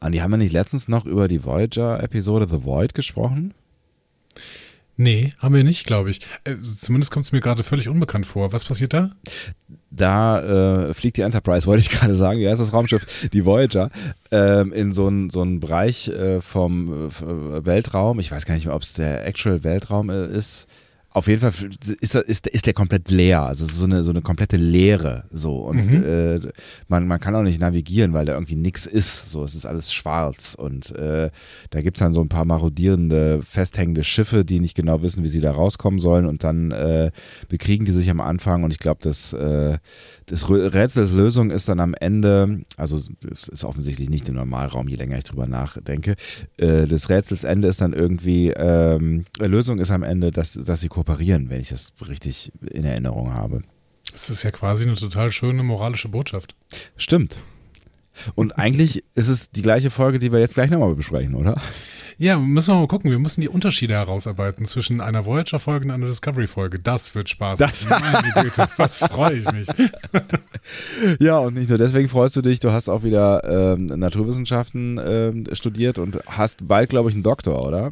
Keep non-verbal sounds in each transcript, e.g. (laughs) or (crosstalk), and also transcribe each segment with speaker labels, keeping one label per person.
Speaker 1: Andi, haben wir nicht letztens noch über die Voyager-Episode The Void gesprochen?
Speaker 2: Nee, haben wir nicht, glaube ich. Äh, zumindest kommt es mir gerade völlig unbekannt vor. Was passiert da?
Speaker 1: Da äh, fliegt die Enterprise, (laughs) wollte ich gerade sagen, wie heißt das Raumschiff? Die Voyager, ähm, in so einen so Bereich äh, vom äh, Weltraum. Ich weiß gar nicht mehr, ob es der Actual Weltraum äh, ist auf jeden Fall ist, ist, ist der komplett leer, also so eine, so eine komplette Leere so. Und mhm. äh, man, man kann auch nicht navigieren, weil da irgendwie nichts ist, so es ist alles schwarz. Und äh, da gibt es dann so ein paar marodierende, festhängende Schiffe, die nicht genau wissen, wie sie da rauskommen sollen. Und dann äh, bekriegen die sich am Anfang. Und ich glaube, das, äh, das Rätsels Lösung ist dann am Ende, also es ist offensichtlich nicht im Normalraum, je länger ich drüber nachdenke, äh, das Rätsels Ende ist dann irgendwie, ähm, Lösung ist am Ende, dass, dass sie kooperieren, wenn ich das richtig in Erinnerung habe.
Speaker 2: Das ist ja quasi eine total schöne moralische Botschaft.
Speaker 1: Stimmt. Und eigentlich ist es die gleiche Folge, die wir jetzt gleich nochmal besprechen, oder?
Speaker 2: Ja, müssen wir mal gucken. Wir müssen die Unterschiede herausarbeiten zwischen einer Voyager-Folge und einer Discovery-Folge. Das wird Spaß. Das Meine (laughs) Güte, was freue ich mich. (laughs)
Speaker 1: ja, und nicht nur deswegen freust du dich, du hast auch wieder ähm, Naturwissenschaften ähm, studiert und hast bald, glaube ich, einen Doktor, oder?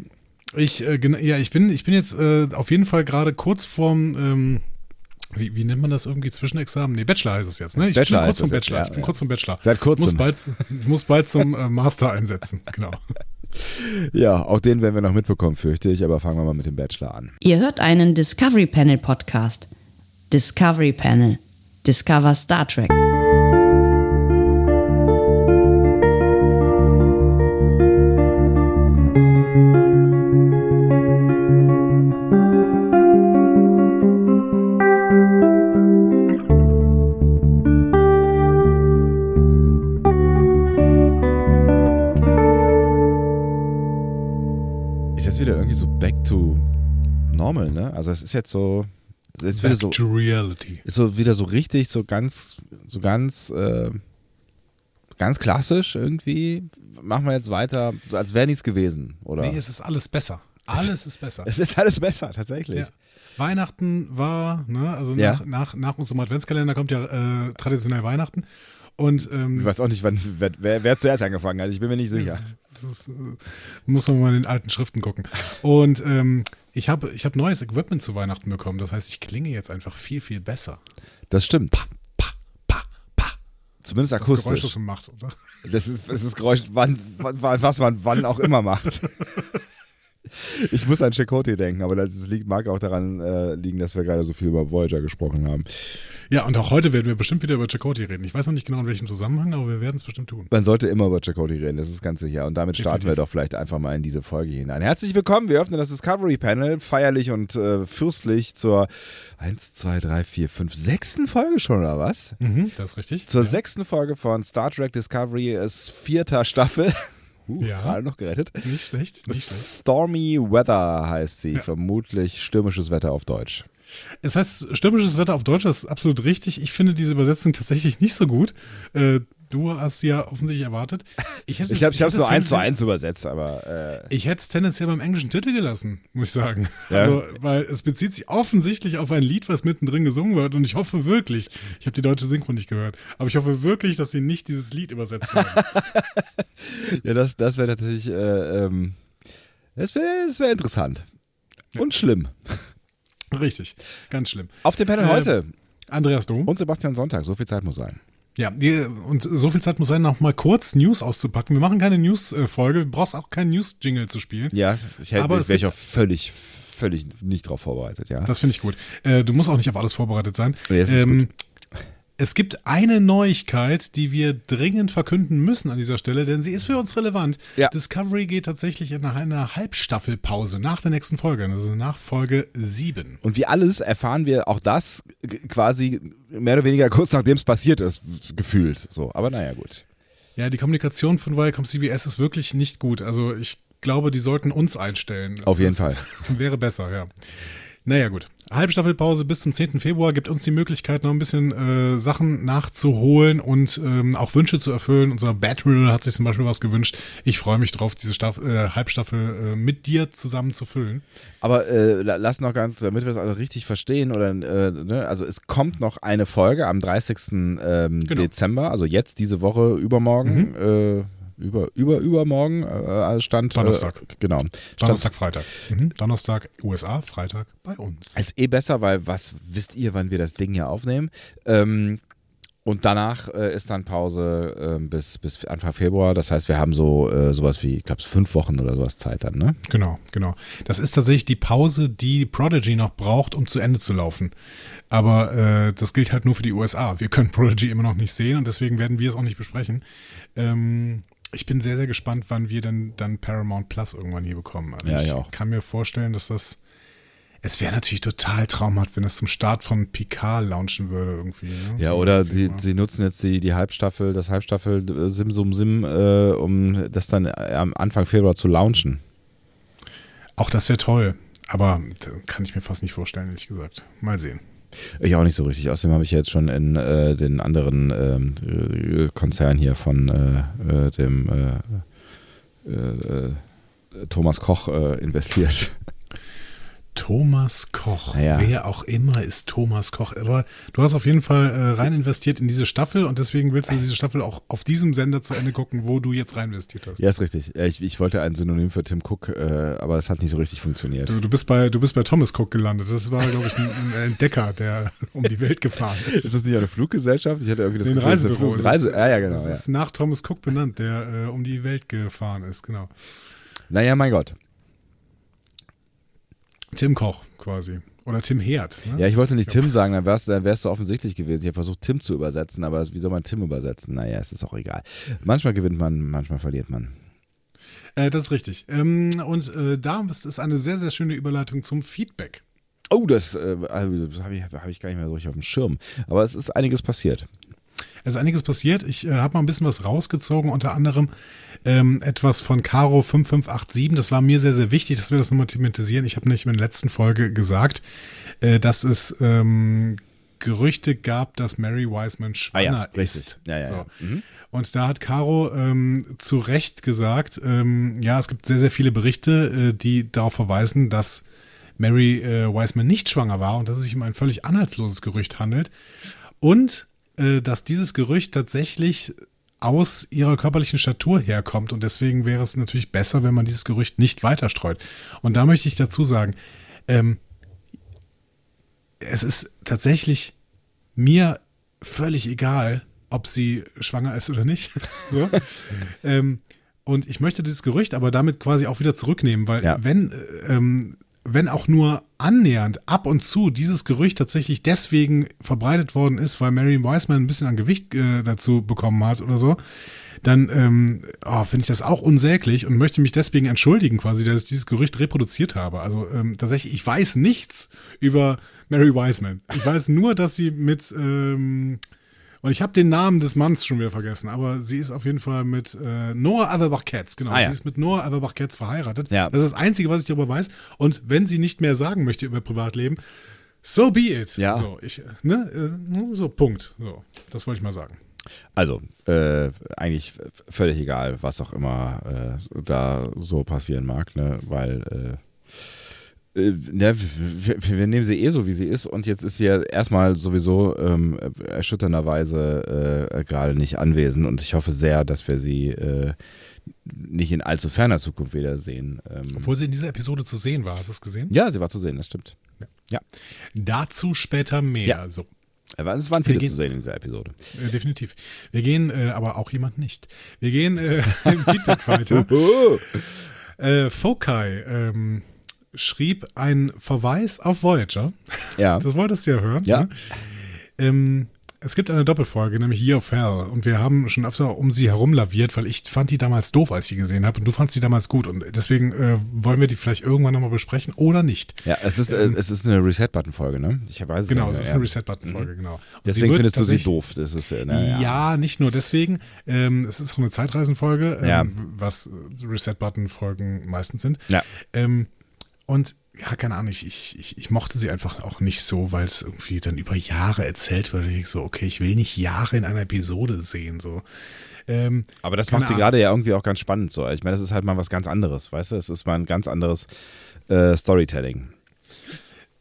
Speaker 2: Ich, äh, ja, ich bin, ich bin jetzt äh, auf jeden Fall gerade kurz vorm, ähm, wie, wie nennt man das irgendwie Zwischenexamen? Nee, Bachelor heißt es jetzt, ne? Ich
Speaker 1: Bachelor
Speaker 2: bin kurz vom
Speaker 1: Bachelor.
Speaker 2: Ja, ich bin ja. kurz vom Bachelor.
Speaker 1: Seit kurzem.
Speaker 2: Ich muss bald, ich muss bald zum äh, Master einsetzen, (laughs) genau.
Speaker 1: Ja, auch den werden wir noch mitbekommen, fürchte ich, aber fangen wir mal mit dem Bachelor an.
Speaker 3: Ihr hört einen Discovery Panel Podcast. Discovery Panel. Discover Star Trek.
Speaker 1: Also es ist jetzt so,
Speaker 2: jetzt wieder so,
Speaker 1: ist so wieder so richtig, so ganz, so ganz, äh, ganz klassisch irgendwie. Machen wir jetzt weiter, als wäre nichts gewesen, oder?
Speaker 2: Nee, es ist alles besser. Alles ist besser.
Speaker 1: Es ist alles besser, tatsächlich. Ja.
Speaker 2: Weihnachten war, ne, also ja. nach, nach, nach unserem Adventskalender kommt ja äh, traditionell Weihnachten. Und, ähm,
Speaker 1: ich weiß auch nicht, wann, wer, wer, wer, zuerst angefangen hat. Ich bin mir nicht sicher. (laughs)
Speaker 2: Ist, äh, muss man mal in den alten Schriften gucken. Und ähm, ich habe ich hab neues Equipment zu Weihnachten bekommen. Das heißt, ich klinge jetzt einfach viel, viel besser.
Speaker 1: Das stimmt. Pa, pa, pa, pa. Zumindest akustisch. Das Geräusch,
Speaker 2: das man macht, oder?
Speaker 1: Das ist das ist Geräusch, wann, wann, was man wann auch immer macht. (laughs) Ich muss an Chakotay denken, aber das liegt, mag auch daran äh, liegen, dass wir gerade so viel über Voyager gesprochen haben.
Speaker 2: Ja, und auch heute werden wir bestimmt wieder über Chakotay reden. Ich weiß noch nicht genau, in welchem Zusammenhang, aber wir werden es bestimmt tun.
Speaker 1: Man sollte immer über Chakotay reden, das ist ganz sicher. Und damit starten Definitiv. wir doch vielleicht einfach mal in diese Folge hinein. Herzlich willkommen, wir öffnen das Discovery Panel, feierlich und äh, fürstlich zur 1, 2, 3, 4, 5, sechsten Folge schon, oder was?
Speaker 2: Mhm, das ist richtig.
Speaker 1: Zur ja. sechsten Folge von Star Trek Discovery ist vierter Staffel.
Speaker 2: Uh, ja.
Speaker 1: Gerade noch gerettet.
Speaker 2: Nicht schlecht. Nicht
Speaker 1: Stormy Weather heißt sie. Ja. Vermutlich stürmisches Wetter auf Deutsch.
Speaker 2: Es heißt stürmisches Wetter auf Deutsch, das ist absolut richtig. Ich finde diese Übersetzung tatsächlich nicht so gut. Äh, du hast ja offensichtlich erwartet.
Speaker 1: Ich, ich habe es nur eins zu eins übersetzt, aber.
Speaker 2: Äh ich hätte es tendenziell beim englischen Titel gelassen, muss ich sagen. Ja. Also, weil es bezieht sich offensichtlich auf ein Lied, was mittendrin gesungen wird. Und ich hoffe wirklich, ich habe die deutsche Synchro nicht gehört, aber ich hoffe wirklich, dass sie nicht dieses Lied übersetzt haben. (laughs)
Speaker 1: ja, das, das wäre natürlich. Äh, ähm, das wäre das wär interessant. Ja. Und schlimm.
Speaker 2: Richtig, ganz schlimm.
Speaker 1: Auf dem Panel äh, heute.
Speaker 2: Andreas Dom.
Speaker 1: Und Sebastian Sonntag. So viel Zeit muss sein.
Speaker 2: Ja, und so viel Zeit muss sein, noch mal kurz News auszupacken. Wir machen keine News-Folge. Du brauchst auch keinen News-Jingle zu spielen.
Speaker 1: Ja, ich hätte, wäre ich auch völlig, völlig nicht drauf vorbereitet, ja.
Speaker 2: Das finde ich gut. Äh, du musst auch nicht auf alles vorbereitet sein.
Speaker 1: Nee, das ist ähm, gut.
Speaker 2: Es gibt eine Neuigkeit, die wir dringend verkünden müssen an dieser Stelle, denn sie ist für uns relevant. Ja. Discovery geht tatsächlich in eine Halbstaffelpause nach der nächsten Folge, also nach Folge 7.
Speaker 1: Und wie alles erfahren wir auch das quasi mehr oder weniger kurz nachdem es passiert ist, gefühlt. So, aber naja, gut.
Speaker 2: Ja, die Kommunikation von Viacom CBS ist wirklich nicht gut. Also ich glaube, die sollten uns einstellen.
Speaker 1: Auf jeden das
Speaker 2: Fall. (laughs) Wäre besser, ja. Naja, gut. Halbstaffelpause bis zum 10. Februar gibt uns die Möglichkeit, noch ein bisschen äh, Sachen nachzuholen und ähm, auch Wünsche zu erfüllen. Unser Batman hat sich zum Beispiel was gewünscht. Ich freue mich drauf, diese Staff äh, Halbstaffel äh, mit dir zusammen zu füllen.
Speaker 1: Aber äh, lass noch ganz, damit wir es also richtig verstehen, oder äh, ne, also es kommt noch eine Folge am 30. Ähm, genau. Dezember, also jetzt diese Woche, übermorgen. Mhm. Äh, über, über, übermorgen äh, stand.
Speaker 2: Donnerstag.
Speaker 1: Äh, genau.
Speaker 2: Donnerstag, Freitag. Mhm. Donnerstag USA, Freitag bei uns.
Speaker 1: Ist eh besser, weil was wisst ihr, wann wir das Ding hier aufnehmen? Ähm, und danach äh, ist dann Pause äh, bis, bis Anfang Februar. Das heißt, wir haben so äh, sowas wie, ich glaube, fünf Wochen oder sowas Zeit dann, ne?
Speaker 2: Genau, genau. Das ist tatsächlich die Pause, die Prodigy noch braucht, um zu Ende zu laufen. Aber äh, das gilt halt nur für die USA. Wir können Prodigy immer noch nicht sehen und deswegen werden wir es auch nicht besprechen. Ähm, ich bin sehr, sehr gespannt, wann wir denn dann Paramount Plus irgendwann hier bekommen. Also
Speaker 1: Ja,
Speaker 2: ich
Speaker 1: ja
Speaker 2: kann mir vorstellen, dass das. Es wäre natürlich total traumhaft, wenn das zum Start von Picard launchen würde irgendwie. Ne?
Speaker 1: Ja,
Speaker 2: So
Speaker 1: oder sie, sie nutzen jetzt die, die Halbstaffel, das Halbstaffel äh, Sim Sum Sim, äh, um das dann äh, am Anfang Februar zu launchen.
Speaker 2: Auch das wäre toll. Aber da kann ich mir fast nicht vorstellen, ehrlich gesagt. Mal sehen.
Speaker 1: Ich auch nicht so richtig. Außerdem habe ich jetzt schon in äh, den anderen ähm, äh, Konzern hier von äh, äh, dem äh, äh, Thomas Koch investiert.
Speaker 2: Thomas Koch.
Speaker 1: Ja.
Speaker 2: Wer auch immer ist Thomas Koch. Aber du hast auf jeden Fall äh, rein investiert in diese Staffel und deswegen willst du diese Staffel auch auf diesem Sender zu Ende gucken, wo du jetzt rein investiert hast.
Speaker 1: Ja, ist richtig. Ich, ich wollte ein Synonym für Tim Cook, äh, aber das hat nicht so richtig funktioniert.
Speaker 2: Du, du, bist bei, du bist bei Thomas Cook gelandet. Das war, glaube ich, ein, ein Entdecker, der um die Welt gefahren ist.
Speaker 1: Ist das nicht eine Fluggesellschaft? Ich hatte irgendwie das
Speaker 2: Den
Speaker 1: Gefühl,
Speaker 2: Reisebüro.
Speaker 1: Flug- Reise, ja, ja, genau.
Speaker 2: Das
Speaker 1: Ja.
Speaker 2: ist nach Thomas Cook benannt, der äh, um die Welt gefahren ist, genau.
Speaker 1: Naja, mein Gott.
Speaker 2: Tim Koch quasi. Oder Tim Herd. Ne?
Speaker 1: Ja, ich wollte nicht Tim sagen, dann wärst, dann wärst du offensichtlich gewesen. Ich habe versucht, Tim zu übersetzen, aber wie soll man Tim übersetzen? Naja, es ist auch egal. Manchmal gewinnt man, manchmal verliert man.
Speaker 2: Äh, das ist richtig. Ähm, und äh, da ist eine sehr, sehr schöne Überleitung zum Feedback.
Speaker 1: Oh, das, äh, also, das habe ich, hab ich gar nicht mehr so richtig auf dem Schirm. Aber es ist einiges passiert.
Speaker 2: Es ist einiges passiert. Ich äh, habe mal ein bisschen was rausgezogen, unter anderem ähm, etwas von Caro 5587. Das war mir sehr, sehr wichtig, dass wir das nochmal thematisieren. Ich habe nicht in der letzten Folge gesagt, äh, dass es ähm, Gerüchte gab, dass Mary Wiseman schwanger ist.
Speaker 1: Ja, ja, ja.
Speaker 2: So.
Speaker 1: Mhm.
Speaker 2: Und da hat Caro ähm, zu Recht gesagt, ähm, ja, es gibt sehr, sehr viele Berichte, äh, die darauf verweisen, dass Mary äh, Wiseman nicht schwanger war und dass es sich um ein völlig anhaltsloses Gerücht handelt. Und dass dieses Gerücht tatsächlich aus ihrer körperlichen Statur herkommt und deswegen wäre es natürlich besser, wenn man dieses Gerücht nicht weiter streut. Und da möchte ich dazu sagen, ähm, es ist tatsächlich mir völlig egal, ob sie schwanger ist oder nicht. (laughs) so. ähm, und ich möchte dieses Gerücht aber damit quasi auch wieder zurücknehmen, weil
Speaker 1: Ja.
Speaker 2: wenn, äh, ähm, wenn auch nur annähernd ab und zu dieses Gerücht tatsächlich deswegen verbreitet worden ist, weil Mary Wiseman ein bisschen an Gewicht äh, dazu bekommen hat oder so, dann ähm, oh, finde ich das auch unsäglich und möchte mich deswegen entschuldigen, quasi, dass ich dieses Gerücht reproduziert habe. Also ähm, tatsächlich, ich weiß nichts über Mary Wiseman. Ich weiß nur, dass sie mit ähm, und ich habe den Namen des Manns schon wieder vergessen, aber sie ist auf jeden Fall mit äh, Noah Averbach-Katz, genau.
Speaker 1: Ah, ja.
Speaker 2: Sie ist mit Noah Averbach-Katz verheiratet.
Speaker 1: Ja.
Speaker 2: Das ist das Einzige, was ich darüber weiß. Und wenn sie nicht mehr sagen möchte über Privatleben, so be it.
Speaker 1: Ja.
Speaker 2: So, ich, ne, äh, so, Punkt. So, das wollte ich mal sagen.
Speaker 1: Also, äh, eigentlich völlig egal, was auch immer äh, da so passieren mag, ne? weil äh, ne, wir, wir nehmen sie eh so, wie sie ist und jetzt ist sie ja erstmal sowieso ähm, erschütternderweise äh, gerade nicht anwesend und ich hoffe sehr, dass wir sie äh, nicht in allzu ferner Zukunft wiedersehen. Ähm,
Speaker 2: Obwohl sie in dieser Episode zu sehen war. Hast du es gesehen?
Speaker 1: ja, sie war zu sehen, das stimmt. Ja,
Speaker 2: Dazu später mehr.
Speaker 1: Ja.
Speaker 2: So,
Speaker 1: aber es waren viele
Speaker 2: gehen-
Speaker 1: zu sehen in dieser Episode.
Speaker 2: äh, definitiv. Wir gehen, äh, aber auch jemand nicht. Wir gehen äh, (laughs) im Feedback weiter. (laughs) Äh, Fokai ähm, schrieb einen Verweis auf Voyager.
Speaker 1: Ja, (laughs)
Speaker 2: Das wolltest du ja hören.
Speaker 1: Ja.
Speaker 2: Ne? Ähm, es gibt eine Doppelfolge, nämlich Year of Hell. Und wir haben schon öfter um sie herum laviert, weil ich fand die damals doof, als ich die gesehen habe. Und du fandst die damals gut. Und deswegen äh, wollen wir die vielleicht irgendwann nochmal besprechen oder nicht.
Speaker 1: ja es, ist, äh, es ist eine Reset-Button-Folge, ne? Ich weiß es
Speaker 2: Genau, es ist
Speaker 1: ja.
Speaker 2: eine Reset-Button-Folge, genau. Und sie
Speaker 1: Deswegen findest du sie doof. Das ist, äh, na,
Speaker 2: Ja, nicht nur deswegen. Ähm, es ist auch eine Zeitreisenfolge, ähm,
Speaker 1: Ja.
Speaker 2: was Reset-Button-Folgen meistens sind.
Speaker 1: Ja.
Speaker 2: Ähm, und ja, keine Ahnung, ich, ich, ich, mochte sie einfach auch nicht so, weil es irgendwie dann über Jahre erzählt wird. Und ich so, okay, ich will nicht Jahre in einer Episode sehen. So. Ähm,
Speaker 1: Aber das macht sie
Speaker 2: Ahnung.
Speaker 1: gerade ja irgendwie auch ganz spannend so. Ich meine, das ist halt mal was ganz anderes, weißt du? Es ist mal ein ganz anderes äh, Storytelling.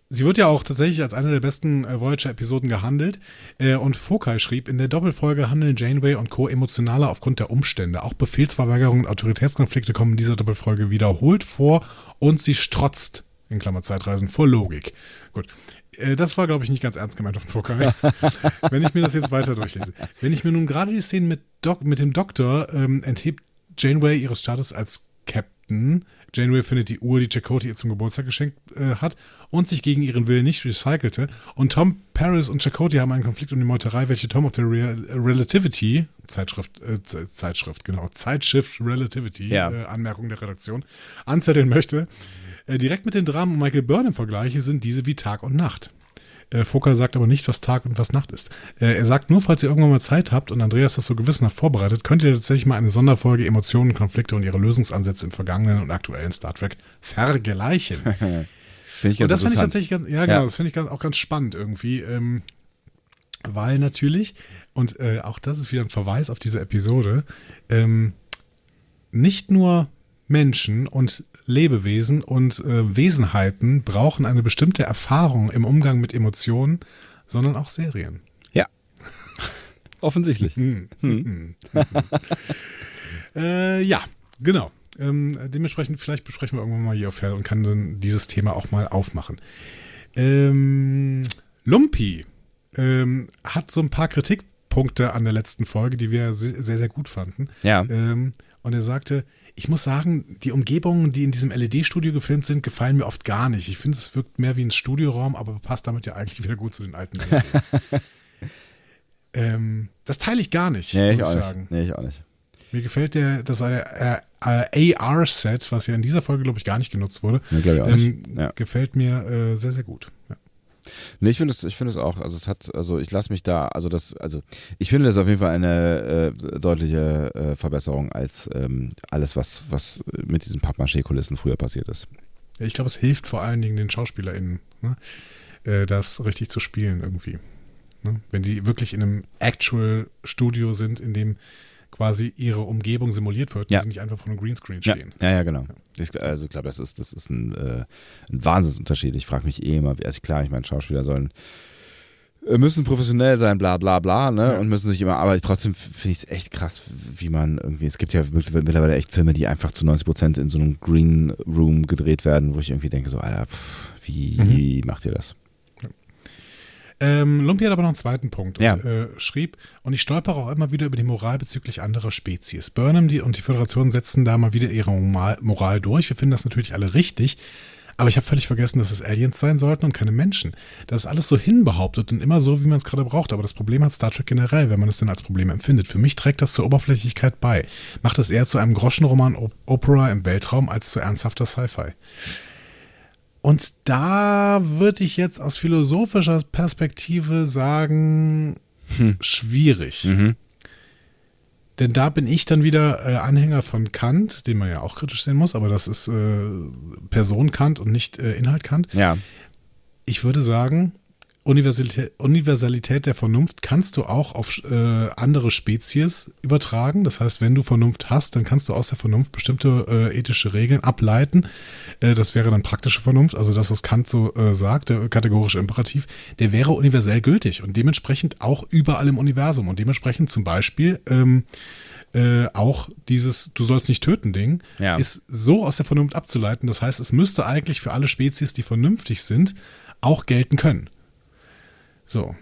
Speaker 2: Sie wird ja auch tatsächlich als eine der besten äh, Voyager-Episoden gehandelt. Äh, und Fokai schrieb, in der Doppelfolge handeln Janeway und Co. emotionaler aufgrund der Umstände. Auch Befehlsverweigerungen und Autoritätskonflikte kommen in dieser Doppelfolge wiederholt vor und sie strotzt, in Klammer Zeitreisen, vor Logik. Gut. Äh, das war, glaube ich, nicht ganz ernst gemeint von Fokai. (laughs) Wenn ich mir das jetzt weiter durchlese. Wenn ich mir nun gerade die Szene mit, Doc, mit dem Doktor ähm, enthebt Janeway ihres Status als Captain Janeway findet die Uhr, die Chakotay ihr zum Geburtstag geschenkt äh, hat und sich gegen ihren Willen nicht recycelte. Und Tom Paris und Chakotay haben einen Konflikt um die Meuterei, welche Tom of the Real Relativity, Zeitschrift, äh, Zeitschrift, genau, Zeitshift Relativity, ja. äh, Anmerkung der Redaktion, anzetteln möchte. Äh, direkt mit den Dramen um Michael Byrne im Vergleich sind diese wie Tag und Nacht. Äh, Fokker sagt aber nicht, was Tag und was Nacht ist. Äh, er sagt nur, falls ihr irgendwann mal Zeit habt und Andreas das so gewissenhaft vorbereitet, könnt ihr tatsächlich mal eine Sonderfolge Emotionen, Konflikte und ihre Lösungsansätze im vergangenen und aktuellen Star Trek vergleichen. (laughs)
Speaker 1: ich ganz
Speaker 2: und das finde ich tatsächlich ganz, ja genau, ja. das finde ich ganz, auch ganz spannend irgendwie, ähm, weil natürlich, und äh, auch das ist wieder ein Verweis auf diese Episode, ähm, nicht nur Menschen und Lebewesen und äh, Wesenheiten brauchen eine bestimmte Erfahrung im Umgang mit Emotionen, sondern auch Serien.
Speaker 1: Ja. (laughs) Offensichtlich. Hm. Hm. (laughs)
Speaker 2: äh, ja, genau. Ähm, dementsprechend, vielleicht besprechen wir irgendwann mal hier auf Hell und kann dann dieses Thema auch mal aufmachen. Ähm, Lumpi ähm, hat so ein paar Kritikpunkte an der letzten Folge, die wir sehr, sehr gut fanden.
Speaker 1: Ja.
Speaker 2: Ähm, und er sagte, ich muss sagen, die Umgebungen, die in diesem LED-Studio gefilmt sind, gefallen mir oft gar nicht. Ich finde, es wirkt mehr wie ein Studioraum, aber passt damit ja eigentlich wieder gut zu den alten (laughs) ähm, Das teile ich gar nicht,
Speaker 1: nee, ich muss ich sagen. Nicht. Nee, ich auch nicht.
Speaker 2: Mir gefällt der, das äh, äh, AR-Set, was ja in dieser Folge, glaube ich, gar nicht genutzt wurde,
Speaker 1: nee, ähm,
Speaker 2: ja. gefällt mir äh, sehr, sehr gut. Ja.
Speaker 1: Nee, ich finde es, ich finde es auch. Also es hat, also ich lasse mich da, also das, also ich finde das auf jeden Fall eine äh, deutliche äh, Verbesserung als ähm, alles, was, was mit diesen Pappmaché-Kulissen früher passiert ist.
Speaker 2: Ja, ich glaube, es hilft vor allen Dingen den SchauspielerInnen, ne? äh, das richtig zu spielen irgendwie. Ne? Wenn die wirklich in einem Actual-Studio sind, in dem quasi ihre Umgebung simuliert wird,
Speaker 1: ja.
Speaker 2: die sie nicht einfach vor einem Greenscreen stehen.
Speaker 1: Ja, ja, ja genau. Ja. Ich, also ich glaube, das ist, das ist ein, äh, ein Wahnsinnsunterschied. Ich frage mich eh immer, also klar, ich meine, Schauspieler sollen äh, müssen professionell sein, bla bla bla, ne? Ja. Und müssen sich immer, aber trotzdem finde ich es echt krass, wie man irgendwie, es gibt ja mittlerweile echt Filme, die einfach zu 90 Prozent in so einem Green Room gedreht werden, wo ich irgendwie denke, so, Alter, pff, wie mhm. macht ihr das?
Speaker 2: Ähm, Lumpi hat aber noch einen zweiten Punkt
Speaker 1: ja.
Speaker 2: und äh, schrieb, und ich stolpere auch immer wieder über die Moral bezüglich anderer Spezies. Burnham die, und die Föderation setzen da mal wieder ihre Moral durch. Wir finden das natürlich alle richtig. Aber ich habe völlig vergessen, dass es Aliens sein sollten und keine Menschen. Das ist alles so hinbehauptet und immer so, wie man es gerade braucht. Aber das Problem hat Star Trek generell, wenn man es denn als Problem empfindet. Für mich trägt das zur Oberflächlichkeit bei. Macht es eher zu einem Groschenroman Opera im Weltraum als zu ernsthafter Sci-Fi. Und da würde ich jetzt aus philosophischer Perspektive sagen, hm. schwierig. Mhm. Denn da bin ich dann wieder äh, Anhänger von Kant, den man ja auch kritisch sehen muss, aber das ist äh, Person Kant und nicht äh, Inhalt Kant.
Speaker 1: Ja.
Speaker 2: Ich würde sagen, Universalität, Universalität der Vernunft kannst du auch auf äh, andere Spezies übertragen. Das heißt, wenn du Vernunft hast, dann kannst du aus der Vernunft bestimmte äh, ethische Regeln ableiten. Äh, das wäre dann praktische Vernunft, also das, was Kant so äh, sagt, der kategorische Imperativ, der wäre universell gültig und dementsprechend auch überall im Universum und dementsprechend zum Beispiel ähm, äh, auch dieses Du sollst nicht töten Ding
Speaker 1: ja.
Speaker 2: ist so aus der Vernunft abzuleiten. Das heißt, es müsste eigentlich für alle Spezies, die vernünftig sind, auch gelten können. So.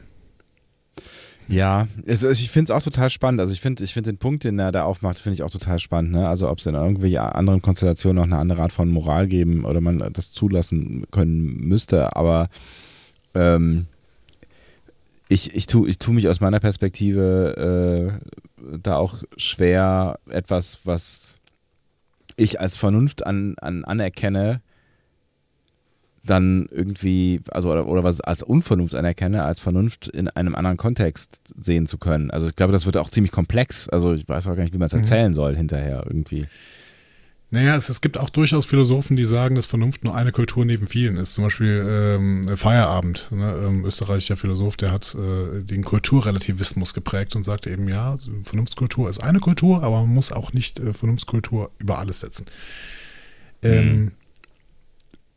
Speaker 1: Ja, also ich finde es auch total spannend. Also ich finde ich find den Punkt, den er da aufmacht, finde ich auch total spannend. Ne? Also ob es in irgendwelche anderen Konstellationen noch eine andere Art von Moral geben oder man das zulassen können müsste. Aber ähm, ich, ich tue ich tu mich aus meiner Perspektive äh, da auch schwer, etwas, was ich als Vernunft an, an anerkenne, dann irgendwie, also oder, oder was als Unvernunft anerkenne, als Vernunft in einem anderen Kontext sehen zu können. Also ich glaube, das wird auch ziemlich komplex. Also ich weiß auch gar nicht, wie man es mhm. erzählen mhm. soll hinterher irgendwie.
Speaker 2: Naja, es, es gibt auch durchaus Philosophen, die sagen, dass Vernunft nur eine Kultur neben vielen ist. Zum Beispiel ähm, Feierabend, ne? ähm, österreichischer Philosoph, der hat äh, den Kulturrelativismus geprägt und sagt eben, ja, Vernunftskultur ist eine Kultur, aber man muss auch nicht äh, Vernunftskultur über alles setzen. Ähm, mhm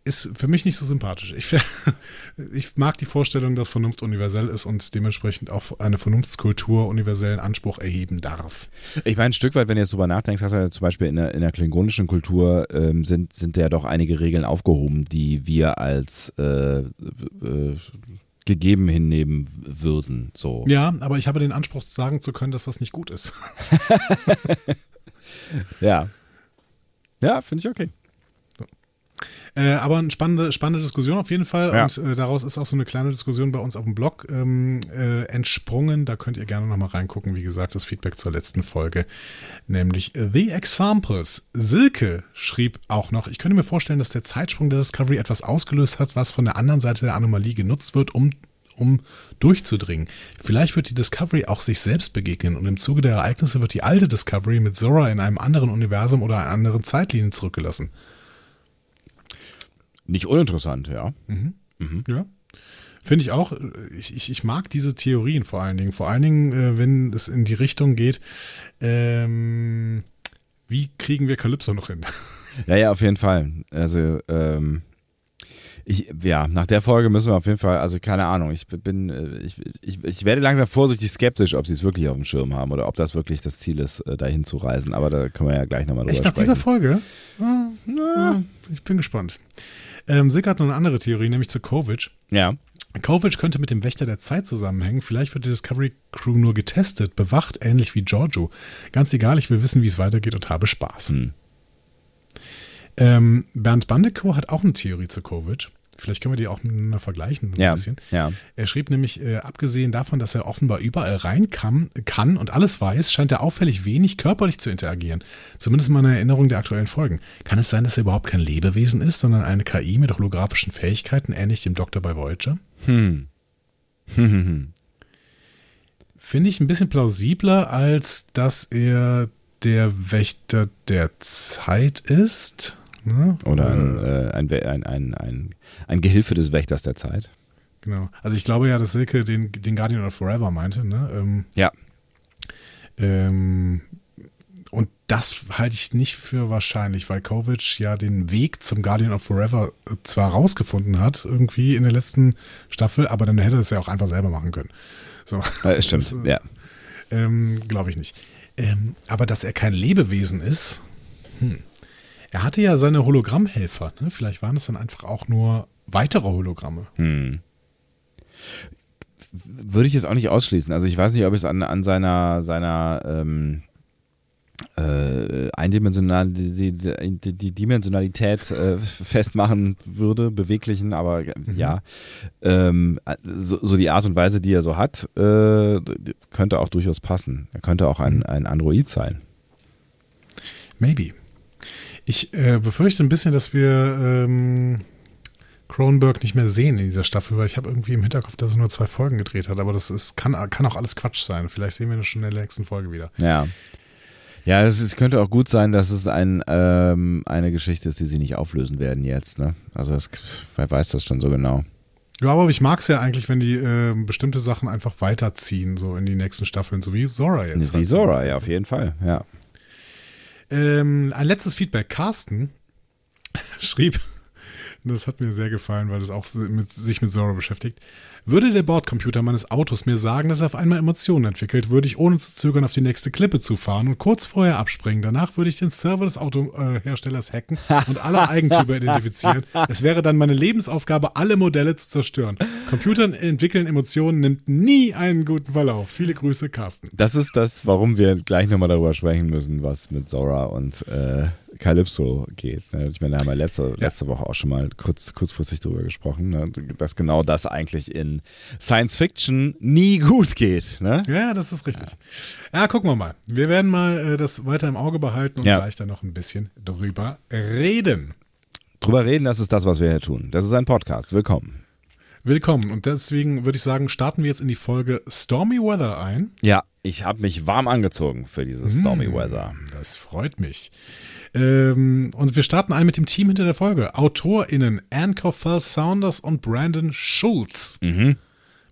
Speaker 2: ist für mich nicht so sympathisch. Ich, (laughs) ich mag die Vorstellung, dass Vernunft universell ist und dementsprechend auch eine Vernunftskultur universellen Anspruch erheben darf.
Speaker 1: Ich meine, ein Stück weit, wenn du jetzt drüber nachdenkst, hast du ja zum Beispiel in der, in der klingonischen Kultur ähm, sind, sind ja doch einige Regeln aufgehoben, die wir als äh, äh, gegeben hinnehmen würden. So.
Speaker 2: Ja, aber ich habe den Anspruch, sagen zu können, dass das nicht gut ist. (laughs)
Speaker 1: ja. Ja, finde ich okay.
Speaker 2: Äh, aber eine spannende, spannende Diskussion auf jeden Fall.
Speaker 1: Ja.
Speaker 2: Und äh, daraus ist auch so eine kleine Diskussion bei uns auf dem Blog ähm, äh, entsprungen. Da könnt ihr gerne nochmal reingucken. Wie gesagt, das Feedback zur letzten Folge, nämlich The Examples. Silke schrieb auch noch, ich könnte mir vorstellen, dass der Zeitsprung der Discovery etwas ausgelöst hat, was von der anderen Seite der Anomalie genutzt wird, um um durchzudringen. Vielleicht wird die Discovery auch sich selbst begegnen und im Zuge der Ereignisse wird die alte Discovery mit Zora in einem anderen Universum oder einer anderen Zeitlinie zurückgelassen.
Speaker 1: Nicht uninteressant, ja.
Speaker 2: Ja. Finde ich auch. Ich, ich, ich mag diese Theorien vor allen Dingen. Vor allen Dingen, äh, wenn es in die Richtung geht, ähm, wie kriegen wir Calypso noch hin? (laughs)
Speaker 1: Ja, ja, auf jeden Fall. Also, ähm, ich, ja, nach der Folge müssen wir auf jeden Fall, also keine Ahnung, ich bin, äh, ich, ich, ich werde langsam vorsichtig skeptisch, ob sie es wirklich auf dem Schirm haben oder ob das wirklich das Ziel ist, äh, dahin zu reisen. Aber da können wir ja gleich nochmal drüber
Speaker 2: Echt nach
Speaker 1: sprechen.
Speaker 2: dieser Folge? Ah, ah, ich bin gespannt. Ähm, Silke hat noch eine andere Theorie, nämlich zu Kovic.
Speaker 1: Ja.
Speaker 2: Kovic könnte mit dem Wächter der Zeit zusammenhängen. Vielleicht wird die Discovery Crew nur getestet, bewacht, ähnlich wie Giorgio. Ganz egal, ich will wissen, wie es weitergeht und habe Spaß.
Speaker 1: Hm.
Speaker 2: Ähm, Bernd Bandekow hat auch eine Theorie zu Kovic. Vielleicht können wir die auch miteinander vergleichen. Ein
Speaker 1: Ja,
Speaker 2: bisschen.
Speaker 1: ja.
Speaker 2: Er schrieb nämlich, äh, abgesehen davon, dass er offenbar überall rein kann, kann und alles weiß, scheint er auffällig wenig körperlich zu interagieren. Zumindest in meiner Erinnerung der aktuellen Folgen. Kann es sein, dass er überhaupt kein Lebewesen ist, sondern eine KI mit holographischen Fähigkeiten, ähnlich dem Doktor bei Voyager?
Speaker 1: Hm. Hm, hm, hm.
Speaker 2: Finde ich ein bisschen plausibler, als dass er der Wächter der Zeit ist. Ne?
Speaker 1: Oder ein, äh, ein, ein, ein, ein, ein Gehilfe des Wächters der Zeit.
Speaker 2: Genau. Also ich glaube ja, dass Silke den, den Guardian of Forever meinte. Ne? Ähm,
Speaker 1: Ja.
Speaker 2: ähm, und das halte ich nicht für wahrscheinlich, weil Kovic ja den Weg zum Guardian of Forever äh, zwar rausgefunden hat, irgendwie in der letzten Staffel, aber dann hätte er es ja auch einfach selber machen können. So.
Speaker 1: Äh, stimmt,
Speaker 2: Das, (laughs)
Speaker 1: ja.
Speaker 2: Ähm, Glaube ich nicht. Ähm, aber dass er kein Lebewesen ist, hm. Er hatte ja seine Hologrammhelfer. Ne? Vielleicht waren es dann einfach auch nur weitere Hologramme.
Speaker 1: Hm. Würde ich jetzt auch nicht ausschließen. Also ich weiß nicht, ob ich es an, an seiner, seiner ähm, äh, eindimensional, die, die, die, Dimensionalität äh, (laughs) festmachen würde, beweglichen, aber ja, ähm, so, so die Art und Weise, die er so hat, äh, könnte auch durchaus passen. Er könnte auch ein, ein Android sein.
Speaker 2: Maybe. Ich äh, befürchte ein bisschen, dass wir ähm, Cronenberg nicht mehr sehen in dieser Staffel, weil ich habe irgendwie im Hinterkopf, dass er nur zwei Folgen gedreht hat. Aber das ist, kann, kann auch alles Quatsch sein. Vielleicht sehen wir das schon in der nächsten Folge wieder.
Speaker 1: Ja. Ja, es, es könnte auch gut sein, dass es ein, ähm, eine Geschichte ist, die sie nicht auflösen werden jetzt. Ne? Also das, wer weiß das schon so genau.
Speaker 2: Ja, aber ich mag es ja eigentlich, wenn die äh, bestimmte Sachen einfach weiterziehen, so in die nächsten Staffeln, so wie Zora jetzt.
Speaker 1: Wie
Speaker 2: halt.
Speaker 1: Zora, ja, auf jeden Fall. Ja.
Speaker 2: Ähm, ein letztes Feedback. Carsten (laughs) schrieb, das hat mir sehr gefallen, weil das auch mit, sich mit Zora beschäftigt. Würde der Bordcomputer meines Autos mir sagen, dass er auf einmal Emotionen entwickelt, würde ich ohne zu zögern auf die nächste Klippe zufahren und kurz vorher abspringen. Danach würde ich den Server des Autoherstellers hacken und alle Eigentümer identifizieren. Es wäre dann meine Lebensaufgabe, alle Modelle zu zerstören. Computern entwickeln Emotionen nimmt nie einen guten Verlauf. Viele Grüße, Carsten.
Speaker 1: Das ist das, warum wir gleich nochmal darüber sprechen müssen, was mit Zora und äh, Calypso geht. Ne? Ich meine, da haben wir letzte, letzte Woche auch schon mal kurz, kurzfristig drüber gesprochen, ne? dass genau das eigentlich in Science Fiction nie gut geht. Ne?
Speaker 2: Ja, das ist richtig. Ja, gucken wir mal. Wir werden mal äh, das weiter im Auge behalten und
Speaker 1: Ja.
Speaker 2: gleich dann noch ein bisschen drüber reden.
Speaker 1: Drüber reden, das ist das, was wir hier tun. Das ist ein Podcast. Willkommen.
Speaker 2: Willkommen. Und deswegen würde ich sagen, starten wir jetzt in die Folge Stormy Weather ein.
Speaker 1: Ja, ich habe mich warm angezogen für dieses Stormy Weather.
Speaker 2: Das freut mich. Ähm, und wir starten ein mit dem Team hinter der Folge. AutorInnen Anne Coffell Saunders und Brandon Schulz.
Speaker 1: Mhm.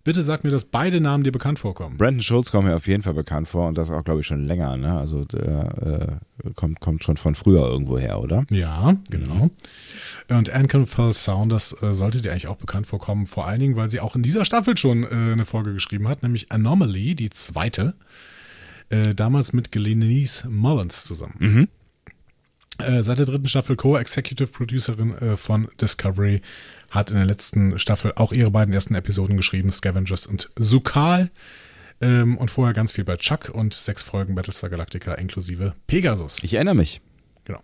Speaker 2: bitte sag mir, dass beide Namen dir bekannt vorkommen.
Speaker 1: Brandon Schulz kommt mir auf jeden Fall bekannt vor und das auch, glaube ich, schon länger. Ne? Also der äh, kommt, kommt schon von früher irgendwo her, oder?
Speaker 2: Ja, genau. Und Anne Fell Saunders äh, sollte dir eigentlich auch bekannt vorkommen, vor allen Dingen, weil sie auch in dieser Staffel schon äh, eine Folge geschrieben hat, nämlich Anomaly, die zweite. Äh, damals mit Glenise Mullins zusammen.
Speaker 1: Mhm.
Speaker 2: Äh, seit der dritten Staffel Co-Executive Producerin äh, von Discovery, hat in der letzten Staffel auch ihre beiden ersten Episoden geschrieben, Scavengers und Sukal. Ähm, und vorher ganz viel bei Chuck und sechs Folgen Battlestar Galactica inklusive Pegasus.
Speaker 1: Ich erinnere mich.
Speaker 2: Genau.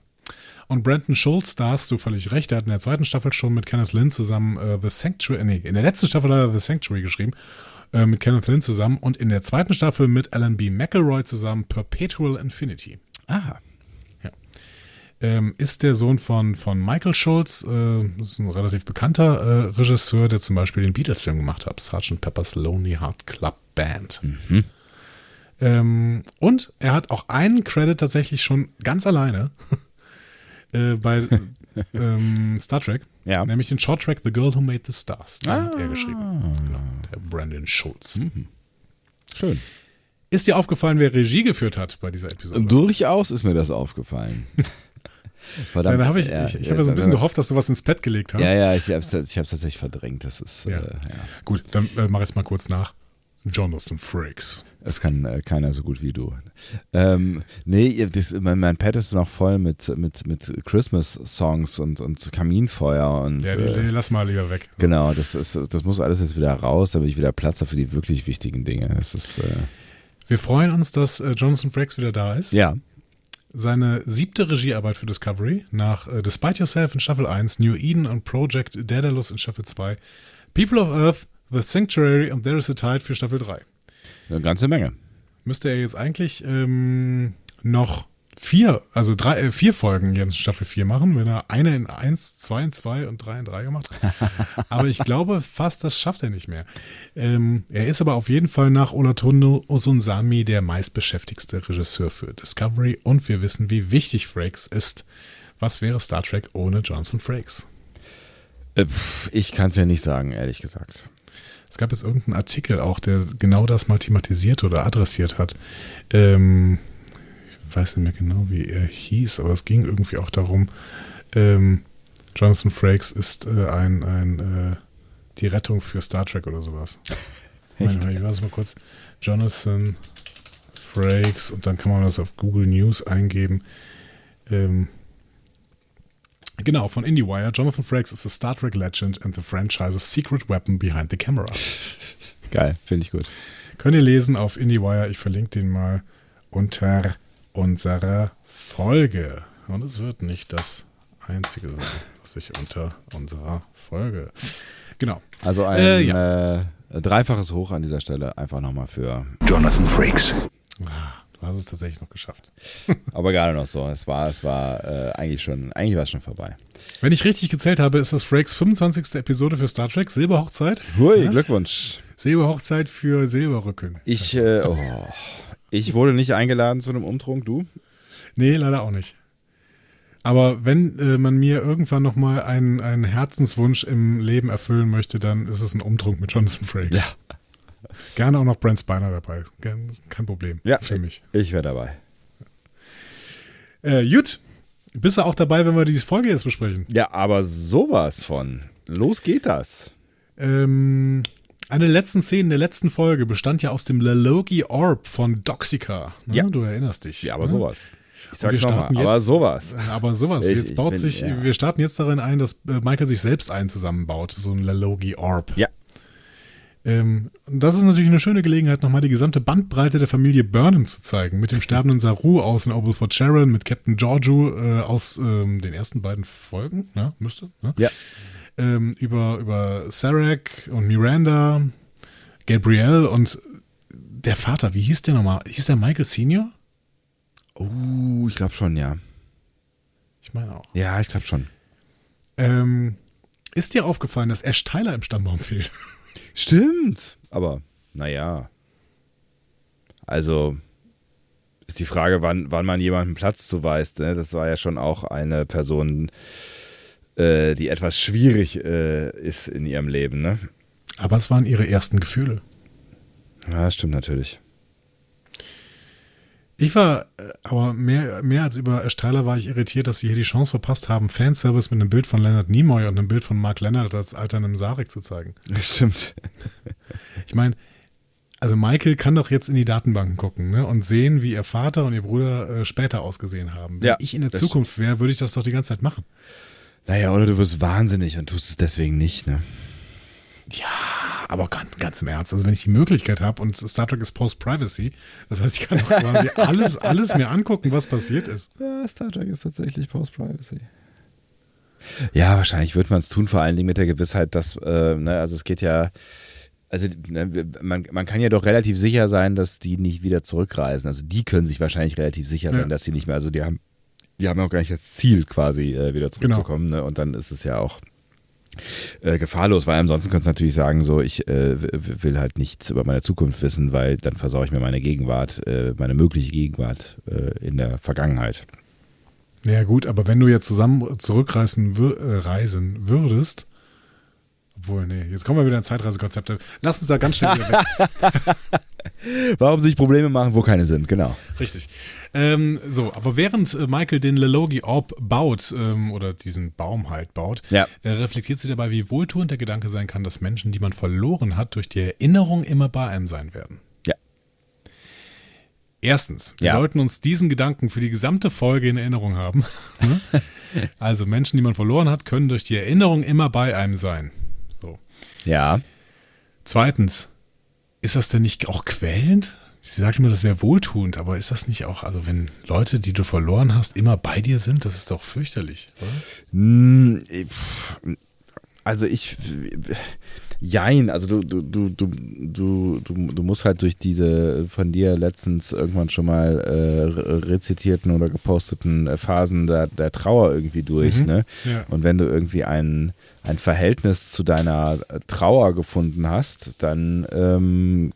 Speaker 2: Und Brandon Schultz, da hast du völlig recht, der hat in der zweiten Staffel schon mit Kenneth Lynn zusammen äh, The Sanctuary, nee, in der letzten Staffel hat er The Sanctuary geschrieben, äh, mit Kenneth Lynn zusammen und in der zweiten Staffel mit Alan B. McElroy zusammen Perpetual Infinity.
Speaker 1: Ah.
Speaker 2: Ähm, ist der Sohn von, von Michael Schultz, äh, ist ein relativ bekannter äh, Regisseur, der zum Beispiel den Beatles-Film gemacht hat, Sgt. Pepper's Lonely Heart Club Band.
Speaker 1: Mhm.
Speaker 2: Ähm, und er hat auch einen Credit tatsächlich schon ganz alleine (laughs) äh, bei (laughs) ähm, Star Trek,
Speaker 1: Ja.
Speaker 2: nämlich den Short-Track The Girl Who Made the Stars. Den hat er
Speaker 1: Ah.
Speaker 2: geschrieben. Genau, der Brandon Schultz.
Speaker 1: Schön.
Speaker 2: Ist dir aufgefallen, wer Regie geführt hat bei dieser Episode?
Speaker 1: Durchaus ist mir das aufgefallen. (laughs) Verdammt.
Speaker 2: Dann habe ich,
Speaker 1: ja,
Speaker 2: ich, ich habe ja so ein bisschen gehofft, dass du was ins Bett gelegt hast.
Speaker 1: Ja, ja, ich habe es ich hab's tatsächlich verdrängt. Das ist,
Speaker 2: Ja.
Speaker 1: Äh, ja.
Speaker 2: Gut, dann äh, mach jetzt mal kurz nach. Jonathan Frakes.
Speaker 1: Das kann äh, keiner so gut wie du. Ähm, nee, das, mein, mein Pad ist noch voll mit, mit, mit Christmas-Songs und, und Kaminfeuer und
Speaker 2: Ja, die,
Speaker 1: äh,
Speaker 2: die lass mal lieber weg.
Speaker 1: genau, das ist, das muss alles jetzt wieder raus, damit ich wieder Platz habe für die wirklich wichtigen Dinge. Das ist, äh,
Speaker 2: Wir freuen uns, dass äh, Jonathan Frakes wieder da ist.
Speaker 1: ja,
Speaker 2: Seine siebte Regiearbeit für Discovery nach äh, Despite Yourself in Staffel 1, New Eden und Project Daedalus in Staffel 2, People of Earth, The Sanctuary und There is a Tide für Staffel 3.
Speaker 1: eine ganze Menge.
Speaker 2: Müsste er jetzt eigentlich ähm, noch vier, also drei, äh, vier Folgen jetzt in Staffel 4 machen, wenn er eine in 1, 2 in 2 und 3 in 3 gemacht hat. (laughs) aber ich glaube fast, das schafft er nicht mehr. Ähm, er ist aber auf jeden Fall nach Olatondo Osunsami der meistbeschäftigste Regisseur für Discovery und wir wissen, wie wichtig Frakes ist. Was wäre Star Trek ohne Jonathan Frakes?
Speaker 1: Äh, ich kann es ja nicht sagen, ehrlich gesagt.
Speaker 2: Es gab jetzt irgendeinen Artikel auch, der genau das mal thematisiert oder adressiert hat. Ähm, weiß nicht mehr genau, wie er hieß, aber es ging irgendwie auch darum, ähm, Jonathan Frakes ist äh, ein, ein äh, die Rettung für Star Trek oder sowas. (laughs)
Speaker 1: Echt?
Speaker 2: Ich weiß mal kurz. Jonathan Frakes und dann kann man das auf Google News eingeben. Ähm, genau, von IndieWire. Jonathan Frakes is a Star Trek legend and the franchise's secret weapon behind the camera. (laughs)
Speaker 1: Geil, finde ich gut.
Speaker 2: Könnt ihr lesen auf IndieWire. Ich verlinke den mal unter unserer Folge. Und es wird nicht das einzige sein, was ich unter unserer Folge. Genau.
Speaker 1: Also ein
Speaker 2: Äh,
Speaker 1: äh, dreifaches Hoch an dieser Stelle einfach nochmal für,
Speaker 4: Jonathan Frakes.
Speaker 2: Ah, Du hast es tatsächlich noch geschafft. (laughs)
Speaker 1: aber gerade noch so. Es war, es war äh, eigentlich schon, eigentlich war es schon vorbei.
Speaker 2: Wenn ich richtig gezählt habe, ist das Frakes 25. Episode für Star Trek. Silberhochzeit.
Speaker 1: Hui,
Speaker 2: Ja?
Speaker 1: Glückwunsch.
Speaker 2: Silberhochzeit für Silberrücken.
Speaker 1: Ich, äh, oh, ich wurde nicht eingeladen zu einem Umtrunk, du?
Speaker 2: Nee, leider auch nicht. Aber wenn äh, man mir irgendwann nochmal einen, einen Herzenswunsch im Leben erfüllen möchte, dann ist es ein Umtrunk mit Jonathan Frakes. Gerne auch noch Brent Spiner dabei. Kein, Problem
Speaker 1: Ja,
Speaker 2: für mich.
Speaker 1: Ich wäre dabei.
Speaker 2: Äh, gut. Bist du auch dabei, wenn wir die Folge jetzt besprechen?
Speaker 1: Ja, aber sowas von. Los geht das.
Speaker 2: Ähm, eine der letzten Szenen der letzten Folge bestand ja aus dem Lalogi Orb von Doxica. Ne?
Speaker 1: Ja.
Speaker 2: Du erinnerst dich.
Speaker 1: Ja, aber
Speaker 2: ne?
Speaker 1: sowas. Ich sag's nochmal, aber sowas.
Speaker 2: Aber sowas.
Speaker 1: Ich-
Speaker 2: jetzt baut
Speaker 1: bin-
Speaker 2: sich,
Speaker 1: ja.
Speaker 2: wir starten jetzt darin ein, dass äh, Michael sich selbst einen zusammenbaut, so ein Lalogi Orb.
Speaker 1: Ja.
Speaker 2: Ähm, das ist natürlich eine schöne Gelegenheit, nochmal die gesamte Bandbreite der Familie Burnham zu zeigen. Mit dem sterbenden Saru aus in Oval Fort Sharon, mit Captain Giorgio äh, aus ähm, den ersten beiden Folgen, ne? müsste. Ne?
Speaker 1: Ja.
Speaker 2: Ähm, über, über Sarek und Miranda, Gabrielle und der Vater, wie hieß der nochmal? Hieß der Michael Senior?
Speaker 1: Oh, ich glaube schon, ja.
Speaker 2: Ich meine auch.
Speaker 1: Ja, ich glaube schon.
Speaker 2: Ähm, ist dir aufgefallen, dass Ash Tyler im Stammbaum fehlt? (laughs)
Speaker 1: Stimmt. Aber, naja. Also, ist die Frage, wann, wann man jemandem Platz zuweist. Ne? Das war ja schon auch eine Person, äh, die etwas schwierig äh, ist in ihrem Leben. Ne?
Speaker 2: Aber es waren ihre ersten Gefühle.
Speaker 1: Ja, das stimmt natürlich.
Speaker 2: Ich war, äh, aber mehr, mehr als über Steiler war ich irritiert, dass sie hier die Chance verpasst haben, Fanservice mit einem Bild von Leonard Nimoy und einem Bild von Mark Leonard als alterndem Sarek zu zeigen. (laughs)
Speaker 1: Das stimmt.
Speaker 2: Ich meine, also Michael kann doch jetzt in die Datenbanken gucken ne, und sehen, wie ihr Vater und ihr Bruder äh, später ausgesehen haben. Wenn
Speaker 1: Ja,
Speaker 2: ich in der Zukunft wäre, würde ich das doch die ganze Zeit machen.
Speaker 1: Naja, oder du wirst wahnsinnig und tust es deswegen nicht, ne?
Speaker 2: Ja, aber ganz, ganz im Ernst. Also wenn ich die Möglichkeit habe und Star Trek ist Post-Privacy, das heißt, ich kann doch quasi (laughs) alles, alles mir angucken, was passiert ist.
Speaker 1: Ja, Star Trek ist tatsächlich Post-Privacy. Ja, wahrscheinlich wird man es tun, vor allen Dingen mit der Gewissheit, dass, äh, ne, also es geht ja, also ne, man, man kann ja doch relativ sicher sein, dass die nicht wieder zurückreisen. Also die können sich wahrscheinlich relativ sicher sein,
Speaker 2: Ja.
Speaker 1: dass sie nicht mehr, also die haben, die haben ja auch gar nicht das Ziel, quasi äh, wieder zurückzukommen. Ne? Und dann ist es ja auch äh, gefahrlos, weil ansonsten könntest du natürlich sagen, so ich äh, will halt nichts über meine Zukunft wissen, weil dann versaue ich mir meine Gegenwart, äh, meine mögliche Gegenwart äh, in der Vergangenheit.
Speaker 2: Ja gut, aber wenn du jetzt zusammen zurückreisen äh, reisen würdest, obwohl, nee, jetzt kommen wir wieder in Zeitreisekonzepte. Lass uns da ganz schnell wieder weg. (laughs) (laughs)
Speaker 1: Warum sich Probleme machen, wo keine sind, genau.
Speaker 2: Richtig. Ähm, so, aber während äh, Michael den Lelogi Orb baut, ähm, oder diesen Baum halt baut,
Speaker 1: Ja.
Speaker 2: äh, reflektiert sie dabei, wie wohltuend der Gedanke sein kann, dass Menschen, die man verloren hat, durch die Erinnerung immer bei einem sein werden.
Speaker 1: Ja.
Speaker 2: Erstens, wir
Speaker 1: Ja.
Speaker 2: sollten uns diesen Gedanken für die gesamte Folge in Erinnerung haben. (laughs) Also Menschen, die man verloren hat, können durch die Erinnerung immer bei einem sein. So.
Speaker 1: Ja.
Speaker 2: Zweitens, ist das denn nicht auch quälend? Sie sagt immer, das wäre wohltuend, aber ist das nicht auch, also wenn Leute, die du verloren hast, immer bei dir sind, das ist doch fürchterlich, oder?
Speaker 1: Hm, Also ich, jein, also du, du, du, du, du, du, du musst halt durch diese von dir letztens irgendwann schon mal äh, re- rezitierten oder geposteten äh, Phasen der, der Trauer irgendwie durch,
Speaker 2: Mhm.
Speaker 1: ne?
Speaker 2: Ja.
Speaker 1: Und wenn du irgendwie ein, ein Verhältnis zu deiner Trauer gefunden hast, dann ähm,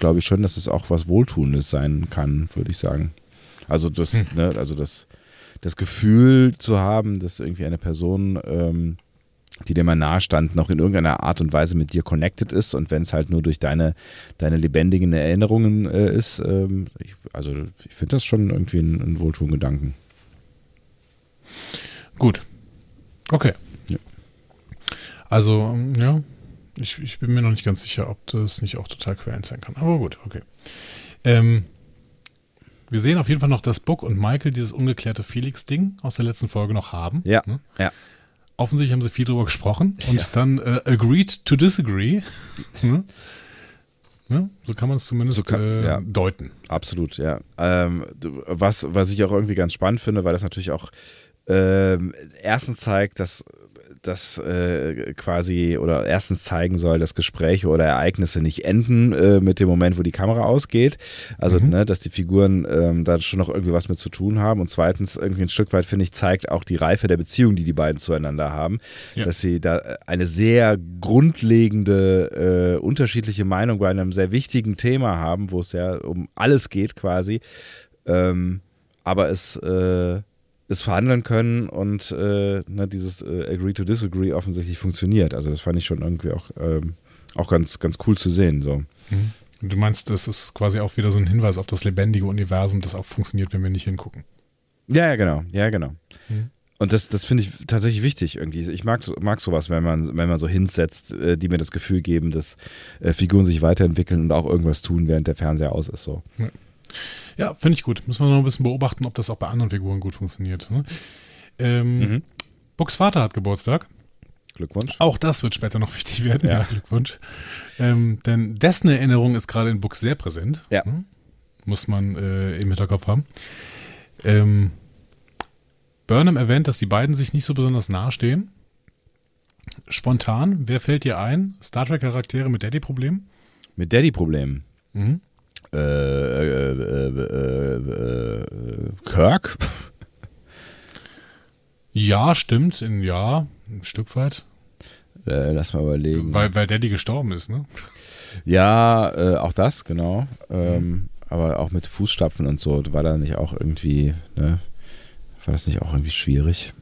Speaker 1: glaube ich schon, dass es auch was Wohltuendes sein kann, würde ich sagen. Also das,
Speaker 2: Hm.
Speaker 1: ne, also das, das Gefühl zu haben, dass irgendwie eine Person, ähm, die dir mal nahe stand, noch in irgendeiner Art und Weise mit dir connected ist und wenn es halt nur durch deine, deine lebendigen Erinnerungen äh, ist, ähm, ich, also ich finde das schon irgendwie ein, ein wohltuenden Gedanken.
Speaker 2: Gut. Okay.
Speaker 1: Ja.
Speaker 2: Also, ähm, ja, ich, ich bin mir noch nicht ganz sicher, ob das nicht auch total quälend sein kann. Aber gut, okay. Ähm, wir sehen auf jeden Fall noch, dass Book und Michael dieses ungeklärte Felix-Ding aus der letzten Folge noch haben.
Speaker 1: Ja,
Speaker 2: Ne?
Speaker 1: ja.
Speaker 2: Offensichtlich haben sie viel drüber gesprochen und
Speaker 1: Ja.
Speaker 2: dann äh, agreed to disagree. (laughs) Ne? So kann man es zumindest
Speaker 1: So kann-
Speaker 2: äh,
Speaker 1: ja.
Speaker 2: deuten.
Speaker 1: Absolut, ja. Ähm, was, was ich auch irgendwie ganz spannend finde, weil das natürlich auch ähm, erstens zeigt, dass das äh, quasi oder erstens zeigen soll, dass Gespräche oder Ereignisse nicht enden äh, mit dem Moment, wo die Kamera ausgeht. Also,
Speaker 2: Mhm.
Speaker 1: ne, dass die Figuren ähm, da schon noch irgendwie was mit zu tun haben. Und zweitens, irgendwie ein Stück weit, finde ich, zeigt auch die Reife der Beziehung, die die beiden zueinander haben.
Speaker 2: Ja.
Speaker 1: Dass sie da eine sehr grundlegende, äh, unterschiedliche Meinung bei einem sehr wichtigen Thema haben, wo es ja um alles geht quasi. Ähm, aber es äh, es verhandeln können und äh, ne, dieses äh, Agree to Disagree offensichtlich funktioniert. Also das fand ich schon irgendwie auch, ähm, auch ganz, ganz cool zu sehen. So.
Speaker 2: Und du meinst, das ist quasi auch wieder so ein Hinweis auf das lebendige Universum, das auch funktioniert, wenn wir nicht hingucken.
Speaker 1: Ja, ja, genau, ja, genau.
Speaker 2: Mhm.
Speaker 1: Und das, das finde ich tatsächlich wichtig irgendwie. Ich mag, mag sowas, wenn man, wenn man so Hints setzt, äh, die mir das Gefühl geben, dass äh, Figuren sich weiterentwickeln und auch irgendwas tun, während der Fernseher aus ist. So.
Speaker 2: Ja, finde ich gut. Müssen wir noch ein bisschen beobachten, ob das auch bei anderen Figuren gut funktioniert. Ne? Ähm,
Speaker 1: Mhm.
Speaker 2: Bucks Vater hat Geburtstag.
Speaker 1: Glückwunsch.
Speaker 2: Auch das wird später noch (laughs) wichtig werden. Ja,
Speaker 1: Ja.
Speaker 2: Glückwunsch. Ähm, denn dessen Erinnerung ist gerade in Bucks sehr präsent.
Speaker 1: Ja.
Speaker 2: Ne? Muss man äh, im Hinterkopf haben. Ähm, Burnham erwähnt, dass die beiden sich nicht so besonders nahe stehen. Spontan, wer fällt dir ein? Star Trek-Charaktere mit Daddy-Problemen?
Speaker 1: Mit Daddy-Problemen.
Speaker 2: Mhm.
Speaker 1: Äh, äh, äh, äh, äh, Kirk?
Speaker 2: Ja, stimmt. In, ja, ein Stück weit.
Speaker 1: Äh, lass mal überlegen.
Speaker 2: Weil, weil Daddy gestorben ist, ne?
Speaker 1: Ja, auch das, genau. Ähm, Aber auch mit Fußstapfen und so, war da nicht auch irgendwie, ne? War das nicht auch irgendwie schwierig?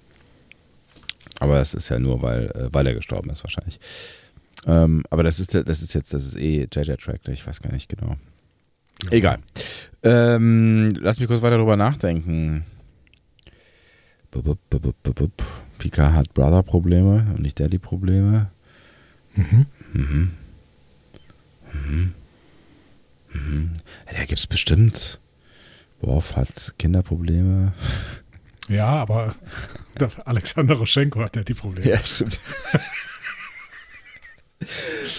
Speaker 1: Aber das ist ja nur, weil, weil er gestorben ist, wahrscheinlich. Ähm, aber das ist, das ist jetzt, das ist eh JJ Track, ich weiß gar nicht genau. Egal. Ähm, lass mich kurz weiter drüber nachdenken. Pika hat Brother-Probleme und nicht Daddy-Probleme.
Speaker 2: Mhm.
Speaker 1: Mhm. Mhm. Mhm. Ja, da gibt's bestimmt. Worf hat Kinderprobleme.
Speaker 2: Ja, aber (laughs) der Alexander Roschenko hat ja die Probleme.
Speaker 1: Ja, stimmt. (laughs)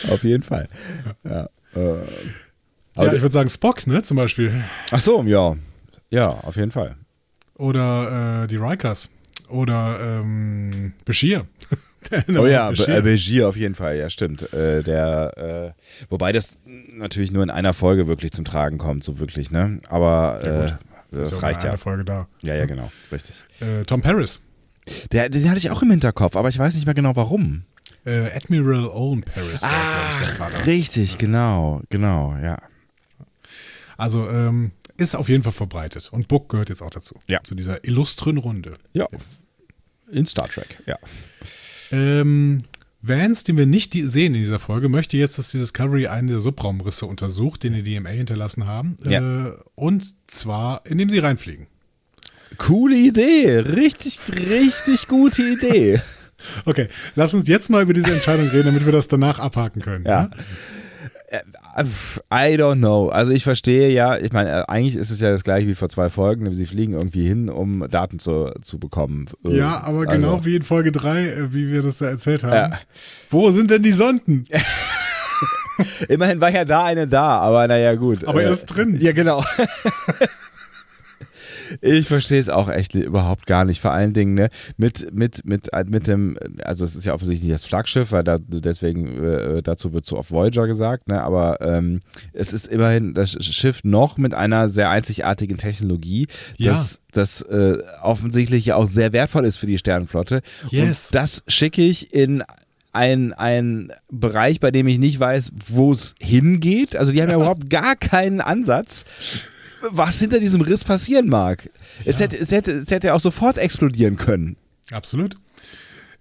Speaker 1: Auf jeden Fall. Ja. Äh, aber
Speaker 2: ja, ich würde sagen Spock, ne, zum Beispiel.
Speaker 1: ach so, ja. Ja, auf jeden Fall.
Speaker 2: Oder äh, die Rikers. Oder ähm, Bashir. (laughs)
Speaker 1: Oh ja,
Speaker 2: Bashir.
Speaker 1: Äh, Begier auf jeden Fall, ja, stimmt. Äh, der, äh, wobei das natürlich nur in einer Folge wirklich zum Tragen kommt, so wirklich, ne? Aber
Speaker 2: Ja,
Speaker 1: äh, das
Speaker 2: Ist
Speaker 1: reicht ja.
Speaker 2: Eine Folge da.
Speaker 1: Ja, ja, genau, richtig.
Speaker 2: Äh, Tom Paris.
Speaker 1: Der, den hatte ich auch im Hinterkopf, aber ich weiß nicht mehr genau warum.
Speaker 2: Äh, Admiral Owen Paris. war, glaub ich,
Speaker 1: richtig, genau, genau, ja.
Speaker 2: Also ähm, ist auf jeden Fall verbreitet. Und Book gehört jetzt auch dazu.
Speaker 1: Ja.
Speaker 2: Zu dieser illustren Runde.
Speaker 1: Ja. In Star Trek, ja.
Speaker 2: Ähm, Vance, den wir nicht sehen in dieser Folge, möchte jetzt, dass die Discovery einen der Subraumrisse untersucht, den die DMA hinterlassen haben.
Speaker 1: Ja.
Speaker 2: Äh, und zwar, indem sie reinfliegen.
Speaker 1: Coole Idee, richtig, richtig gute Idee. (laughs)
Speaker 2: Okay, lass uns jetzt mal über diese Entscheidung reden, damit wir das danach abhaken können.
Speaker 1: Ja. I don't know. Also ich verstehe ja, ich meine, äh, eigentlich ist es ja das gleiche wie vor zwei Folgen. Sie fliegen irgendwie hin, um Daten zu, zu bekommen.
Speaker 2: Ja, aber
Speaker 1: Also,
Speaker 2: genau wie in Folge 3, äh, wie wir das da erzählt haben.
Speaker 1: Ja.
Speaker 2: Wo sind denn die Sonden? (laughs)
Speaker 1: Immerhin war ja da eine da, aber naja, gut.
Speaker 2: Aber
Speaker 1: Äh,
Speaker 2: er ist drin.
Speaker 1: Ja, genau. (laughs) Ich verstehe es auch echt überhaupt gar nicht. Vor allen Dingen ne, mit, mit, mit, mit dem, also es ist ja offensichtlich das Flaggschiff, weil da, deswegen äh, dazu wird so auf Voyager gesagt, ne, aber ähm, es ist immerhin das Schiff noch mit einer sehr einzigartigen Technologie,
Speaker 2: Ja.
Speaker 1: das, das äh, offensichtlich ja auch sehr wertvoll ist für die Sternenflotte.
Speaker 2: Yes.
Speaker 1: Und das schicke ich in ein, ein Bereich, bei dem ich nicht weiß, wo es hingeht. Also die haben ja (laughs) überhaupt gar keinen Ansatz, was hinter diesem Riss passieren mag. Es, hätte, es, hätte, es hätte auch sofort explodieren können.
Speaker 2: Absolut.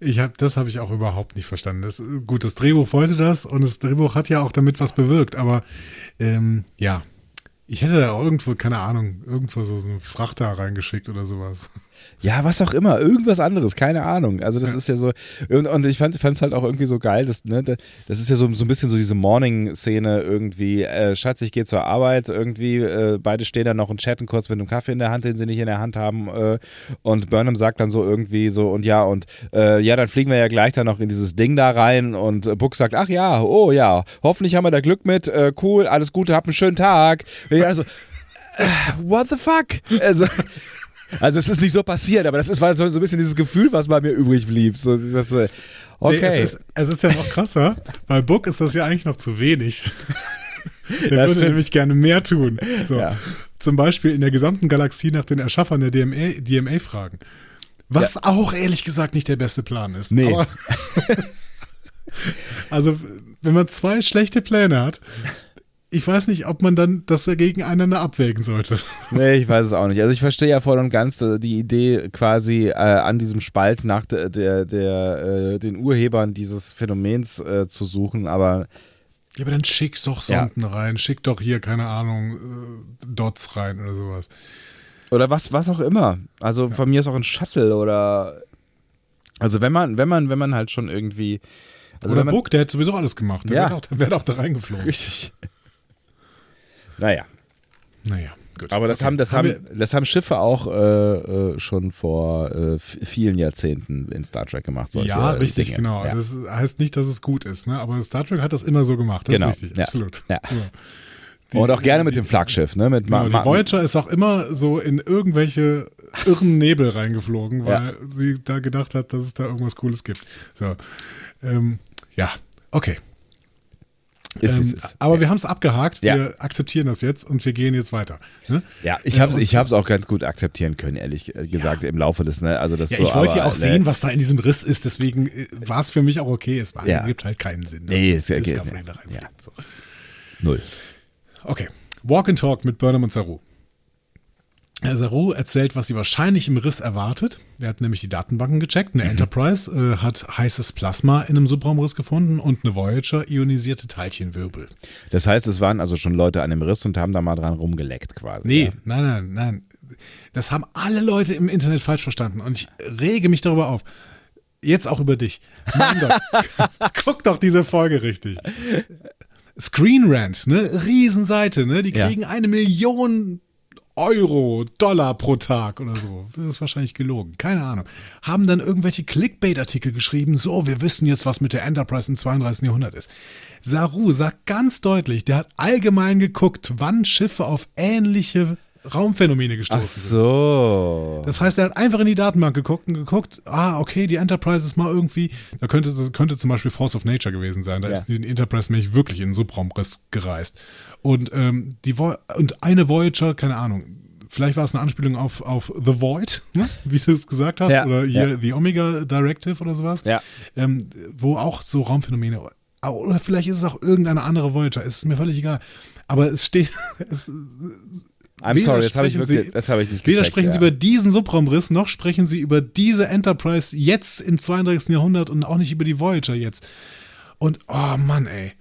Speaker 2: Ich hab, das habe ich auch überhaupt nicht verstanden. Das, gut, das Drehbuch wollte das und das Drehbuch hat ja auch damit was bewirkt, aber ähm, ja, ich hätte da irgendwo, keine Ahnung, irgendwo so, so einen Frachter reingeschickt oder sowas.
Speaker 1: Ja, was auch immer, irgendwas anderes, keine Ahnung. Also das ist ja so, und, und ich fand es halt auch irgendwie so geil, dass, ne, das ist ja so, so ein bisschen so diese Morning-Szene irgendwie, äh, Schatz, ich gehe zur Arbeit, irgendwie, äh, beide stehen dann noch und chatten kurz mit einem Kaffee in der Hand, den sie nicht in der Hand haben äh, und Burnham sagt dann so irgendwie so, und ja, und äh, ja, dann fliegen wir ja gleich dann noch in dieses Ding da rein und Book sagt, ach ja, oh ja, hoffentlich haben wir da Glück mit, äh, cool, alles Gute, habt einen schönen Tag. Ja, also, what the fuck? Also, also es ist nicht so passiert, aber das ist war so, so ein bisschen dieses Gefühl, was bei mir übrig blieb. So, das, äh, okay.
Speaker 2: Nee, es, ist, es ist ja noch krasser. Bei Book ist das ja eigentlich noch zu wenig. (laughs) Der würde
Speaker 1: stimmt.
Speaker 2: nämlich gerne mehr tun. So.
Speaker 1: Ja.
Speaker 2: Zum Beispiel in der gesamten Galaxie nach den Erschaffern der DMA, DMA fragen. Was auch ehrlich gesagt nicht der beste Plan ist.
Speaker 1: Nee. (laughs)
Speaker 2: Also, wenn man zwei schlechte Pläne hat, ich weiß nicht, ob man dann das gegeneinander abwägen sollte. (laughs)
Speaker 1: nee, ich weiß es auch nicht. Also ich verstehe ja voll und ganz äh, die Idee quasi äh, an diesem Spalt nach der, der, der äh, den Urhebern dieses Phänomens äh, zu suchen, aber
Speaker 2: Ja, aber dann schick doch
Speaker 1: Ja.
Speaker 2: Sonden rein, schick doch hier, keine Ahnung, äh, Dots rein oder sowas.
Speaker 1: oder was, was auch immer. Also von mir ist auch ein Shuttle oder also wenn man, wenn man, wenn man halt schon irgendwie also
Speaker 2: oder Book, der hätte sowieso alles gemacht. Der
Speaker 1: Ja.
Speaker 2: wäre doch, wär doch da reingeflogen.
Speaker 1: Richtig. Naja.
Speaker 2: Naja, gut.
Speaker 1: Aber das
Speaker 2: Okay.
Speaker 1: haben, das
Speaker 2: Haben
Speaker 1: haben, das haben Schiffe auch äh, äh, schon vor äh, vielen Jahrzehnten in Star Trek gemacht.
Speaker 2: ja, richtig,
Speaker 1: Dinge.
Speaker 2: genau.
Speaker 1: Ja.
Speaker 2: Das heißt nicht, dass es gut ist, ne? aber Star Trek hat das immer so gemacht. Das
Speaker 1: Genau,
Speaker 2: ist richtig,
Speaker 1: ja.
Speaker 2: absolut.
Speaker 1: Ja.
Speaker 2: Die-
Speaker 1: Und auch gerne mit
Speaker 2: die-
Speaker 1: dem Flaggschiff, ne? Mit
Speaker 2: Genau, die Voyager ist auch immer so in irgendwelche irren Nebel reingeflogen, weil
Speaker 1: Ja.
Speaker 2: sie da gedacht hat, dass es da irgendwas Cooles gibt. So. Ähm, ja, okay.
Speaker 1: Ist,
Speaker 2: Ähm,
Speaker 1: ist.
Speaker 2: aber wir haben es abgehakt,
Speaker 1: Ja.
Speaker 2: wir akzeptieren das jetzt und wir gehen jetzt weiter. Ne?
Speaker 1: Ja, ich
Speaker 2: Äh,
Speaker 1: habe es
Speaker 2: und-
Speaker 1: ich hab's auch ganz gut akzeptieren können, ehrlich gesagt, im Laufe des, ne? Also das
Speaker 2: Ja,
Speaker 1: so,
Speaker 2: ich wollte ja auch
Speaker 1: ne,
Speaker 2: sehen, was da in diesem Riss ist, deswegen äh, war es für mich auch okay. Es war,
Speaker 1: Ja.
Speaker 2: gibt halt keinen Sinn,
Speaker 1: Nee, es geht- nee.
Speaker 2: da.
Speaker 1: Ja.
Speaker 2: So.
Speaker 1: Null.
Speaker 2: Okay. Walk and Talk mit Burnham und Saru. Herr Saru erzählt, was sie wahrscheinlich im Riss erwartet. Er hat nämlich die Datenbanken gecheckt. Eine Enterprise äh, hat heißes Plasma in einem Subraumriss gefunden und eine Voyager ionisierte Teilchenwirbel.
Speaker 1: Das heißt, es waren also schon Leute an dem Riss und haben da mal dran rumgeleckt quasi.
Speaker 2: Nee,
Speaker 1: Ja.
Speaker 2: nein, nein, nein. Das haben alle Leute im Internet falsch verstanden und ich rege mich darüber auf. Jetzt auch über dich. Mein Gott. (laughs) Guck doch diese Folge richtig. Screen Rant, ne? Riesenseite, ne? Die
Speaker 1: Ja.
Speaker 2: kriegen eine Million Euro, Dollar pro Tag oder so. Das ist wahrscheinlich gelogen. Keine Ahnung. Haben dann irgendwelche Clickbait-Artikel geschrieben. So, wir wissen jetzt, was mit der Enterprise im 32. Jahrhundert ist. Saru sagt ganz deutlich, der hat allgemein geguckt, wann Schiffe auf ähnliche Raumphänomene gestoßen
Speaker 1: Ach
Speaker 2: sind.
Speaker 1: so.
Speaker 2: Das heißt, er hat einfach in die Datenbank geguckt und geguckt, ah, okay, die Enterprise ist mal irgendwie, da könnte, könnte zum Beispiel Force of Nature gewesen sein. Da
Speaker 1: Ja.
Speaker 2: ist die Enterprise nämlich wirklich in den Subraumriss gereist. Und, ähm, die Vo und eine Voyager, keine Ahnung, vielleicht war es eine Anspielung auf, auf The Void, (laughs) ne? wie du es gesagt hast,
Speaker 1: Ja,
Speaker 2: oder hier
Speaker 1: ja.
Speaker 2: The Omega Directive oder sowas,
Speaker 1: Ja.
Speaker 2: ähm, wo auch so Raumphänomene, oder vielleicht ist es auch irgendeine andere Voyager, es ist mir völlig egal. Aber es steht, (laughs) es,
Speaker 1: I'm
Speaker 2: weder
Speaker 1: sorry, das habe ich wirklich,
Speaker 2: Sie-
Speaker 1: das habe ich nicht
Speaker 2: Weder
Speaker 1: gecheckt,
Speaker 2: sprechen
Speaker 1: ja.
Speaker 2: Sie über diesen Subraumriss, noch sprechen Sie über diese Enterprise jetzt im 32. Jahrhundert und auch nicht über die Voyager jetzt. Und, oh Mann, ey.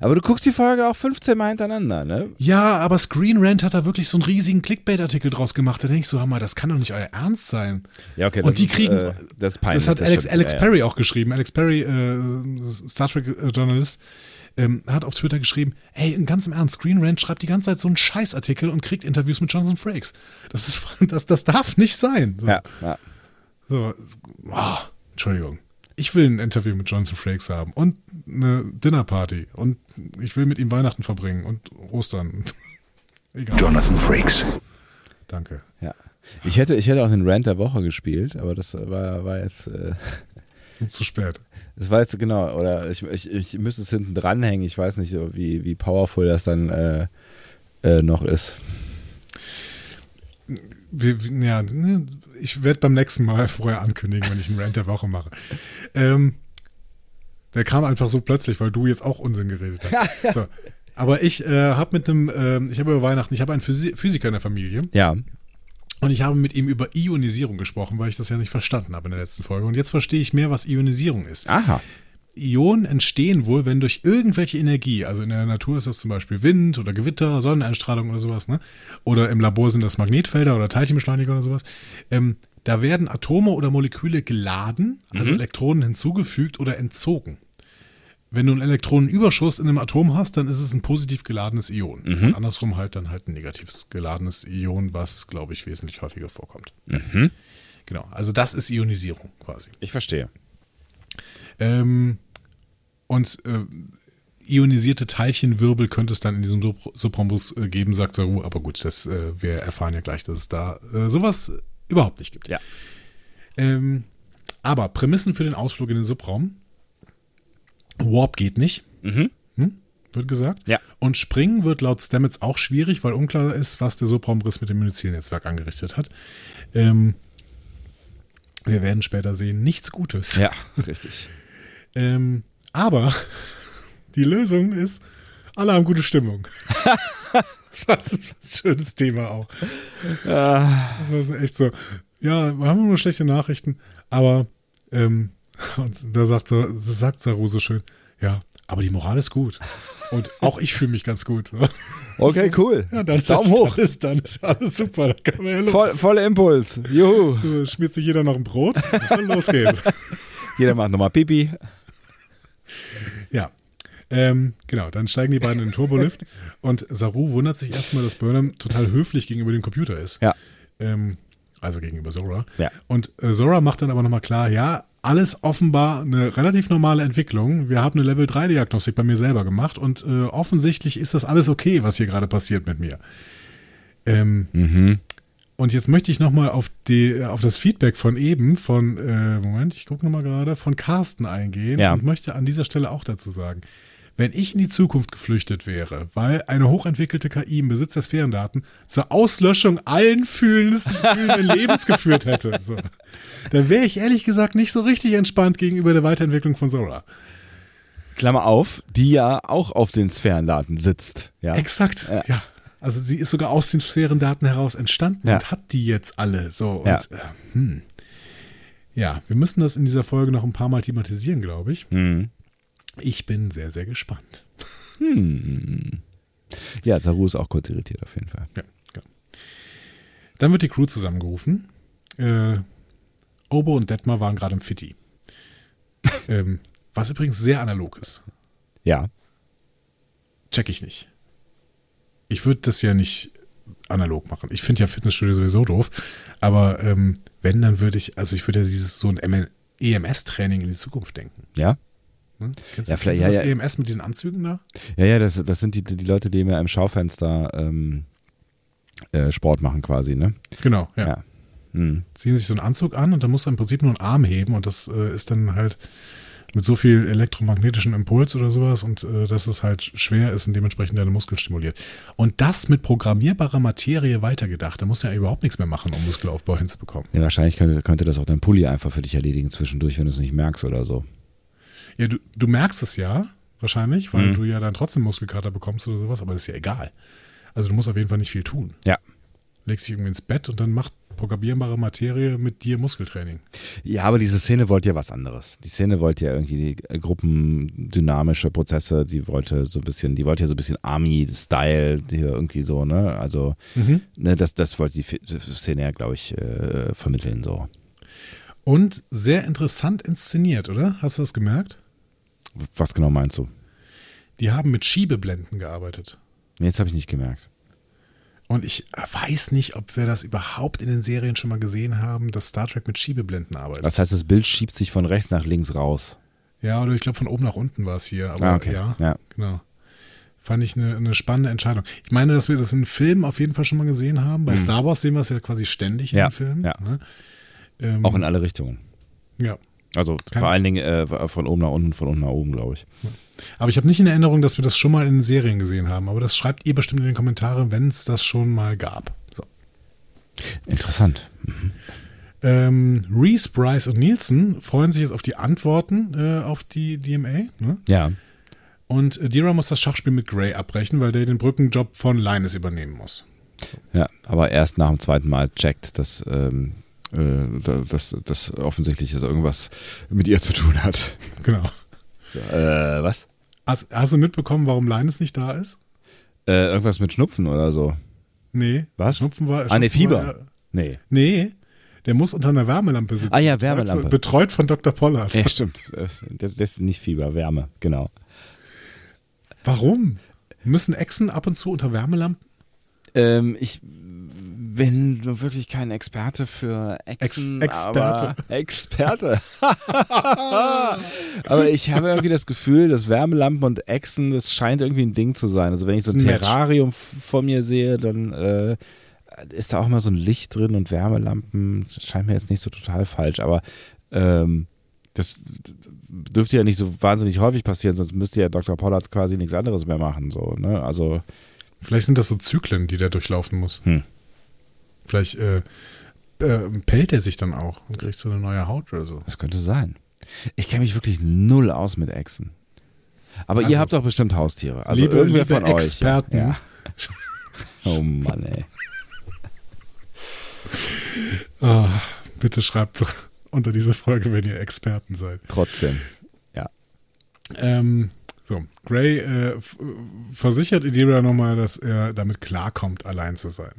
Speaker 1: Aber du guckst die Folge auch 15 Mal hintereinander, ne?
Speaker 2: Ja, aber Screen Rant hat da wirklich so einen riesigen Clickbait-Artikel draus gemacht. Da denke ich so, hör mal, das kann doch nicht euer Ernst sein.
Speaker 1: Ja, okay,
Speaker 2: Und
Speaker 1: das
Speaker 2: die
Speaker 1: ist,
Speaker 2: kriegen,
Speaker 1: äh, das ist peinlich,
Speaker 2: das hat
Speaker 1: das
Speaker 2: Alex,
Speaker 1: stimmt,
Speaker 2: Alex
Speaker 1: ja, ja.
Speaker 2: Perry auch geschrieben. Alex Perry, äh, Star Trek-Journalist, ähm, hat auf Twitter geschrieben, hey, in ganz im Ernst, Screen Rant schreibt die ganze Zeit so einen Scheißartikel und kriegt Interviews mit Jonathan Frakes. Das ist, (laughs) das, das darf nicht sein. So.
Speaker 1: Ja, ja.
Speaker 2: So, oh, Entschuldigung. Ich will ein Interview mit Jonathan Frakes haben und eine Dinnerparty und ich will mit ihm Weihnachten verbringen und Ostern. (laughs) Egal.
Speaker 4: Jonathan Frakes.
Speaker 2: Danke.
Speaker 1: ja. Ich hätte, ich hätte auch den Rant der Woche gespielt, aber das war, war jetzt, äh,
Speaker 2: Zu spät.
Speaker 1: das war jetzt genau, oder ich, ich, ich müsste es hinten dranhängen, ich weiß nicht, so wie, wie powerful das dann äh, äh, noch ist.
Speaker 2: Wir, wir- ja, ne, ich werde beim nächsten Mal (laughs) vorher ankündigen, wenn ich einen Rant der Woche mache. Ähm, der kam einfach so plötzlich, weil du jetzt auch Unsinn geredet hast. So. Aber ich äh, habe mit einem, ähm, ich habe über Weihnachten, ich habe einen Physi Physiker in der Familie
Speaker 1: Ja,
Speaker 2: und ich habe mit ihm über Ionisierung gesprochen, weil ich das ja nicht verstanden habe in der letzten Folge. Und jetzt verstehe ich mehr, was Ionisierung ist.
Speaker 1: aha.
Speaker 2: Ionen entstehen wohl, wenn durch irgendwelche Energie, also in der Natur ist das zum Beispiel Wind oder Gewitter, Sonneneinstrahlung oder sowas, ne? Oder im Labor sind das Magnetfelder oder Teilchenbeschleuniger oder sowas. Ähm, da werden Atome oder Moleküle geladen, also Elektronen hinzugefügt oder entzogen. Wenn du einen Elektronenüberschuss in einem Atom hast, dann ist es ein positiv geladenes Ion. Und andersrum halt dann halt ein negatives geladenes Ion, was, glaube ich, wesentlich häufiger vorkommt. Genau, also das ist Ionisierung quasi.
Speaker 1: Ich verstehe.
Speaker 2: Ähm, und äh, ionisierte Teilchenwirbel könnte es dann in diesem Subraumriss äh, geben, sagt Saru. Aber gut, das, äh, wir erfahren ja gleich, dass es da äh, sowas überhaupt nicht gibt.
Speaker 1: Ja.
Speaker 2: Ähm, aber Prämissen für den Ausflug in den Subraum. Warp geht nicht.
Speaker 1: Mhm.
Speaker 2: Hm? Wird gesagt.
Speaker 1: Ja.
Speaker 2: Und Springen wird laut Stamets auch schwierig, weil unklar ist, was der Subraumriss mit dem Mynozil-Netzwerk angerichtet hat. Ähm, wir werden später sehen, nichts Gutes.
Speaker 1: Ja, richtig. (laughs)
Speaker 2: Ähm, aber (laughs) die Lösung ist, alle haben gute Stimmung. (laughs) das war so ein schönes Thema auch. Das war echt so, ja, wir haben nur schlechte Nachrichten, aber ähm, (laughs) und da sagt, so, sagt Saru so schön, ja, aber die Moral ist gut. Und auch ich fühle mich ganz gut.
Speaker 1: Okay, cool.
Speaker 2: Ja, dann
Speaker 1: Daumen hoch.
Speaker 2: Dann ist, dann ist alles super. Dann kann man ja los.
Speaker 1: Voll, voller Impuls. Juhu.
Speaker 2: So, schmiert sich jeder noch ein Brot und los geht's.
Speaker 1: Jeder macht nochmal Pipi.
Speaker 2: Ja. Ähm, genau, dann steigen die beiden in den Turbolift (laughs) und Saru wundert sich erstmal, dass Burnham total höflich gegenüber dem Computer ist.
Speaker 1: Ja.
Speaker 2: Ähm, also gegenüber Zora.
Speaker 1: Ja.
Speaker 2: Und äh, Zora macht dann aber nochmal klar, ja, alles offenbar eine relativ normale Entwicklung. Wir haben eine Level-3-Diagnostik bei mir selber gemacht und äh, offensichtlich ist das alles okay, was hier gerade passiert mit mir. Ähm,
Speaker 1: Mhm.
Speaker 2: Und jetzt möchte ich nochmal auf, die- auf das Feedback von eben, von, äh, Moment, ich gucke nochmal gerade, von Carsten eingehen
Speaker 1: Ja.
Speaker 2: und möchte an dieser Stelle auch dazu sagen, wenn ich in die Zukunft geflüchtet wäre, weil eine hochentwickelte KI im Besitz der Sphärendaten zur Auslöschung allen fühlenden Lebens geführt hätte, so, dann wäre ich ehrlich gesagt nicht so richtig entspannt gegenüber der Weiterentwicklung von Zora.
Speaker 1: Klammer auf, die ja auch auf den Sphärendaten sitzt. Ja.
Speaker 2: Exakt,
Speaker 1: Ja.
Speaker 2: ja. Also sie ist sogar aus den Sphärendaten heraus entstanden
Speaker 1: Ja.
Speaker 2: und hat die jetzt alle. So, und
Speaker 1: Ja.
Speaker 2: äh, hm. ja, wir müssen das in dieser Folge noch ein paar Mal thematisieren, glaube ich.
Speaker 1: Mhm.
Speaker 2: Ich bin sehr, sehr gespannt.
Speaker 1: Ja, Saru ist auch kurz irritiert auf jeden Fall.
Speaker 2: Ja, ja. Dann wird die Crew zusammengerufen. Äh, Obo und Detmar waren gerade im Fitti. (laughs) ähm, was übrigens sehr analog ist.
Speaker 1: Ja.
Speaker 2: Check ich nicht. Ich würde das ja nicht analog machen. Ich finde ja Fitnessstudio sowieso doof. Aber ähm, wenn, dann würde ich, also ich würde ja dieses so ein EMS-Training in die Zukunft denken.
Speaker 1: Ja?
Speaker 2: Ne? Kennst,
Speaker 1: Ja,
Speaker 2: du-
Speaker 1: vielleicht-
Speaker 2: kennst du
Speaker 1: ja,
Speaker 2: das
Speaker 1: ja.
Speaker 2: EMS mit diesen Anzügen da?
Speaker 1: Ja, ja, das, das sind die, die Leute, die immer im Schaufenster ähm, äh, Sport machen quasi, ne?
Speaker 2: Genau, ja.
Speaker 1: Ja. Mhm.
Speaker 2: Ziehen sich so einen Anzug an und dann musst du im Prinzip nur einen Arm heben und das äh, ist dann halt mit so viel elektromagnetischen Impuls oder sowas und äh, dass es halt schwer ist und dementsprechend deine Muskeln stimuliert. Und das mit programmierbarer Materie weitergedacht. Da musst du ja überhaupt nichts mehr machen, um Muskelaufbau hinzubekommen.
Speaker 1: Ja, wahrscheinlich könnte, könnte das auch dein Pulli einfach für dich erledigen zwischendurch, wenn du es nicht merkst oder so.
Speaker 2: Ja, du, du merkst es ja wahrscheinlich, weil
Speaker 1: Mhm.
Speaker 2: du ja dann trotzdem Muskelkater bekommst oder sowas, aber das ist ja egal. Also du musst auf jeden Fall nicht viel tun.
Speaker 1: Ja.
Speaker 2: Legst dich irgendwie ins Bett und dann macht programmierbare Materie mit dir Muskeltraining.
Speaker 1: Ja, aber diese Szene wollte ja was anderes. Die Szene wollte ja irgendwie die äh, gruppendynamische Prozesse, die wollte so ein bisschen, die wollte ja so ein bisschen Army-Style, die hier irgendwie so, ne? Also, ne, das, das wollte die Szene ja, glaube ich, äh, vermitteln, so.
Speaker 2: Und sehr interessant inszeniert, oder? Hast du das gemerkt?
Speaker 1: Was genau meinst du?
Speaker 2: Die haben mit Schiebeblenden gearbeitet.
Speaker 1: Jetzt habe ich nicht gemerkt.
Speaker 2: Und ich weiß nicht, ob wir das überhaupt in den Serien schon mal gesehen haben, dass Star Trek mit Schiebeblenden arbeitet.
Speaker 1: Das heißt, das Bild schiebt sich von rechts nach links raus.
Speaker 2: Ja, oder ich glaube von oben nach unten war es hier. Aber
Speaker 1: Ah, okay.
Speaker 2: ja,
Speaker 1: Ja.
Speaker 2: genau. Fand ich eine, eine spannende Entscheidung. Ich meine, dass wir das in Filmen auf jeden Fall schon mal gesehen haben. Bei Star Wars sehen wir es ja quasi ständig in
Speaker 1: Mhm. Ja,
Speaker 2: den Filmen.
Speaker 1: ja.
Speaker 2: Ne? Ähm,
Speaker 1: Auch in alle Richtungen.
Speaker 2: ja.
Speaker 1: Also
Speaker 2: Kann-
Speaker 1: vor allen Dingen äh, von oben nach unten, von unten nach oben, glaube ich.
Speaker 2: Aber ich habe nicht in Erinnerung, dass wir das schon mal in Serien gesehen haben. Aber das schreibt ihr bestimmt in den Kommentaren, wenn es das schon mal gab. So.
Speaker 1: Interessant.
Speaker 2: Ähm, Reese, Bryce und Nielsen freuen sich jetzt auf die Antworten äh, auf die DMA. Ne?
Speaker 1: Ja.
Speaker 2: Und äh, Dira muss das Schachspiel mit Gray abbrechen, weil der den Brückenjob von Linus übernehmen muss.
Speaker 1: Ja, aber erst nach dem zweiten Mal checkt, dass, ähm, äh, da- dass das offensichtlich das irgendwas mit ihr zu tun hat.
Speaker 2: Genau.
Speaker 1: Äh, was?
Speaker 2: Hast, hast du mitbekommen, warum Linus nicht da ist?
Speaker 1: Äh, irgendwas mit Schnupfen oder so.
Speaker 2: Nee.
Speaker 1: Was?
Speaker 2: Schnupfen war.
Speaker 1: Ah, nee,
Speaker 2: Schnupfen war-
Speaker 1: Fieber. Nee.
Speaker 2: Nee. Der muss unter einer Wärmelampe sitzen.
Speaker 1: Ah ja, Wärmelampe.
Speaker 2: Betreut von Dr. Pollard.
Speaker 1: Ja, stimmt. Das das ist nicht Fieber, Wärme, genau.
Speaker 2: Warum? Müssen Echsen ab und zu unter Wärmelampen?
Speaker 1: Ähm, ich bin wirklich kein Experte für Echsen,
Speaker 2: Ex- Experte.
Speaker 1: aber Experte. (laughs) aber ich habe irgendwie das Gefühl, dass Wärmelampen und Echsen, das scheint irgendwie ein Ding zu sein. Also wenn ich so ein. Terrarium vor mir sehe, dann äh, ist da auch mal so ein Licht drin und Wärmelampen. Das scheint mir jetzt nicht so total falsch, aber ähm, das dürfte ja nicht so wahnsinnig häufig passieren, sonst müsste ja Dr. Pollard quasi nichts anderes mehr machen. So, ne? Also
Speaker 2: Vielleicht sind das so Zyklen, die der durchlaufen muss.
Speaker 1: Hm.
Speaker 2: Vielleicht äh, äh, pellt er sich dann auch und kriegt so eine neue Haut oder so.
Speaker 1: Das könnte sein. Ich kenne mich wirklich null aus mit Echsen. Aber
Speaker 2: Also,
Speaker 1: ihr habt doch bestimmt Haustiere. Also
Speaker 2: liebe-
Speaker 1: irgendwer
Speaker 2: liebe
Speaker 1: von euch.
Speaker 2: Experten.
Speaker 1: Ja. Oh Mann, ey.
Speaker 2: Ah, bitte schreibt unter diese Folge, wenn ihr Experten seid.
Speaker 1: Trotzdem.
Speaker 2: Ähm, so, Gray äh, versichert Idira nochmal, dass er damit klarkommt, allein zu sein.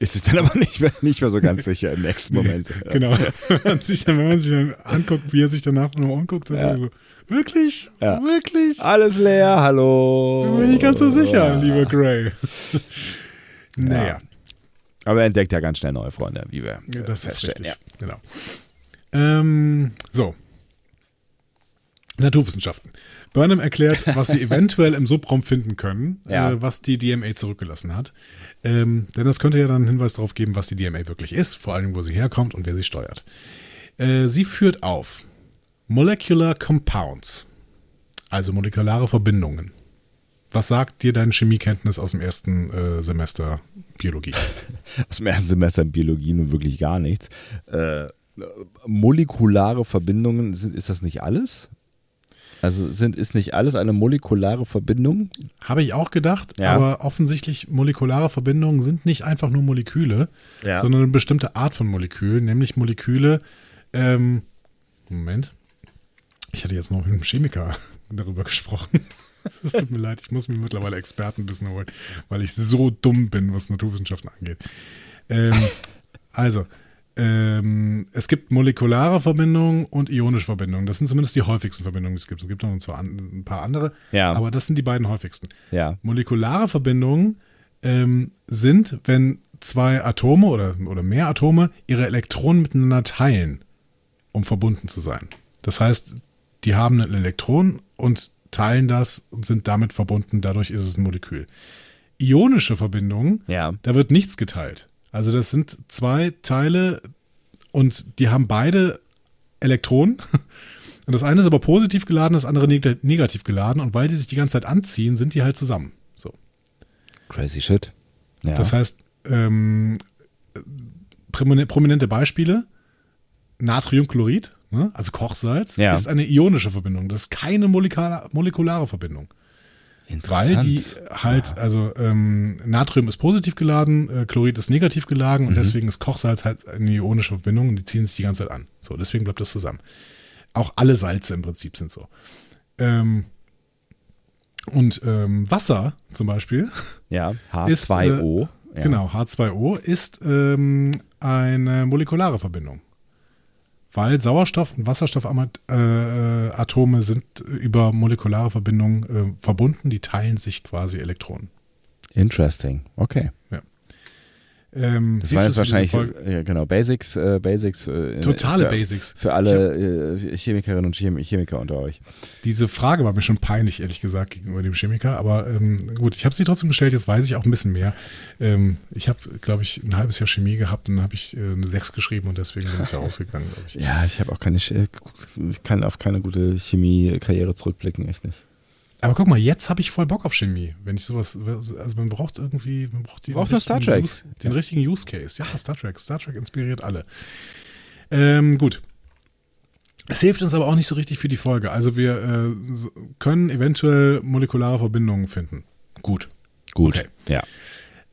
Speaker 1: Ist es dann aber nicht mehr, nicht mehr so ganz sicher im nächsten Moment.
Speaker 2: Genau. Wenn man sich dann, wenn man sich dann anguckt, wie er sich danach noch umguckt, ist
Speaker 1: Ja.
Speaker 2: er so, wirklich?
Speaker 1: Ja.
Speaker 2: Wirklich?
Speaker 1: Alles leer, hallo.
Speaker 2: Bin mir nicht ganz so sicher, lieber Gray. (laughs) naja,
Speaker 1: Aber er entdeckt ja ganz schnell neue Freunde, wie wir
Speaker 2: ja, das ist
Speaker 1: feststellen.
Speaker 2: richtig. Genau. Ähm, so. Naturwissenschaften. Burnham erklärt, (laughs) was sie eventuell im Subraum finden können,
Speaker 1: Ja.
Speaker 2: äh, was die DMA zurückgelassen hat. Ähm, denn das könnte ja dann einen Hinweis darauf geben, was die DMA wirklich ist, vor allem wo sie herkommt und wer sie steuert. Äh, sie führt auf Molecular Compounds, also molekulare Verbindungen. Was sagt dir deine Chemiekenntnis aus dem ersten äh, Semester Biologie? (laughs)
Speaker 1: Aus dem ersten Semester Biologie nun wirklich gar nichts. Äh, molekulare Verbindungen, sind, ist das nicht alles? Also sind, ist nicht alles eine molekulare Verbindung?
Speaker 2: Habe ich auch gedacht,
Speaker 1: Ja.
Speaker 2: aber offensichtlich molekulare Verbindungen sind nicht einfach nur Moleküle,
Speaker 1: Ja.
Speaker 2: sondern eine bestimmte Art von Molekülen, nämlich Moleküle, ähm, Moment, ich hatte jetzt noch mit einem Chemiker (laughs) darüber gesprochen. (laughs) Es tut mir leid, ich muss mir mittlerweile Expertenwissen holen, weil ich so dumm bin, was Naturwissenschaften angeht. Ähm, also, ähm, es gibt molekulare Verbindungen und ionische Verbindungen. Das sind zumindest die häufigsten Verbindungen, die es gibt. Es gibt noch ein paar andere,
Speaker 1: Ja.
Speaker 2: aber das sind die beiden häufigsten.
Speaker 1: Ja.
Speaker 2: Molekulare Verbindungen ähm, sind, wenn zwei Atome oder, oder mehr Atome ihre Elektronen miteinander teilen, um verbunden zu sein. Das heißt, die haben ein Elektron und teilen das und sind damit verbunden. Dadurch ist es ein Molekül. Ionische Verbindungen,
Speaker 1: Ja.
Speaker 2: da wird nichts geteilt. Also das sind zwei Teile und die haben beide Elektronen. (laughs) Und das eine ist aber positiv geladen, das andere neg negativ geladen. Und weil die sich die ganze Zeit anziehen, sind die halt zusammen. So.
Speaker 1: Crazy shit. Ja.
Speaker 2: Das heißt, ähm, promine- prominente Beispiele: Natriumchlorid, ne? also Kochsalz,
Speaker 1: Ja.
Speaker 2: ist eine ionische Verbindung. Das ist keine molekula- molekulare Verbindung. Weil die halt, also ähm, Natrium ist positiv geladen, äh, Chlorid ist negativ geladen
Speaker 1: Mhm.
Speaker 2: und deswegen ist Kochsalz halt eine ionische Verbindung und die ziehen sich die ganze Zeit an. So, deswegen bleibt das zusammen. Auch alle Salze im Prinzip sind so. Ähm, und ähm, Wasser zum Beispiel (laughs)
Speaker 1: ja.
Speaker 2: ist,
Speaker 1: H2O.
Speaker 2: Äh,
Speaker 1: ja.
Speaker 2: Genau, H2O ist ähm, eine molekulare Verbindung. Weil Sauerstoff- und Wasserstoffatome äh, sind über molekulare Verbindungen äh, verbunden, die teilen sich quasi Elektronen.
Speaker 1: Interesting. Okay.
Speaker 2: Ähm,
Speaker 1: Das war jetzt wahrscheinlich,
Speaker 2: Folge?
Speaker 1: ja, genau, Basics, äh, Basics. Äh,
Speaker 2: Totale
Speaker 1: für,
Speaker 2: Basics.
Speaker 1: Für alle äh, Chemikerinnen und Chem Chemiker unter euch.
Speaker 2: Diese Frage war mir schon peinlich, ehrlich gesagt, gegenüber dem Chemiker. Aber ähm, gut, ich habe sie trotzdem gestellt, jetzt weiß ich auch ein bisschen mehr. Ähm, ich habe, glaube ich, ein halbes Jahr Chemie gehabt und dann habe ich äh, eine 6 geschrieben und deswegen bin ich da (laughs) rausgegangen, glaube ich.
Speaker 1: Ja, ich habe auch keine, Ch- ich kann auf keine gute Chemie-Karriere zurückblicken, echt nicht.
Speaker 2: Aber guck mal, jetzt habe ich voll Bock auf Chemie. Wenn ich sowas, also man braucht irgendwie, man braucht, die
Speaker 1: Braucht Star Trek.
Speaker 2: Use, den richtigen Use Case. Ja, Star Trek. Star Trek inspiriert alle. Ähm, gut. Es hilft uns aber auch nicht so richtig für die Folge. Also wir äh, können eventuell molekulare Verbindungen finden. Gut.
Speaker 1: Gut.
Speaker 2: Okay.
Speaker 1: Ja.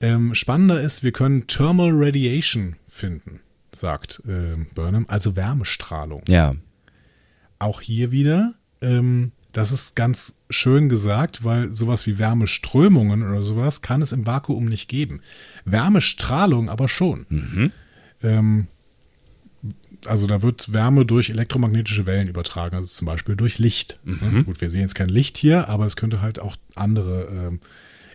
Speaker 2: Ähm, spannender ist, wir können Thermal Radiation finden, sagt äh, Burnham, also Wärmestrahlung.
Speaker 1: Ja.
Speaker 2: Auch hier wieder, ähm, das ist ganz schön gesagt, weil sowas wie Wärmeströmungen oder sowas kann es im Vakuum nicht geben. Wärmestrahlung aber schon. Ähm, also da wird Wärme durch elektromagnetische Wellen übertragen, also zum Beispiel durch Licht. Ne? Gut, wir sehen jetzt kein Licht hier, aber es könnte halt auch andere ähm,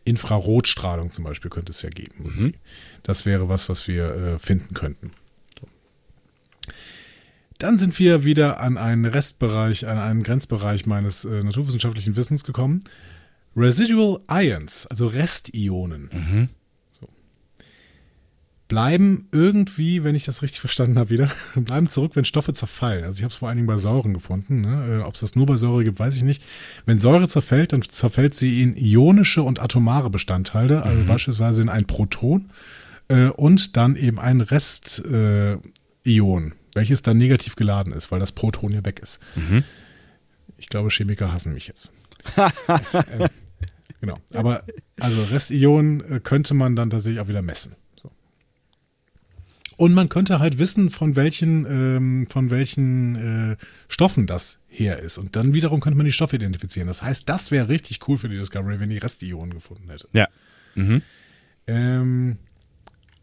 Speaker 2: Infrarotstrahlung zum Beispiel könnte es ja geben. irgendwie. Das wäre was, was wir äh, finden könnten. Dann sind wir wieder an einen Restbereich, an einen Grenzbereich meines äh, naturwissenschaftlichen Wissens gekommen. Residual Ions, also Restionen, so. bleiben irgendwie, wenn ich das richtig verstanden habe, wieder, (laughs) bleiben zurück, wenn Stoffe zerfallen. Also ich habe es vor allen Dingen bei Säuren gefunden. Ne? Äh, Ob es das nur bei Säure gibt, weiß ich nicht. Wenn Säure zerfällt, dann zerfällt sie in ionische und atomare Bestandteile, also beispielsweise in ein Proton äh, und dann eben ein Rest-Ion, äh, Ion, welches dann negativ geladen ist, weil das Proton ja weg ist. Ich glaube, Chemiker hassen mich jetzt. (laughs) ähm, genau. Aber also Restionen äh, könnte man dann tatsächlich auch wieder messen. So. Und man könnte halt wissen, von welchen, ähm, von welchen äh, Stoffen das her ist. Und dann wiederum könnte man die Stoffe identifizieren. Das heißt, das wäre richtig cool für die Discovery, wenn die Restionen gefunden hätte.
Speaker 1: Ja.
Speaker 2: Ähm,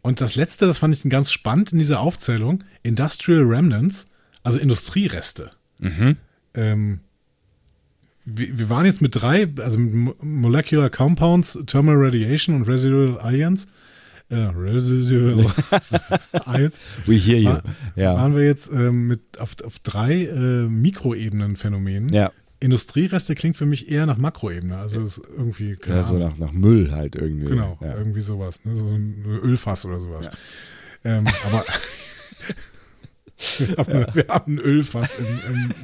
Speaker 2: und das letzte, das fand ich ganz spannend in dieser Aufzählung: Industrial Remnants, also Industriereste. Ähm, wir, wir waren jetzt mit drei, also mit Mo- Molecular Compounds, Thermal Radiation und Residual Ions. Äh, Residual (laughs) Ions.
Speaker 1: We hear you.
Speaker 2: War,
Speaker 1: Ja.
Speaker 2: Waren wir jetzt ähm, mit auf, auf drei äh, Mikroebenen-Phänomenen.
Speaker 1: Ja.
Speaker 2: Industriereste klingt für mich eher nach Makroebene. Also ist irgendwie. keine
Speaker 1: Ja, so nach, nach Müll halt irgendwie.
Speaker 2: Genau,
Speaker 1: Ja.
Speaker 2: irgendwie sowas. Ne? So ein Ölfass oder sowas. Ähm, (laughs) (laughs) aber wir, haben, wir haben ein Ölfass im,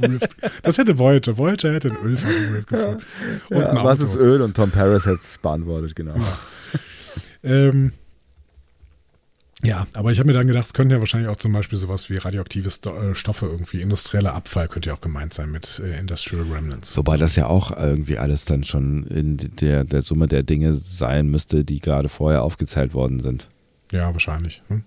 Speaker 2: im Rift. Das hätte Voyager. Voyager hätte ein Ölfass im Rift gefunden.
Speaker 1: Ja, was ist Öl? Und Tom Paris hat es beantwortet, genau.
Speaker 2: Ähm, Ja, aber ich habe mir dann gedacht, es könnten ja wahrscheinlich auch zum Beispiel sowas wie radioaktive äh, Stoffe irgendwie, industrieller Abfall könnte ja auch gemeint sein mit äh, Industrial Remnants.
Speaker 1: Wobei das ja auch irgendwie alles dann schon in der, der Summe der Dinge sein müsste, die gerade vorher aufgezählt worden sind.
Speaker 2: Ja, wahrscheinlich. Hm?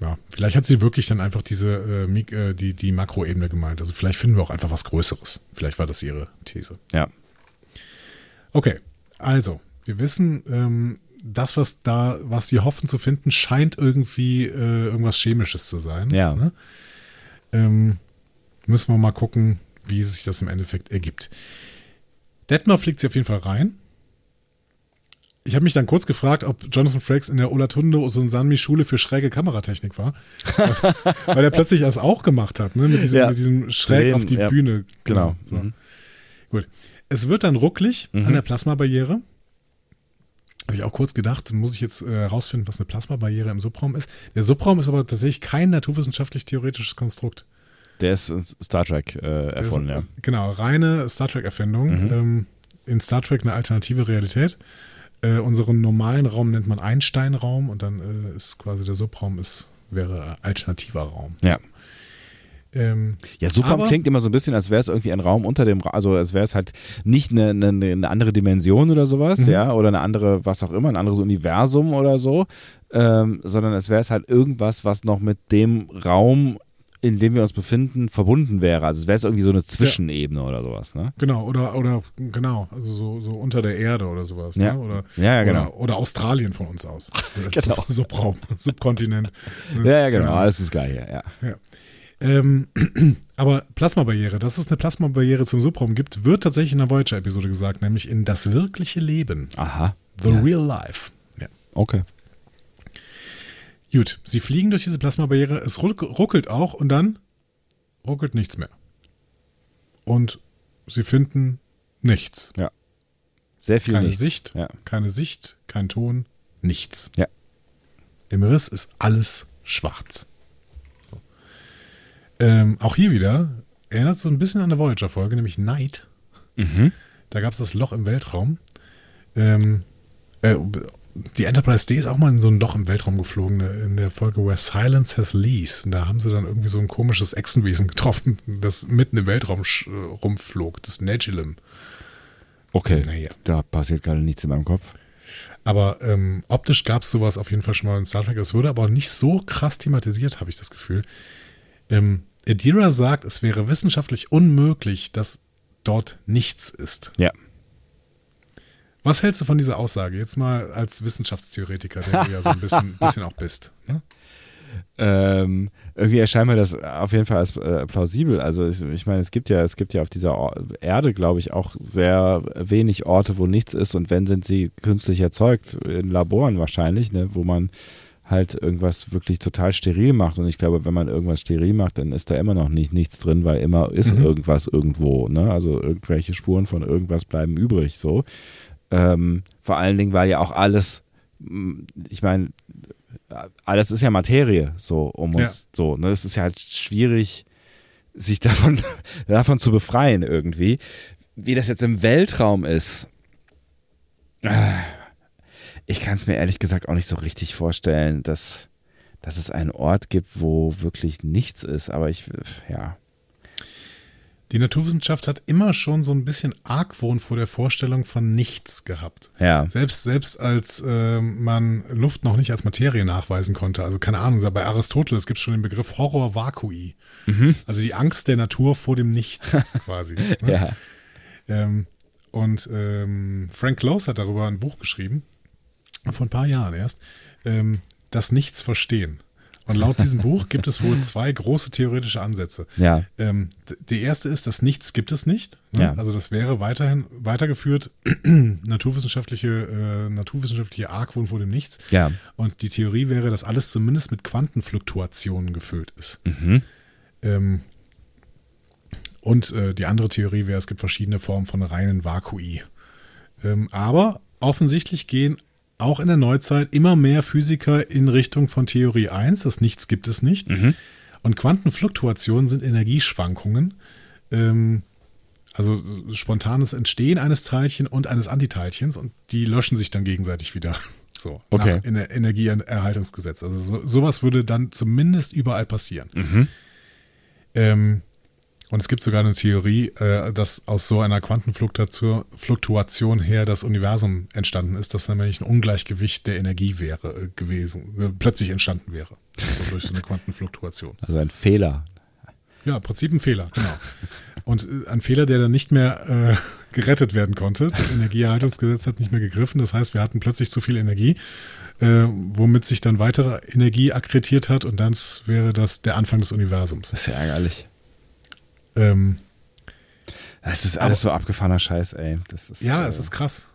Speaker 2: Ja, vielleicht hat sie wirklich dann einfach diese, äh, äh, die, die Makroebene gemeint. Also vielleicht finden wir auch einfach was Größeres. Vielleicht war das ihre These.
Speaker 1: Ja.
Speaker 2: Okay, also, wir wissen, ähm, das, was da, was sie hoffen zu finden, scheint irgendwie äh, irgendwas Chemisches zu sein.
Speaker 1: Ja.
Speaker 2: Ne? Ähm, müssen wir mal gucken, wie sich das im Endeffekt ergibt. Detmar fliegt sie auf jeden Fall rein. Ich habe mich dann kurz gefragt, ob Jonathan Frakes in der Olatunde Osunsanmi Schule für schräge Kameratechnik war. (laughs) weil er plötzlich das auch gemacht hat, ne? mit, diesem,
Speaker 1: Ja.
Speaker 2: mit diesem schräg
Speaker 1: Drehen,
Speaker 2: auf die
Speaker 1: ja.
Speaker 2: Bühne.
Speaker 1: Genau.
Speaker 2: So.
Speaker 1: Mhm.
Speaker 2: Gut. Es wird dann rucklig
Speaker 1: Mhm.
Speaker 2: an der Plasmabarriere. Habe ich auch kurz gedacht, muss ich jetzt äh, herausfinden, was eine Plasmabarriere im Subraum ist. Der Subraum ist aber tatsächlich kein naturwissenschaftlich-theoretisches Konstrukt.
Speaker 1: Der ist in Star Trek äh, erfunden,
Speaker 2: ist,
Speaker 1: ja.
Speaker 2: äh, Genau, reine Star Trek-Erfindung.
Speaker 1: Mhm.
Speaker 2: Ähm, in Star Trek eine alternative Realität. Äh, unseren normalen Raum nennt man Einstein-Raum und dann äh, ist quasi der Subraum ist, wäre alternativer Raum.
Speaker 1: Ja.
Speaker 2: Ähm,
Speaker 1: Ja, Subraum
Speaker 2: Aber-
Speaker 1: klingt immer so ein bisschen, als wäre es irgendwie ein Raum unter dem Raum, also als wäre es halt nicht eine, eine, eine andere Dimension oder sowas,
Speaker 2: Mhm.
Speaker 1: ja, oder eine andere, was auch immer, ein anderes Universum oder so, ähm, sondern es wäre es halt irgendwas, was noch mit dem Raum, in dem wir uns befinden, verbunden wäre. Also es wäre es irgendwie so eine Zwischenebene oder sowas, ne?
Speaker 2: genau, oder, oder genau, also so, so unter der Erde oder sowas.
Speaker 1: Ja.
Speaker 2: Ne? Oder,
Speaker 1: Ja, ja, genau.
Speaker 2: oder, oder Australien von uns aus. (laughs)
Speaker 1: Genau.
Speaker 2: Sub Subraum, Subkontinent. (laughs)
Speaker 1: Ja, ja, genau, alles ist gleich, ja.
Speaker 2: Ja. Ähm, (clears throat) aber Plasmabarriere, dass es eine Plasmabarriere zum Subraum gibt, wird tatsächlich in der Voyager-Episode gesagt, nämlich in das wirkliche Leben.
Speaker 1: Aha.
Speaker 2: The
Speaker 1: Ja.
Speaker 2: real life. Ja.
Speaker 1: Okay.
Speaker 2: Gut, sie fliegen durch diese Plasmabarriere, es ruck, ruckelt auch und dann ruckelt nichts mehr. Und sie finden nichts.
Speaker 1: Sehr viel
Speaker 2: Keine
Speaker 1: nichts.
Speaker 2: Sicht,
Speaker 1: Ja.
Speaker 2: keine Sicht, kein Ton, nichts.
Speaker 1: Ja.
Speaker 2: Im Riss ist alles schwarz. Ähm, auch hier wieder erinnert so ein bisschen an eine Voyager-Folge, nämlich Night.
Speaker 1: Mhm.
Speaker 2: Da gab es das Loch im Weltraum. Ähm, äh, die Enterprise D ist auch mal in so ein Loch im Weltraum geflogen, ne, in der Folge Where Silence Has Lease. Und Da haben sie dann irgendwie so ein komisches Echsenwesen getroffen, das mitten im Weltraum äh, rumflog, das Negilum.
Speaker 1: Okay.
Speaker 2: Naja.
Speaker 1: Da passiert gerade nichts in meinem Kopf.
Speaker 2: Aber ähm, optisch gab es sowas auf jeden Fall schon mal in Star Trek. Es wurde aber nicht so krass thematisiert, habe ich das Gefühl. Ähm, Adira sagt, es wäre wissenschaftlich unmöglich, dass dort nichts ist.
Speaker 1: Ja.
Speaker 2: Was hältst du von dieser Aussage? Jetzt mal als Wissenschaftstheoretiker, der du ja so ein bisschen, (laughs) bisschen auch bist. Ne?
Speaker 1: Ähm, irgendwie erscheint mir das auf jeden Fall als äh, plausibel. Also ich, ich meine, es gibt ja, es gibt ja auf dieser Or Erde, glaube ich, auch sehr wenig Orte, wo nichts ist und wenn sind sie künstlich erzeugt, in Laboren wahrscheinlich, ne, wo man halt irgendwas wirklich total steril macht. Und ich glaube, wenn man irgendwas steril macht, dann ist da immer noch nicht nichts drin, weil immer ist
Speaker 2: Mhm.
Speaker 1: irgendwas irgendwo. Ne? Also irgendwelche Spuren von irgendwas bleiben übrig. So. Ähm, vor allen Dingen, weil ja auch alles, mh, ich meine, alles ist ja Materie, so um uns so. Ne? Es ist ja halt schwierig, sich (laughs) davon, davon zu befreien irgendwie. Wie das jetzt im Weltraum ist, ich kann es mir ehrlich gesagt auch nicht so richtig vorstellen, dass, dass es einen Ort gibt, wo wirklich nichts ist. Aber ich, ja.
Speaker 2: Die Naturwissenschaft hat immer schon so ein bisschen Argwohn vor der Vorstellung von nichts gehabt.
Speaker 1: Ja.
Speaker 2: Selbst, selbst als ähm, man Luft noch nicht als Materie nachweisen konnte. Also keine Ahnung, bei Aristoteles gibt es schon den Begriff Horror vacui. Also die Angst der Natur vor dem Nichts (laughs) quasi. ne?
Speaker 1: Ja.
Speaker 2: Ähm, und ähm, Frank Close hat darüber ein Buch geschrieben, vor ein paar Jahren erst, ähm, das Nichts verstehen. Und laut diesem Buch (laughs) gibt es wohl zwei große theoretische Ansätze.
Speaker 1: Ja.
Speaker 2: Ähm, die erste ist, das Nichts gibt es nicht. Ne?
Speaker 1: Ja.
Speaker 2: Also das wäre weiterhin weitergeführt, (clears throat) naturwissenschaftliche, äh, naturwissenschaftliche Argwohn vor dem Nichts.
Speaker 1: Ja.
Speaker 2: Und die Theorie wäre, dass alles zumindest mit Quantenfluktuationen gefüllt ist.
Speaker 1: Mhm.
Speaker 2: Ähm, und äh, die andere Theorie wäre, es gibt verschiedene Formen von reinen Vakui. Ähm, aber offensichtlich gehen auch in der Neuzeit immer mehr Physiker in Richtung von Theorie 1, das Nichts gibt es nicht. Und Quantenfluktuationen sind Energieschwankungen. Ähm, also spontanes Entstehen eines Teilchen und eines Antiteilchens und die löschen sich dann gegenseitig wieder. (laughs) So,
Speaker 1: Okay.
Speaker 2: nach Ener Energieerhaltungsgesetz. Also so, sowas würde dann zumindest überall passieren.
Speaker 1: Mhm.
Speaker 2: Ähm, und es gibt sogar eine Theorie, äh, dass aus so einer Quantenfluktuation Fluktuation her das Universum entstanden ist, dass nämlich ein Ungleichgewicht der Energie wäre äh, gewesen, äh, plötzlich entstanden wäre. So durch so eine Quantenfluktuation.
Speaker 1: Also ein Fehler.
Speaker 2: Ja, im Prinzip ein Fehler, genau. Und äh, ein Fehler, der dann nicht mehr äh, gerettet werden konnte. Das Energieerhaltungsgesetz hat nicht mehr gegriffen. Das heißt, wir hatten plötzlich zu viel Energie, womit sich dann weitere Energie akkretiert hat und dann wäre das der Anfang des Universums.
Speaker 1: Das ist ja ärgerlich.
Speaker 2: Ähm,
Speaker 1: Das ist alles so abgefahrener Scheiß, ey. Das ist,
Speaker 2: ja,
Speaker 1: äh,
Speaker 2: es ist krass.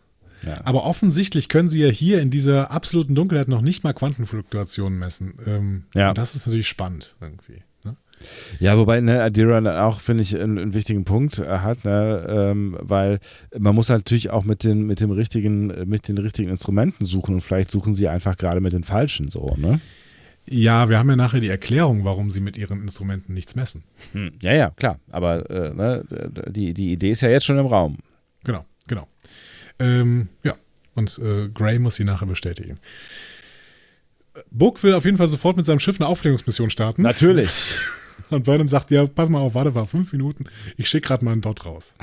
Speaker 1: ja.
Speaker 2: Aber offensichtlich können sie ja hier in dieser absoluten Dunkelheit noch nicht mal Quantenfluktuationen messen. Ähm,
Speaker 1: Ja.
Speaker 2: Und das ist natürlich spannend irgendwie. Ne?
Speaker 1: Ja, wobei ne, Adira auch, finde ich, einen, einen wichtigen Punkt äh, hat, ne, ähm, weil man muss natürlich auch mit den, mit dem richtigen, mit den richtigen Instrumenten suchen und vielleicht suchen sie einfach gerade mit den falschen so, ne?
Speaker 2: Ja, wir haben ja nachher die Erklärung, warum sie mit ihren Instrumenten nichts messen.
Speaker 1: Hm. Ja, ja, klar. Aber äh, ne, die, die Idee ist ja jetzt schon im Raum.
Speaker 2: Genau, genau. Ähm, ja, und äh, Gray muss sie nachher bestätigen. Book will auf jeden Fall sofort mit seinem Schiff eine Aufklärungsmission starten.
Speaker 1: Natürlich. (laughs)
Speaker 2: Und Burnham sagt, ja, pass mal auf, warte mal, fünf Minuten. Ich schicke gerade mal einen Dot raus.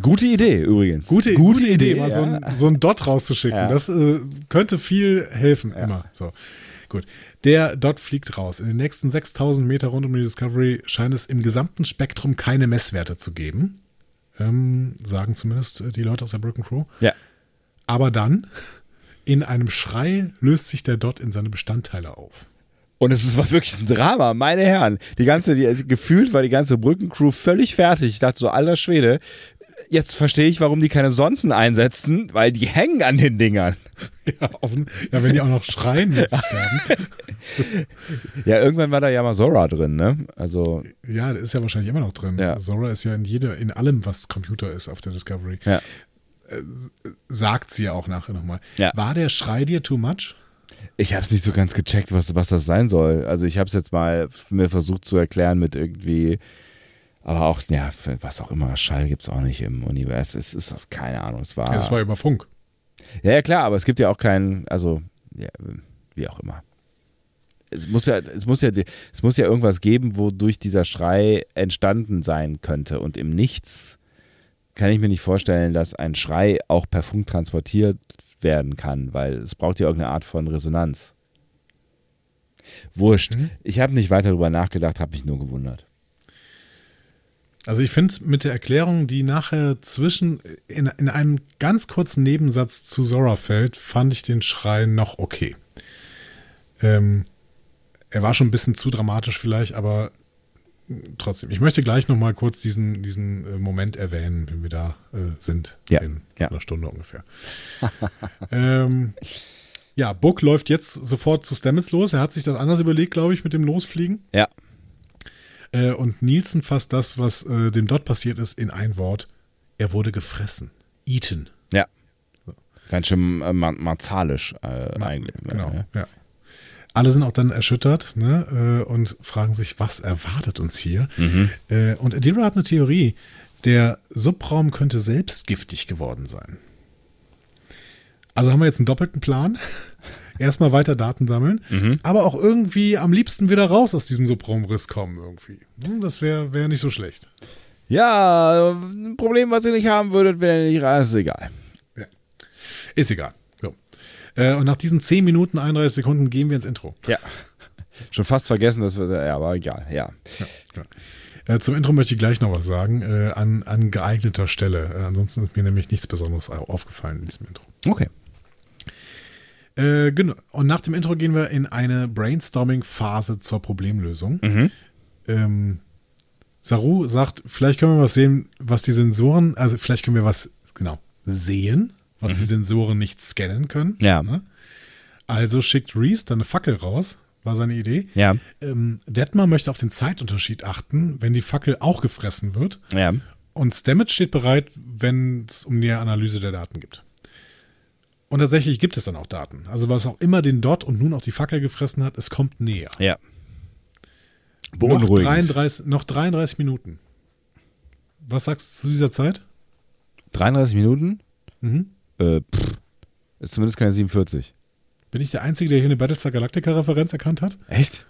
Speaker 1: Gute Idee übrigens.
Speaker 2: Gute, gute, Idee, mal
Speaker 1: ja.
Speaker 2: so, ein, so ein Dot rauszuschicken.
Speaker 1: Ja.
Speaker 2: Das äh, könnte viel helfen, immer. So, gut. Der Dot fliegt raus. In den nächsten 6000 Meter rund um die Discovery scheint es im gesamten Spektrum keine Messwerte zu geben. Ähm, sagen zumindest äh, die Leute aus der Broken Crew.
Speaker 1: Ja.
Speaker 2: Aber dann, in einem Schrei, löst sich der Dot in seine Bestandteile auf.
Speaker 1: Und es war (laughs) wirklich ein Drama, meine Herren. Die ganze, die, also gefühlt war die ganze Brückencrew völlig fertig. Ich dachte so, alter Schwede, jetzt verstehe ich, warum die keine Sonden einsetzen, weil die hängen an den Dingern. (laughs)
Speaker 2: Ja, offen, ja wenn die auch noch schreien, wird sich sterben. (laughs)
Speaker 1: Ja, irgendwann war da ja mal Zora drin, ne? Also,
Speaker 2: Ja, der ist ja wahrscheinlich immer noch drin.
Speaker 1: Ja.
Speaker 2: Zora ist ja in jeder, in allem, was Computer ist auf der Discovery.
Speaker 1: ja.
Speaker 2: Sagt sie ja auch nachher nochmal.
Speaker 1: Ja.
Speaker 2: War der Schrei dir too much?
Speaker 1: Ich habe es nicht so ganz gecheckt, was, was das sein soll. Also ich habe es jetzt mal mir versucht zu erklären mit irgendwie, aber auch, ja, was auch immer, Schall gibt es auch nicht im Universum. Es ist keine Ahnung, es war,
Speaker 2: Ja, das war über Funk.
Speaker 1: ja, ja klar, aber es gibt ja auch keinen, also, ja, wie auch immer. Es muss ja, es muss ja, es muss ja irgendwas geben, wodurch dieser Schrei entstanden sein könnte. Und im Nichts kann ich mir nicht vorstellen, dass ein Schrei auch per Funk transportiert werden kann, weil es braucht ja irgendeine Art von Resonanz. Wurscht.
Speaker 2: Mhm.
Speaker 1: Ich habe nicht weiter darüber nachgedacht, habe mich nur gewundert.
Speaker 2: Also ich finde mit der Erklärung, die nachher zwischen, in, in einem ganz kurzen Nebensatz zu Zora fällt, fand ich den Schrei noch okay. Ähm, er war schon ein bisschen zu dramatisch vielleicht, aber trotzdem. Ich möchte gleich noch mal kurz diesen, diesen äh, Moment erwähnen, wenn wir da äh, sind.
Speaker 1: Ja,
Speaker 2: In
Speaker 1: ja.
Speaker 2: einer Stunde ungefähr. (laughs) ähm, ja, Book läuft jetzt sofort zu Stamets los. Er hat sich das anders überlegt, glaube ich, mit dem Losfliegen.
Speaker 1: Ja.
Speaker 2: Äh, und Nielsen fasst das, was äh, dem dort passiert ist, in ein Wort. Er wurde gefressen. Eaten.
Speaker 1: Ja. Ganz schön äh, mar martialisch äh, eigentlich.
Speaker 2: Genau,
Speaker 1: Ja.
Speaker 2: ja. Alle sind auch dann erschüttert ne, äh, und fragen sich, was erwartet uns hier?
Speaker 1: Mhm.
Speaker 2: Äh, und Adira hat eine Theorie. Der Subraum könnte selbst giftig geworden sein. Also haben wir jetzt einen doppelten Plan. Erstmal weiter Daten sammeln,
Speaker 1: Mhm.
Speaker 2: aber auch irgendwie am liebsten wieder raus aus diesem Subraumriss kommen irgendwie. Hm, Das wäre wär nicht so schlecht.
Speaker 1: Ja, ein Problem, was ihr nicht haben würdet, wenn ihr nicht reist, ist egal.
Speaker 2: Ist egal. So. Äh, und nach diesen 10 Minuten, 31 Sekunden gehen wir ins Intro.
Speaker 1: Ja. (laughs) Schon fast vergessen, dass wir, ja, aber egal, ja.
Speaker 2: Ja. Äh, zum Intro möchte ich gleich noch was sagen, äh, an, an geeigneter Stelle. Äh, ansonsten ist mir nämlich nichts Besonderes au- aufgefallen in diesem Intro.
Speaker 1: Okay.
Speaker 2: Äh, genau. Und nach dem Intro gehen wir in eine Brainstorming-Phase zur Problemlösung.
Speaker 1: Mhm.
Speaker 2: Ähm, Saru sagt, vielleicht können wir was sehen, was die Sensoren, also vielleicht können wir was, genau, sehen, was die Sensoren nicht scannen können.
Speaker 1: Ja.
Speaker 2: Ne? Also schickt Reese dann eine Fackel raus, war seine Idee.
Speaker 1: Ja.
Speaker 2: Ähm, Detmar möchte auf den Zeitunterschied achten, wenn die Fackel auch gefressen wird.
Speaker 1: Ja.
Speaker 2: Und Stamets steht bereit, wenn es um die Analyse der Daten geht. Und tatsächlich gibt es dann auch Daten. Also was auch immer den Dot und nun auch die Fackel gefressen hat, es kommt näher.
Speaker 1: Ja.
Speaker 2: Noch
Speaker 1: Beunruhigend.
Speaker 2: 33, noch 33 Minuten. Was sagst du zu dieser Zeit?
Speaker 1: 33 Minuten?
Speaker 2: Mhm.
Speaker 1: Äh, pff, Ist zumindest keine 47.
Speaker 2: Bin ich der Einzige, der hier eine Battlestar Galactica-Referenz erkannt hat?
Speaker 1: Echt?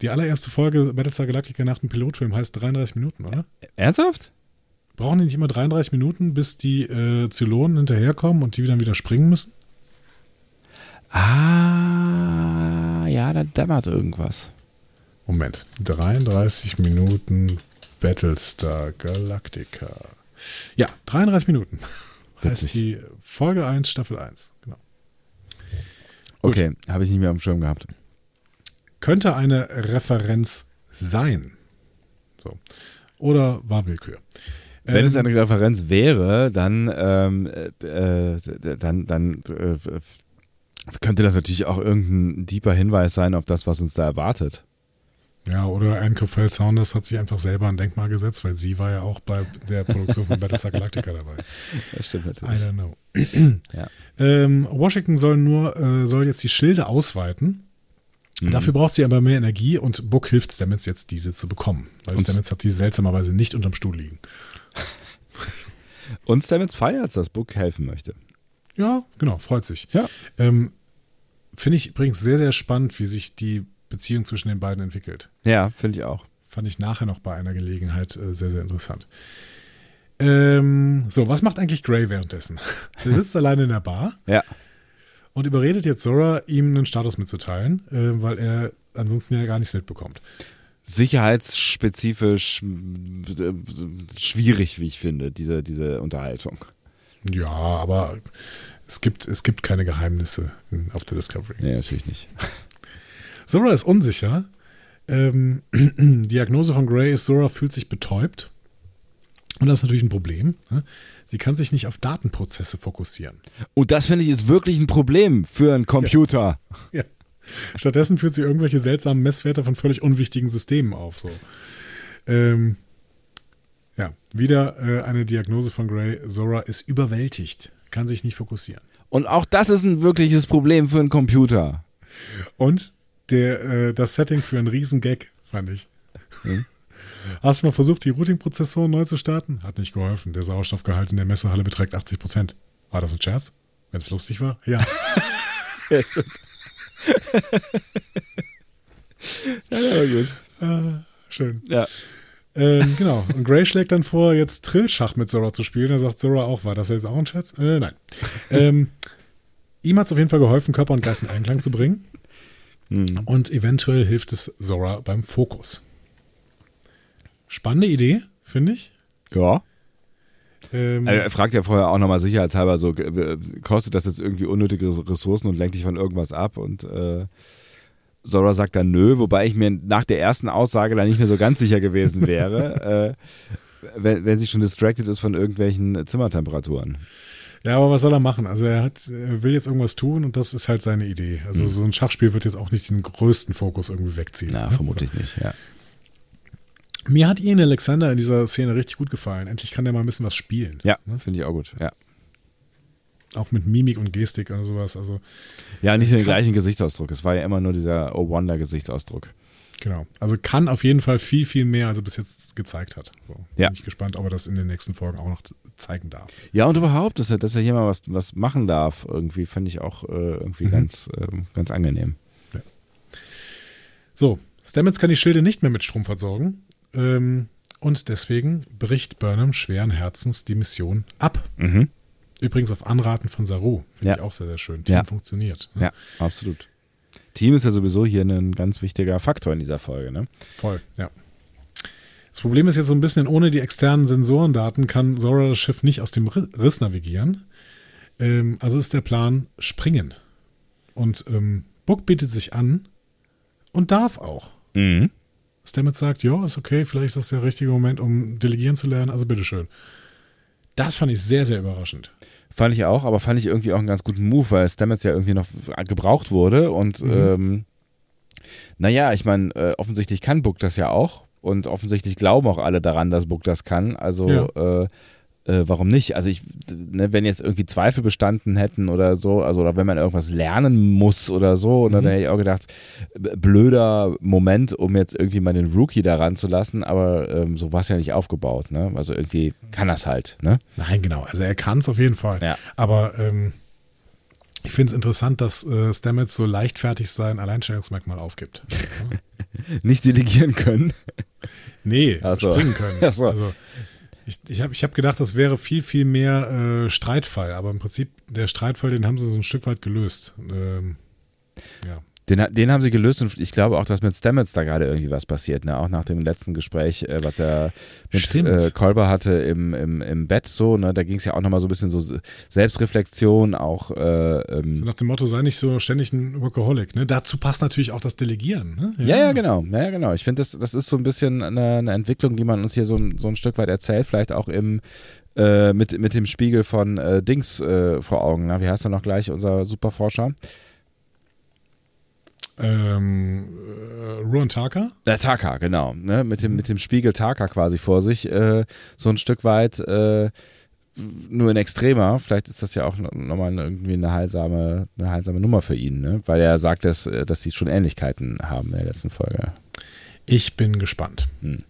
Speaker 2: Die allererste Folge Battlestar Galactica nach dem Pilotfilm heißt 33 Minuten, oder?
Speaker 1: Ernsthaft?
Speaker 2: Brauchen die nicht immer 33 Minuten, bis die äh, Zylonen hinterherkommen und die dann wieder springen müssen?
Speaker 1: Ah, ja, da dämmert irgendwas.
Speaker 2: Moment. 33 Minuten Battlestar Galactica. Ja, 33 Minuten. Heißt
Speaker 1: Witzig.
Speaker 2: die Folge 1, Staffel 1. Genau.
Speaker 1: Okay, habe ich nicht mehr am Schirm gehabt.
Speaker 2: Könnte eine Referenz sein. So. Oder war Willkür.
Speaker 1: Wenn
Speaker 2: Ähm,
Speaker 1: es eine Referenz wäre, dann, ähm, äh, äh, dann, dann äh, könnte das natürlich auch irgendein deeper Hinweis sein auf das, was uns da erwartet.
Speaker 2: Ja, oder Anne Cofell Saunders hat sich einfach selber ein Denkmal gesetzt, weil sie war ja auch bei der Produktion von Battlestar Galactica dabei. (laughs)
Speaker 1: Das stimmt
Speaker 2: I
Speaker 1: natürlich.
Speaker 2: don't know. (clears throat)
Speaker 1: Ja.
Speaker 2: Ähm, Washington soll nur, äh, soll jetzt die Schilde ausweiten.
Speaker 1: Mhm.
Speaker 2: Dafür braucht sie aber mehr Energie und Book hilft Stamets jetzt, diese zu bekommen. Weil
Speaker 1: Und-
Speaker 2: Stamets hat die seltsamerweise nicht unterm Stuhl liegen. (laughs)
Speaker 1: Und Stamets feiert, dass Book helfen möchte.
Speaker 2: Ja, genau, freut sich.
Speaker 1: Ja.
Speaker 2: Ähm, Finde ich übrigens sehr, sehr spannend, wie sich die Beziehung zwischen den beiden entwickelt.
Speaker 1: Ja, finde ich auch.
Speaker 2: Fand ich nachher noch bei einer Gelegenheit äh, sehr, sehr interessant. Ähm, so, was macht eigentlich Gray währenddessen? (laughs) Er sitzt alleine in der Bar
Speaker 1: Ja.
Speaker 2: und überredet jetzt Zora, ihm einen Status mitzuteilen, äh, weil er ansonsten ja gar nichts mitbekommt.
Speaker 1: Sicherheitsspezifisch äh, schwierig, wie ich finde, diese, diese Unterhaltung.
Speaker 2: Ja, aber es gibt, es gibt keine Geheimnisse auf der Discovery.
Speaker 1: Nee, natürlich nicht. (laughs)
Speaker 2: Zora ist unsicher. Ähm, (clears throat) Diagnose von Gray ist, Zora fühlt sich betäubt. Und das ist natürlich ein Problem. Ne? Sie kann sich nicht auf Datenprozesse fokussieren.
Speaker 1: Und das finde ich ist wirklich ein Problem für einen Computer.
Speaker 2: Ja. Stattdessen führt sie irgendwelche seltsamen Messwerte von völlig unwichtigen Systemen auf. So. Ähm, ja, wieder äh, eine Diagnose von Gray. Zora ist überwältigt, kann sich nicht fokussieren.
Speaker 1: Und auch das ist ein wirkliches Problem für einen Computer.
Speaker 2: Und der, äh, das Setting für einen Riesengag, fand ich.
Speaker 1: Hm?
Speaker 2: Hast du mal versucht, die Routing-Prozessoren neu zu starten? Hat nicht geholfen. Der Sauerstoffgehalt in der Messehalle beträgt 80 Prozent. War das ein Scherz? Wenn es lustig war? Ja. (laughs)
Speaker 1: Ja, stimmt. Ja, ja, gut.
Speaker 2: äh, schön.
Speaker 1: Ja.
Speaker 2: Ähm, genau. Und Gray schlägt dann vor, jetzt Trillschach mit Zora zu spielen. Da sagt Zora auch, war das jetzt auch ein Scherz? Äh, nein. ähm, ihm hat es auf jeden Fall geholfen, Körper und Geist in Einklang zu bringen.
Speaker 1: Hm.
Speaker 2: Und eventuell hilft es Zora beim Fokus. Spannende Idee, finde ich.
Speaker 1: Ja.
Speaker 2: Ähm,
Speaker 1: Also er fragt ja vorher auch nochmal sicherheitshalber so, kostet das jetzt irgendwie unnötige Ressourcen und lenkt dich von irgendwas ab? Und äh, Zora sagt dann nö, wobei ich mir nach der ersten Aussage da nicht mehr so ganz sicher gewesen wäre, (laughs) äh, wenn, wenn sie schon distracted ist von irgendwelchen Zimmertemperaturen.
Speaker 2: ja, aber was soll er machen? Also er hat, er will jetzt irgendwas tun und das ist halt seine Idee. Also so ein Schachspiel wird jetzt auch nicht den größten Fokus irgendwie wegziehen.
Speaker 1: Na,
Speaker 2: ne?
Speaker 1: vermutlich nicht, ja.
Speaker 2: Mir hat Ian Alexander in dieser Szene richtig gut gefallen. Endlich kann der mal ein bisschen was spielen.
Speaker 1: Ja, finde ich auch gut, ja.
Speaker 2: Auch mit Mimik und Gestik und sowas. Also
Speaker 1: Ja, nicht den gleichen Gesichtsausdruck. Es war ja immer nur dieser Oh Wonder-Gesichtsausdruck.
Speaker 2: genau. Also kann auf jeden Fall viel, viel mehr, als er bis jetzt gezeigt hat. So,
Speaker 1: Ja.
Speaker 2: Bin ich gespannt, ob er das in den nächsten Folgen auch noch zeigen darf.
Speaker 1: Ja, und überhaupt, dass er, dass er hier mal was, was machen darf, irgendwie, fand ich auch äh, irgendwie
Speaker 2: Mhm.
Speaker 1: ganz, ähm, ganz angenehm.
Speaker 2: So, Stamets kann die Schilde nicht mehr mit Strom versorgen. Ähm, und deswegen bricht Burnham schweren Herzens die Mission ab.
Speaker 1: Mhm.
Speaker 2: Übrigens auf Anraten von Saru. Finde
Speaker 1: Ja.
Speaker 2: ich auch sehr, sehr schön. Team
Speaker 1: Ja.
Speaker 2: funktioniert. ne?
Speaker 1: Ja, absolut. Team ist ja sowieso hier ein ganz wichtiger Faktor in dieser Folge, ne?
Speaker 2: Voll, ja. Das Problem ist jetzt so ein bisschen, ohne die externen Sensorendaten kann Zora das Schiff nicht aus dem Ri- Riss navigieren. Ähm, also ist der Plan springen. Und ähm, Book bietet sich an und darf auch.
Speaker 1: Mhm.
Speaker 2: Stamets sagt, ja, ist okay, vielleicht ist das der richtige Moment, um delegieren zu lernen, also bitteschön. Das fand ich sehr, sehr überraschend.
Speaker 1: Fand ich auch, aber fand ich irgendwie auch einen ganz guten Move, weil Stamets ja irgendwie noch gebraucht wurde und
Speaker 2: Mhm.
Speaker 1: ähm, naja, ich meine, äh, offensichtlich kann Book das ja auch und offensichtlich glauben auch alle daran, dass Book das kann, also äh, äh, warum nicht? Also ich, ne, wenn jetzt irgendwie Zweifel bestanden hätten oder so, also oder wenn man irgendwas lernen muss oder so, und dann
Speaker 2: Mhm.
Speaker 1: hätte ich auch gedacht, blöder Moment, um jetzt irgendwie mal den Rookie da ranzulassen, aber ähm, so war es ja nicht aufgebaut, ne? Also irgendwie kann das halt, ne?
Speaker 2: Nein, genau. Also er kann es auf jeden Fall.
Speaker 1: Ja.
Speaker 2: Aber ähm, Ich finde es interessant, dass äh, Stamets so leichtfertig sein Alleinstellungsmerkmal aufgibt. (laughs)
Speaker 1: Nicht delegieren können.
Speaker 2: Nee,
Speaker 1: so.
Speaker 2: springen können.
Speaker 1: So.
Speaker 2: Also, ich ich habe ich hab gedacht, das wäre viel, viel mehr äh, Streitfall, aber im Prinzip, der Streitfall, den haben sie so ein Stück weit gelöst. Ähm, ja.
Speaker 1: Den, den haben sie gelöst und ich glaube auch, dass mit Stamets da gerade irgendwie was passiert, ne? Auch nach dem letzten Gespräch, äh, was er mit
Speaker 2: Stimmt.
Speaker 1: äh, Kolber hatte im, im, im Bett so, ne? Da ging es ja auch nochmal so ein bisschen so Selbstreflexion, auch äh, ähm,
Speaker 2: So nach dem Motto, sei nicht so ständig ein Workaholic. Ne? Dazu passt natürlich auch das Delegieren. Ne?
Speaker 1: Ja, ja, genau. Ja, ja, genau. Ich finde, das, das ist so ein bisschen eine, eine Entwicklung, die man uns hier so, ein- so ein Stück weit erzählt, vielleicht auch im äh, mit, mit dem Spiegel von äh, Dings äh, vor Augen. Ne? Wie heißt er noch gleich, unser Superforscher?
Speaker 2: Ähm, äh, Ruan Taka?
Speaker 1: Der Taka, genau. Ne? Mit, dem, mit dem Spiegel Taka quasi vor sich. Äh, so ein Stück weit äh, nur in extremer. Vielleicht ist das ja auch nochmal irgendwie eine heilsame, eine heilsame Nummer für ihn, ne? weil er sagt, dass, äh, dass sie schon Ähnlichkeiten haben in der letzten Folge.
Speaker 2: Ich bin gespannt.
Speaker 1: Hm.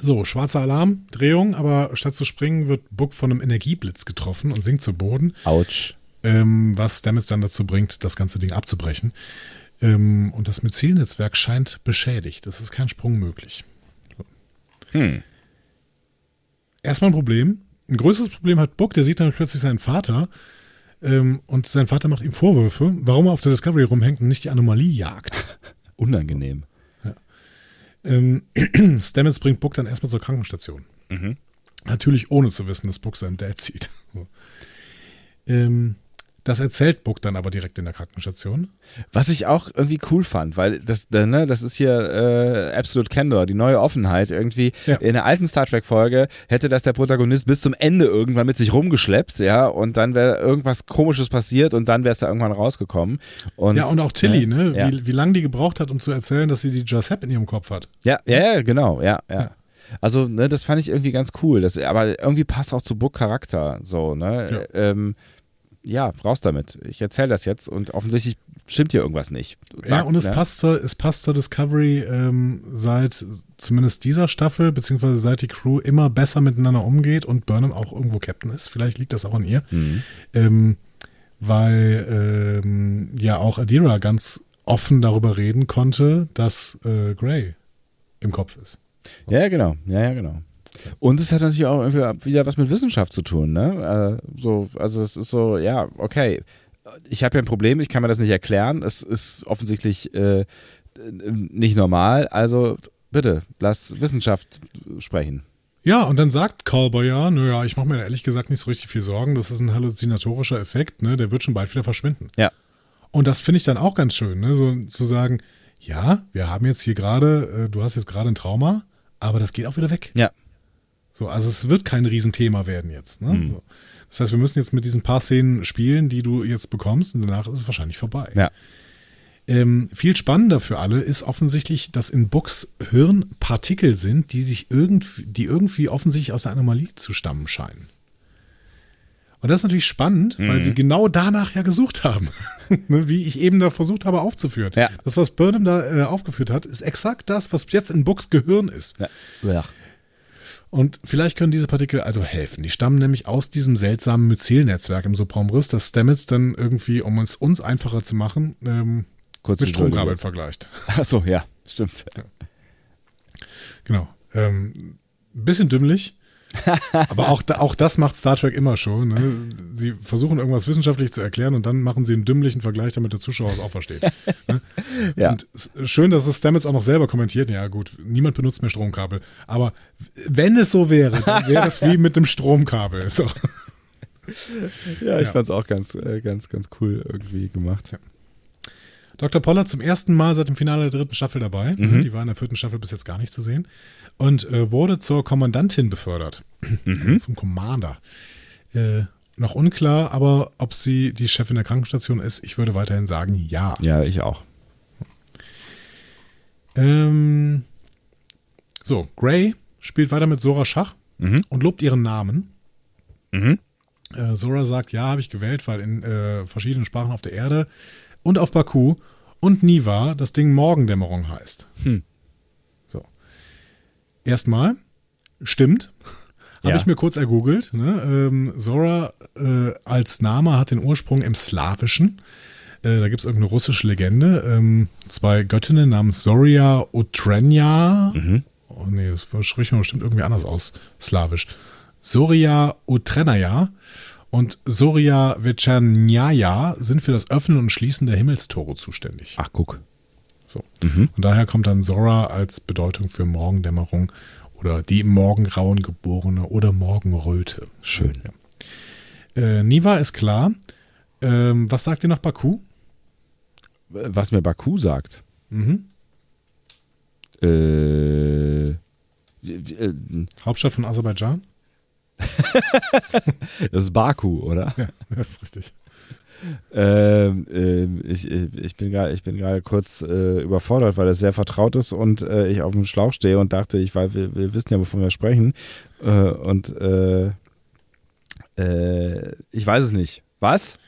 Speaker 2: So, schwarzer Alarm, Drehung, aber statt zu springen wird Book von einem Energieblitz getroffen und sinkt zu Boden,
Speaker 1: Autsch.
Speaker 2: Ähm, was Stamets dann dazu bringt, das ganze Ding abzubrechen. Ähm, und das Myzelnetzwerk scheint beschädigt. Es ist kein Sprung möglich.
Speaker 1: Hm.
Speaker 2: Erstmal ein Problem. Ein größeres Problem hat Book, der sieht dann plötzlich seinen Vater ähm, und sein Vater macht ihm Vorwürfe, warum er auf der Discovery rumhängt und nicht die Anomalie jagt. (laughs)
Speaker 1: Unangenehm.
Speaker 2: Ähm, (clears throat) Stamets bringt Book dann erstmal zur Krankenstation.
Speaker 1: Mhm.
Speaker 2: Natürlich ohne zu wissen, dass Book seinen Dad sieht. (laughs) So. Ähm, das erzählt Book dann aber direkt in der Krankenstation.
Speaker 1: Was ich auch irgendwie cool fand, weil das, da, ne, das ist hier äh, Absolute Candor, die neue Offenheit irgendwie.
Speaker 2: Ja.
Speaker 1: In der alten Star Trek-Folge hätte das der Protagonist bis zum Ende irgendwann mit sich rumgeschleppt, ja, und dann wäre irgendwas Komisches passiert und dann wäre es da irgendwann rausgekommen. Und,
Speaker 2: ja, und auch Tilly, ne?
Speaker 1: Ja.
Speaker 2: Wie, wie lange die gebraucht hat, um zu erzählen, dass sie die Jazep in ihrem Kopf hat.
Speaker 1: Ja, ja, ja, genau, ja, ja.
Speaker 2: Ja.
Speaker 1: Also, ne, das fand ich irgendwie ganz cool. Das, aber irgendwie passt auch zu Book Charakter. So, ne? Ja, ähm, ja raus damit. Ich erzähle das jetzt und offensichtlich stimmt hier irgendwas nicht.
Speaker 2: ja, und es
Speaker 1: ne?
Speaker 2: passt zur, es passt zur Discovery ähm, seit zumindest dieser Staffel, beziehungsweise seit die Crew immer besser miteinander umgeht und Burnham auch irgendwo Captain ist. Vielleicht liegt das auch an ihr.
Speaker 1: Mhm.
Speaker 2: Ähm, weil ähm, ja auch Adira ganz offen darüber reden konnte, dass äh, Grey im Kopf ist.
Speaker 1: Ja, genau. Ja, ja, genau. Und es hat natürlich auch irgendwie wieder was mit Wissenschaft zu tun, ne? Äh, so, also es ist so, ja, okay. Ich habe ja ein Problem, ich kann mir das nicht erklären. Es ist offensichtlich äh, nicht normal. Also bitte, lass Wissenschaft sprechen.
Speaker 2: Ja, und dann sagt Culber ja, naja, ich mache mir ehrlich gesagt nicht so richtig viel Sorgen. Das ist ein halluzinatorischer Effekt, ne? Der wird schon bald wieder verschwinden.
Speaker 1: Ja.
Speaker 2: Und das finde ich dann auch ganz schön, ne? So zu sagen, ja, wir haben jetzt hier gerade, äh, du hast jetzt gerade ein Trauma, aber das geht auch wieder weg.
Speaker 1: Ja.
Speaker 2: So, also es wird kein Riesenthema werden jetzt. Ne?
Speaker 1: Mhm.
Speaker 2: So. Das heißt, wir müssen jetzt mit diesen paar Szenen spielen, die du jetzt bekommst, und danach ist es wahrscheinlich vorbei.
Speaker 1: Ja.
Speaker 2: Ähm, viel spannender für alle ist offensichtlich, dass in Books Hirn Partikel sind, die sich irgendwie, die irgendwie offensichtlich aus der Anomalie zu stammen scheinen. Und das ist natürlich spannend, weil sie genau danach ja gesucht haben. (laughs) Ne, Wie ich eben da versucht habe aufzuführen.
Speaker 1: Ja.
Speaker 2: Das, was Burnham da äh, aufgeführt hat, ist exakt das, was jetzt in Books Gehirn ist.
Speaker 1: ja. Ja.
Speaker 2: Und vielleicht können diese Partikel also helfen. Die stammen nämlich aus diesem seltsamen Myzelnetzwerk im Subraumriss, das Stamets dann irgendwie, um es uns einfacher zu machen, ähm,
Speaker 1: Kurz
Speaker 2: mit Stromkabeln vergleicht.
Speaker 1: Achso, ja, stimmt.
Speaker 2: Genau. Ähm, bisschen dümmlich. (laughs) aber auch, auch das macht Star Trek immer schon. Ne? Sie versuchen irgendwas wissenschaftlich zu erklären und dann machen sie einen dümmlichen Vergleich, damit der Zuschauer es auch versteht. ne? (laughs)
Speaker 1: Ja.
Speaker 2: Und es schön, dass es Stamets auch noch selber kommentiert. Ja, gut, niemand benutzt mehr Stromkabel. Aber wenn es so wäre, dann wäre es wie mit dem Stromkabel. So.
Speaker 1: Ja, ich
Speaker 2: Ja.
Speaker 1: fand's auch ganz, äh, ganz, ganz cool irgendwie gemacht.
Speaker 2: Dr. Pollard zum ersten Mal seit dem Finale der dritten Staffel dabei.
Speaker 1: Mhm.
Speaker 2: Die war in der vierten Staffel bis jetzt gar nicht zu sehen. Und äh, wurde zur Kommandantin befördert.
Speaker 1: Mhm.
Speaker 2: Zum Commander. Äh, noch unklar, aber ob sie die Chefin der Krankenstation ist, ich würde weiterhin sagen, ja.
Speaker 1: Ja, ich auch.
Speaker 2: Ähm, so, Gray spielt weiter mit Sora Schach
Speaker 1: Mhm.
Speaker 2: und lobt ihren Namen.
Speaker 1: Mhm.
Speaker 2: Äh, Sora sagt, ja, habe ich gewählt, weil in äh, verschiedenen Sprachen auf der Erde und auf Baku und Niva das Ding Morgendämmerung heißt.
Speaker 1: Hm.
Speaker 2: Erstmal, stimmt. (laughs) Habe
Speaker 1: Ja.
Speaker 2: ich mir kurz ergoogelt. Ne? Ähm, Zora äh, als Name hat den Ursprung im Slawischen. Äh, da gibt es irgendeine russische Legende. Ähm, zwei Göttinnen namens Zoria Utrenja. Oh nee, das spricht man bestimmt irgendwie anders aus, slawisch. Zoria Utrenaya und Zoria Vecernjaja sind für das Öffnen und Schließen der Himmelstore zuständig.
Speaker 1: Ach, guck.
Speaker 2: So. Und daher kommt dann Zora als Bedeutung für Morgendämmerung oder die im Morgengrauen geborene oder Morgenröte.
Speaker 1: Schön.
Speaker 2: Ja. Äh, Niva ist klar. Ähm, was sagt ihr noch Baku?
Speaker 1: Was mir Baku sagt.
Speaker 2: Mhm.
Speaker 1: Äh, äh,
Speaker 2: Hauptstadt von Aserbaidschan? (laughs)
Speaker 1: das ist Baku, oder?
Speaker 2: Ja, das ist richtig.
Speaker 1: Ähm, ähm, ich, ich, bin gerade kurz äh, überfordert, weil das sehr vertraut ist und äh, ich auf dem Schlauch stehe und dachte, ich weil wir, wir wissen ja, wovon wir sprechen. Äh, und äh, äh, ich weiß es nicht. Was?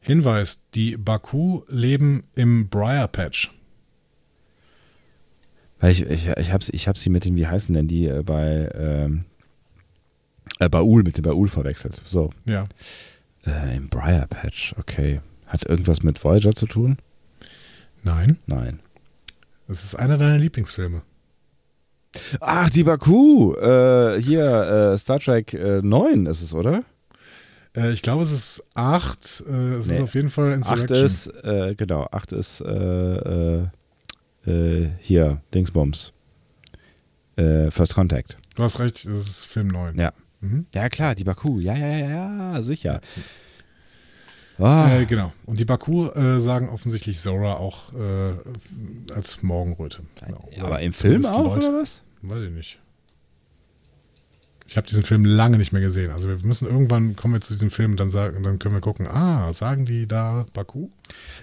Speaker 2: Hinweis: Die Baku leben im Briar Patch.
Speaker 1: Weil ich, ich, ich habe ich hab sie mit dem, wie heißen denn die äh, bei ähm, äh, Baul, mit dem Baul verwechselt. So.
Speaker 2: Ja.
Speaker 1: Äh, Im Briar Patch, okay. Hat irgendwas mit Voyager zu tun?
Speaker 2: Nein,
Speaker 1: Nein.
Speaker 2: es ist einer deiner Lieblingsfilme.
Speaker 1: Ach, die Baku. Äh, hier, äh, Star Trek äh, 9 ist es, oder?
Speaker 2: Äh, ich glaube, es ist acht. Äh, es
Speaker 1: Nee.
Speaker 2: ist auf jeden Fall Insurrection.
Speaker 1: ist, äh, genau, acht ist äh, hier, Dingsbums. First Contact.
Speaker 2: Du hast recht, es ist Film 9.
Speaker 1: Ja.
Speaker 2: Mhm.
Speaker 1: Ja, klar, die Baku. Ja, ja, ja, ja, sicher. Ah,
Speaker 2: Äh, genau. Und die Baku äh, sagen offensichtlich Zora auch äh, als Morgenröte. Genau.
Speaker 1: Aber im Film auch,
Speaker 2: Leute-
Speaker 1: oder was?
Speaker 2: Weiß ich nicht. Ich habe diesen Film lange nicht mehr gesehen. Also wir müssen irgendwann kommen wir zu diesem Film und dann sagen, dann können wir gucken. Ah, sagen die da Baku?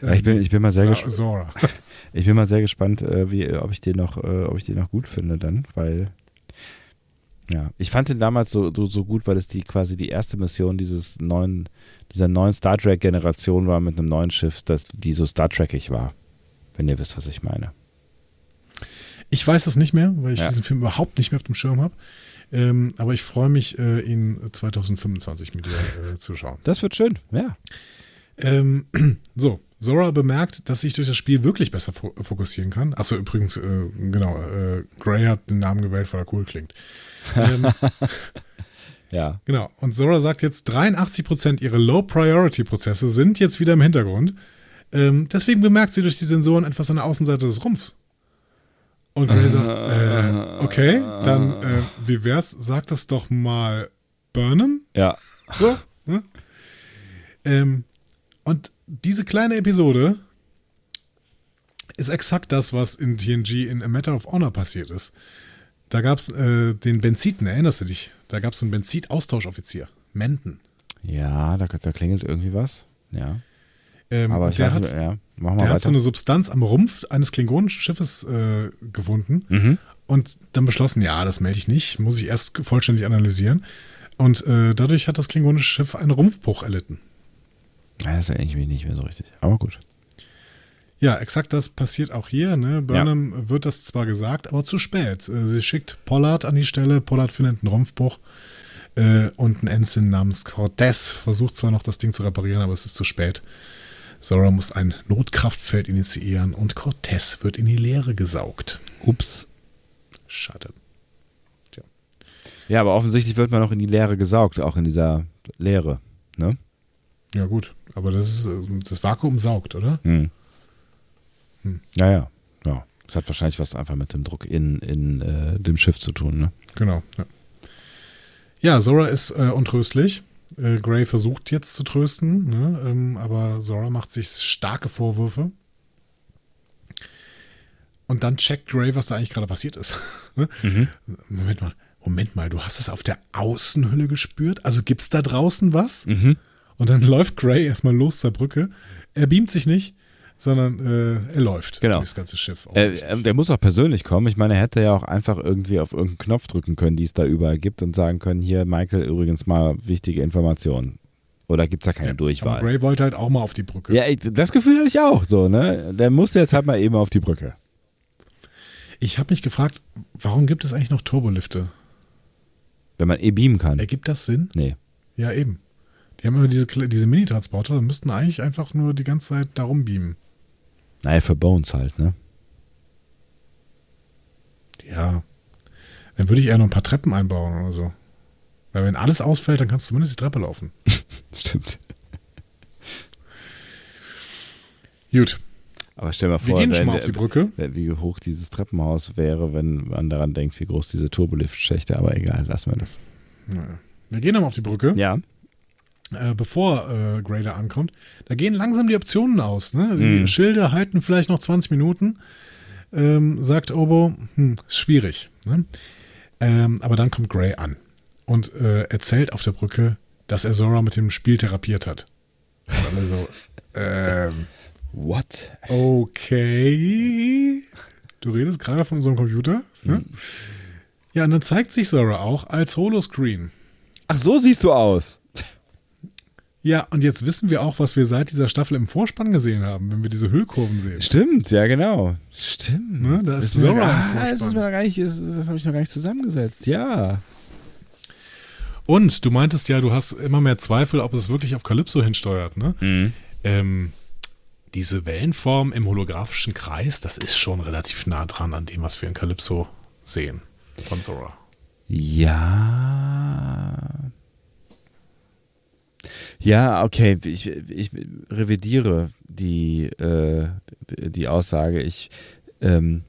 Speaker 1: Ja, ich, bin, ich, bin mal sehr gespannt, (laughs) ich bin mal sehr gespannt, äh, wie, ob, ich den noch, äh, ob ich den noch gut finde dann, weil ja, ich fand den damals so, so, so gut, weil es die quasi die erste Mission dieses neuen, dieser neuen Star Trek Generation war mit einem neuen Schiff, das, die so Star Trekig war. Wenn ihr wisst, was ich meine.
Speaker 2: Ich weiß das nicht mehr, weil ich
Speaker 1: Ja.
Speaker 2: diesen Film überhaupt nicht mehr auf dem Schirm habe. Ähm, aber ich freue mich, äh, ihn 2025 mit dir äh, zu schauen.
Speaker 1: Das wird schön, ja.
Speaker 2: Ähm, (clears throat) so, Zora bemerkt, dass sich durch das Spiel wirklich besser fo fokussieren kann. Achso, übrigens, äh, genau, äh, Gray hat den Namen gewählt, weil er cool klingt. Ähm, (laughs)
Speaker 1: Ja.
Speaker 2: genau, und Zora sagt jetzt, 83% ihrer Low-Priority-Prozesse sind jetzt wieder im Hintergrund. Ähm, deswegen bemerkt sie durch die Sensoren etwas an der Außenseite des Rumpfs. Und Gray sagt, (laughs) äh, okay, dann, äh, wie wär's, sag das doch mal Burnham?
Speaker 1: Ja.
Speaker 2: So. Ne? Ähm, und diese kleine Episode ist exakt das, was in TNG in A Matter of Honor passiert ist. Da gab es äh, den Benziten, erinnerst du dich? Da gab es einen Benzit-Austauschoffizier, Menten.
Speaker 1: Ja, da, da klingelt irgendwie was. Ja.
Speaker 2: Ähm,
Speaker 1: Aber ich
Speaker 2: der
Speaker 1: weiß
Speaker 2: hat,
Speaker 1: nicht, ja. Machen wir
Speaker 2: der hat so eine Substanz am Rumpf eines klingonischen Schiffes äh, gefunden
Speaker 1: Mhm.
Speaker 2: und dann beschlossen, ja, das melde ich nicht, muss ich erst vollständig analysieren. Und äh, dadurch hat das klingonische Schiff einen Rumpfbruch erlitten.
Speaker 1: Ja, das ist ja irgendwie nicht mehr so richtig. Aber gut.
Speaker 2: Ja, exakt das passiert auch hier. Ne? Burnham wird das zwar gesagt, aber zu spät. Äh, Sie schickt Pollard an die Stelle. Pollard findet einen Rumpfbruch. Äh, und ein Ensign namens Cortez versucht zwar noch das Ding zu reparieren, aber es ist zu spät. Zora muss ein Notkraftfeld initiieren und Cortez wird in die Leere gesaugt.
Speaker 1: Ups.
Speaker 2: Schade.
Speaker 1: Ja, aber offensichtlich wird man noch in die Leere gesaugt, auch in dieser Leere. Ne?
Speaker 2: Ja, gut. Aber das ist äh, das Vakuum saugt, oder?
Speaker 1: Hm.
Speaker 2: Hm.
Speaker 1: Ja, ja. ja. Das hat wahrscheinlich was einfach mit dem Druck in, in äh, dem Schiff zu tun. Ne?
Speaker 2: Genau. Ja, ja Zora ist äh, untröstlich. Äh, Gray versucht jetzt zu trösten, ne? ähm, aber Zora macht sich starke Vorwürfe. Und dann checkt Gray, was da eigentlich gerade passiert ist. (laughs) Ne? Moment mal, Moment mal, du hast es auf der Außenhülle gespürt? Also gibt's da draußen was?
Speaker 1: Mhm.
Speaker 2: Und dann (laughs) läuft Gray erstmal los zur Brücke. Er beamt sich nicht, sondern äh, er läuft
Speaker 1: Genau.
Speaker 2: durchs ganze Schiff.
Speaker 1: Äh, der muss auch persönlich kommen. Ich meine, er hätte ja auch einfach irgendwie auf irgendeinen Knopf drücken können, die es da überall gibt und sagen können, hier, Michael, übrigens mal wichtige Informationen. Oder gibt es da keine
Speaker 2: aber
Speaker 1: Durchwahl?
Speaker 2: Gray wollte halt auch mal auf die Brücke.
Speaker 1: Ja, ich, das Gefühl hatte ich auch so, ne? Der musste jetzt halt mal eben auf die Brücke.
Speaker 2: Ich habe mich gefragt, warum gibt es eigentlich noch Turbolifte?
Speaker 1: Wenn man eh beamen kann.
Speaker 2: Ergibt das Sinn?
Speaker 1: Nee.
Speaker 2: Ja, eben. Die haben immer diese, diese Mini-Transporter und müssten eigentlich einfach nur die ganze Zeit darum beamen.
Speaker 1: Naja, für Bones halt, ne?
Speaker 2: Ja. Dann würde ich eher noch ein paar Treppen einbauen oder so. Weil wenn alles ausfällt, dann kannst du zumindest die Treppe laufen. (laughs)
Speaker 1: Stimmt.
Speaker 2: Gut.
Speaker 1: Aber stell mal
Speaker 2: Wir
Speaker 1: vor,
Speaker 2: gehen schon
Speaker 1: wenn-
Speaker 2: mal auf die Brücke.
Speaker 1: wie hoch dieses Treppenhaus wäre, wenn man daran denkt, wie groß diese Turboliftschächte, aber egal, lassen wir das.
Speaker 2: Naja. Wir gehen nochmal auf die Brücke.
Speaker 1: Ja.
Speaker 2: Äh, bevor äh, Grader ankommt. Da gehen langsam die Optionen aus. Ne? Die
Speaker 1: Mhm.
Speaker 2: Schilde halten vielleicht noch 20 Minuten. Ähm, sagt Obo, hm, ist schwierig. Ne? Ähm, aber dann kommt Gray an und äh, erzählt auf der Brücke, dass er Zora mit dem Spiel therapiert hat. Und alle so, (laughs) ähm,
Speaker 1: What?
Speaker 2: okay. Du redest gerade von unserem Computer? Ne? Ja, und dann zeigt sich Zora auch als Holoscreen.
Speaker 1: Ach, so siehst du aus.
Speaker 2: Ja, und jetzt wissen wir auch, was wir seit dieser Staffel im Vorspann gesehen haben, wenn wir diese Hüllkurven sehen.
Speaker 1: Stimmt, ja, genau. Stimmt.
Speaker 2: Ne, da ist Zora
Speaker 1: ah, das ist mir noch gar nicht, das, das habe ich noch gar nicht zusammengesetzt. Ja.
Speaker 2: Und du meintest ja, du hast immer mehr Zweifel, ob es wirklich auf Calypso hinsteuert, ne? Ähm, diese Wellenform im holographischen Kreis, das ist schon relativ nah dran an dem, was wir in Calypso sehen von Zora.
Speaker 1: Ja. Ja, okay, ich, ich revidiere die, äh, die Aussage. Ich, ähm,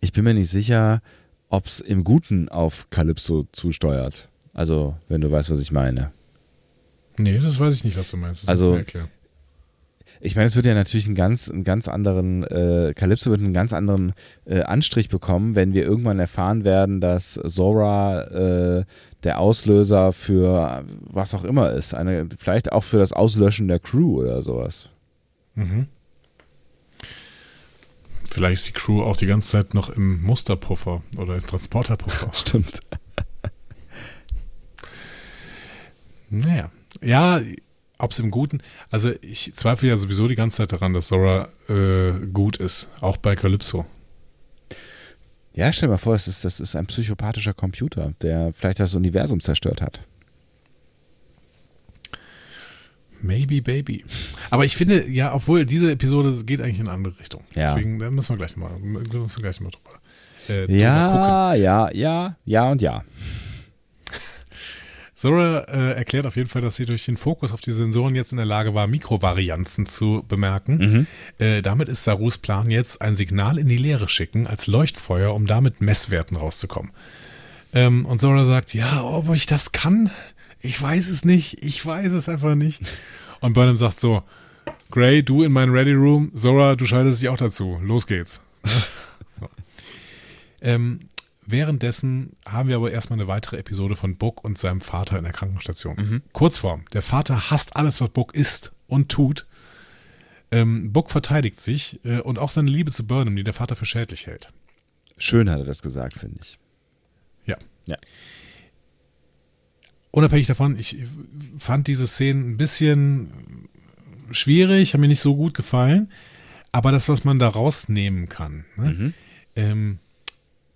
Speaker 1: ich bin mir nicht sicher, ob es im Guten auf Calypso zusteuert. Also, wenn du weißt, was ich meine.
Speaker 2: Nee, das weiß ich nicht, was du meinst. Das
Speaker 1: Also-
Speaker 2: musst du mir erklären.
Speaker 1: Ich meine, es wird ja natürlich einen ganz, einen ganz anderen, äh, Calypso wird einen ganz anderen äh, Anstrich bekommen, wenn wir irgendwann erfahren werden, dass Zora äh, der Auslöser für was auch immer ist. Eine, vielleicht auch für das Auslöschen der Crew oder sowas.
Speaker 2: Mhm. Vielleicht ist die Crew auch die ganze Zeit noch im Musterpuffer oder im Transporterpuffer. (laughs)
Speaker 1: Stimmt.
Speaker 2: Naja. Ja, ob es im Guten. Also ich zweifle ja sowieso die ganze Zeit daran, dass Zora äh, gut ist. Auch bei Calypso.
Speaker 1: Ja, stell dir mal vor, das ist, das ist ein psychopathischer Computer, der vielleicht das Universum zerstört hat.
Speaker 2: Maybe Baby. Aber ich finde, ja, obwohl diese Episode geht eigentlich in eine andere Richtung.
Speaker 1: Ja.
Speaker 2: Deswegen da müssen wir gleich mal, müssen wir gleich mal drüber, äh, drüber gucken.
Speaker 1: Ja, ja, ja, ja und ja.
Speaker 2: Zora äh, erklärt auf jeden Fall, dass sie durch den Fokus auf die Sensoren jetzt in der Lage war, Mikrovarianzen zu bemerken. Äh, damit ist Sarus Plan jetzt ein Signal in die Leere schicken als Leuchtfeuer, um damit Messwerten rauszukommen. Ähm, und Zora sagt, ja, ob ich das kann, ich weiß es nicht, ich weiß es einfach nicht. (laughs) Und Burnham sagt so, Gray, du in meinen Ready Room, Zora, du schaltest dich auch dazu, los geht's. (laughs) so. ähm, Währenddessen haben wir aber erstmal eine weitere Episode von Book und seinem Vater in der Krankenstation. Kurzform. Der Vater hasst alles, was Book isst und tut. Ähm, Book verteidigt sich äh, und auch seine Liebe zu Burnham, die der Vater für schädlich hält.
Speaker 1: Schön hat er das gesagt, finde ich.
Speaker 2: Ja.
Speaker 1: Ja.
Speaker 2: Unabhängig davon, ich fand diese Szenen ein bisschen schwierig, haben mir nicht so gut gefallen. Aber das, was man da rausnehmen kann. Ne? Ähm,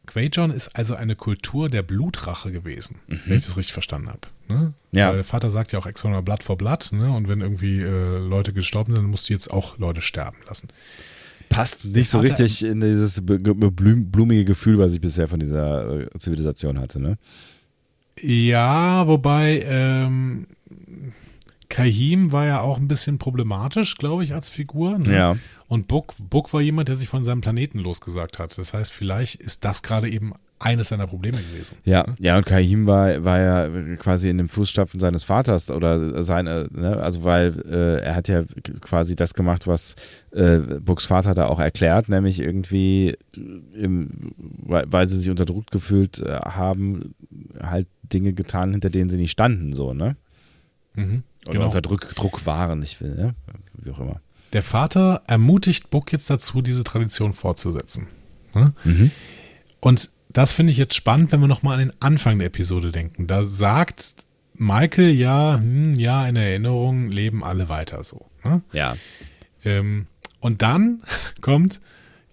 Speaker 2: Quajon ist also eine Kultur der Blutrache gewesen, wenn ich das richtig verstanden habe. Ne?
Speaker 1: Ja.
Speaker 2: Weil der Vater sagt ja auch extra Blood for Blood, ne? Und wenn irgendwie äh, Leute gestorben sind, dann musst du jetzt auch Leute sterben lassen.
Speaker 1: Passt nicht so richtig in dieses blumige Gefühl, was ich bisher von dieser äh, Zivilisation hatte, ne?
Speaker 2: Ja, wobei ähm, Kahim war ja auch ein bisschen problematisch, glaube ich, als Figur. Ne?
Speaker 1: Ja.
Speaker 2: Und Book, Book war jemand, der sich von seinem Planeten losgesagt hat. Das heißt, vielleicht ist das gerade eben eines seiner Probleme gewesen.
Speaker 1: Ja, ja, und Kahim war, war ja quasi in den Fußstapfen seines Vaters oder seine, ne, also weil äh, er hat ja quasi das gemacht, was äh, Bucks Vater da auch erklärt, nämlich irgendwie, im, weil, weil sie sich unterdrückt gefühlt äh, haben, halt Dinge getan, hinter denen sie nicht standen, so, ne?
Speaker 2: Mhm,
Speaker 1: Oder
Speaker 2: genau.
Speaker 1: unter Druck, Druck waren, ich will, ne? Wie auch immer.
Speaker 2: Der Vater ermutigt Book jetzt dazu, diese Tradition fortzusetzen. Ne? Und das finde ich jetzt spannend, wenn wir nochmal an den Anfang der Episode denken. Da sagt Michael ja, hm, ja, in Erinnerung leben alle weiter so. Ne?
Speaker 1: Ja.
Speaker 2: Ähm, und dann (laughs) kommt,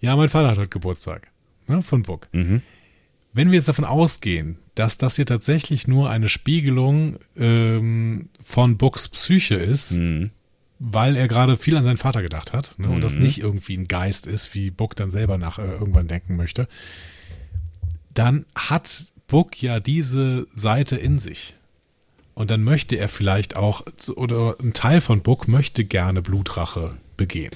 Speaker 2: ja, mein Vater hat heute Geburtstag. Ne, von Book. Wenn wir jetzt davon ausgehen, dass das hier tatsächlich nur eine Spiegelung ähm, von Books Psyche ist,
Speaker 1: Mhm.
Speaker 2: weil er gerade viel an seinen Vater gedacht hat ne, und das
Speaker 1: Mhm.
Speaker 2: nicht irgendwie ein Geist ist, wie Book dann selber nach äh, irgendwann denken möchte, dann hat Book ja diese Seite in sich. Und dann möchte er vielleicht auch, oder ein Teil von Book möchte gerne Blutrache begehen.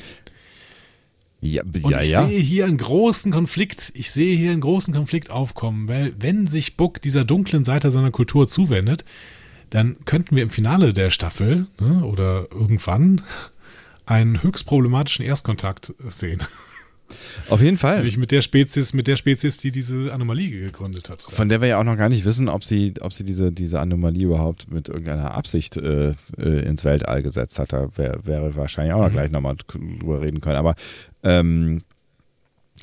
Speaker 1: Ja,
Speaker 2: Und
Speaker 1: ja,
Speaker 2: ich
Speaker 1: ja.
Speaker 2: sehe hier einen großen Konflikt, ich sehe hier einen großen Konflikt aufkommen, weil wenn sich Buck dieser dunklen Seite seiner Kultur zuwendet, dann könnten wir im Finale der Staffel ne, oder irgendwann einen höchst problematischen Erstkontakt sehen. (laughs)
Speaker 1: Auf jeden Fall.
Speaker 2: Nämlich mit der Spezies, mit der Spezies, die diese Anomalie gegründet hat.
Speaker 1: Von der wir ja auch noch gar nicht wissen, ob sie, ob sie diese, diese Anomalie überhaupt mit irgendeiner Absicht äh, äh, ins Weltall gesetzt hat. Da wär, wäre wahrscheinlich auch noch
Speaker 2: Mhm.
Speaker 1: gleich nochmal drüber reden können. Aber ähm,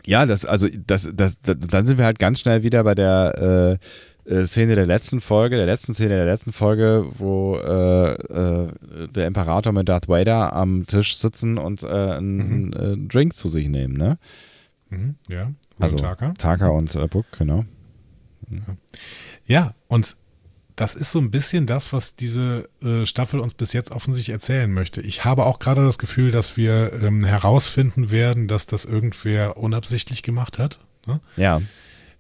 Speaker 1: ja, das, also das, das, das, dann sind wir halt ganz schnell wieder bei der äh, äh, Szene der letzten Folge, der letzten Szene der letzten Folge, wo äh, äh, der Imperator mit Darth Vader am Tisch sitzen und äh, einen
Speaker 2: Mhm.
Speaker 1: äh, Drink zu sich nehmen, ne?
Speaker 2: Mhm, ja,
Speaker 1: Also
Speaker 2: Taka.
Speaker 1: Taka und äh, Book, genau.
Speaker 2: Ja, und das ist so ein bisschen das, was diese äh, Staffel uns bis jetzt offensichtlich erzählen möchte. Ich habe auch gerade das Gefühl, dass wir ähm, herausfinden werden, dass das irgendwer unabsichtlich gemacht hat. Ne?
Speaker 1: Ja.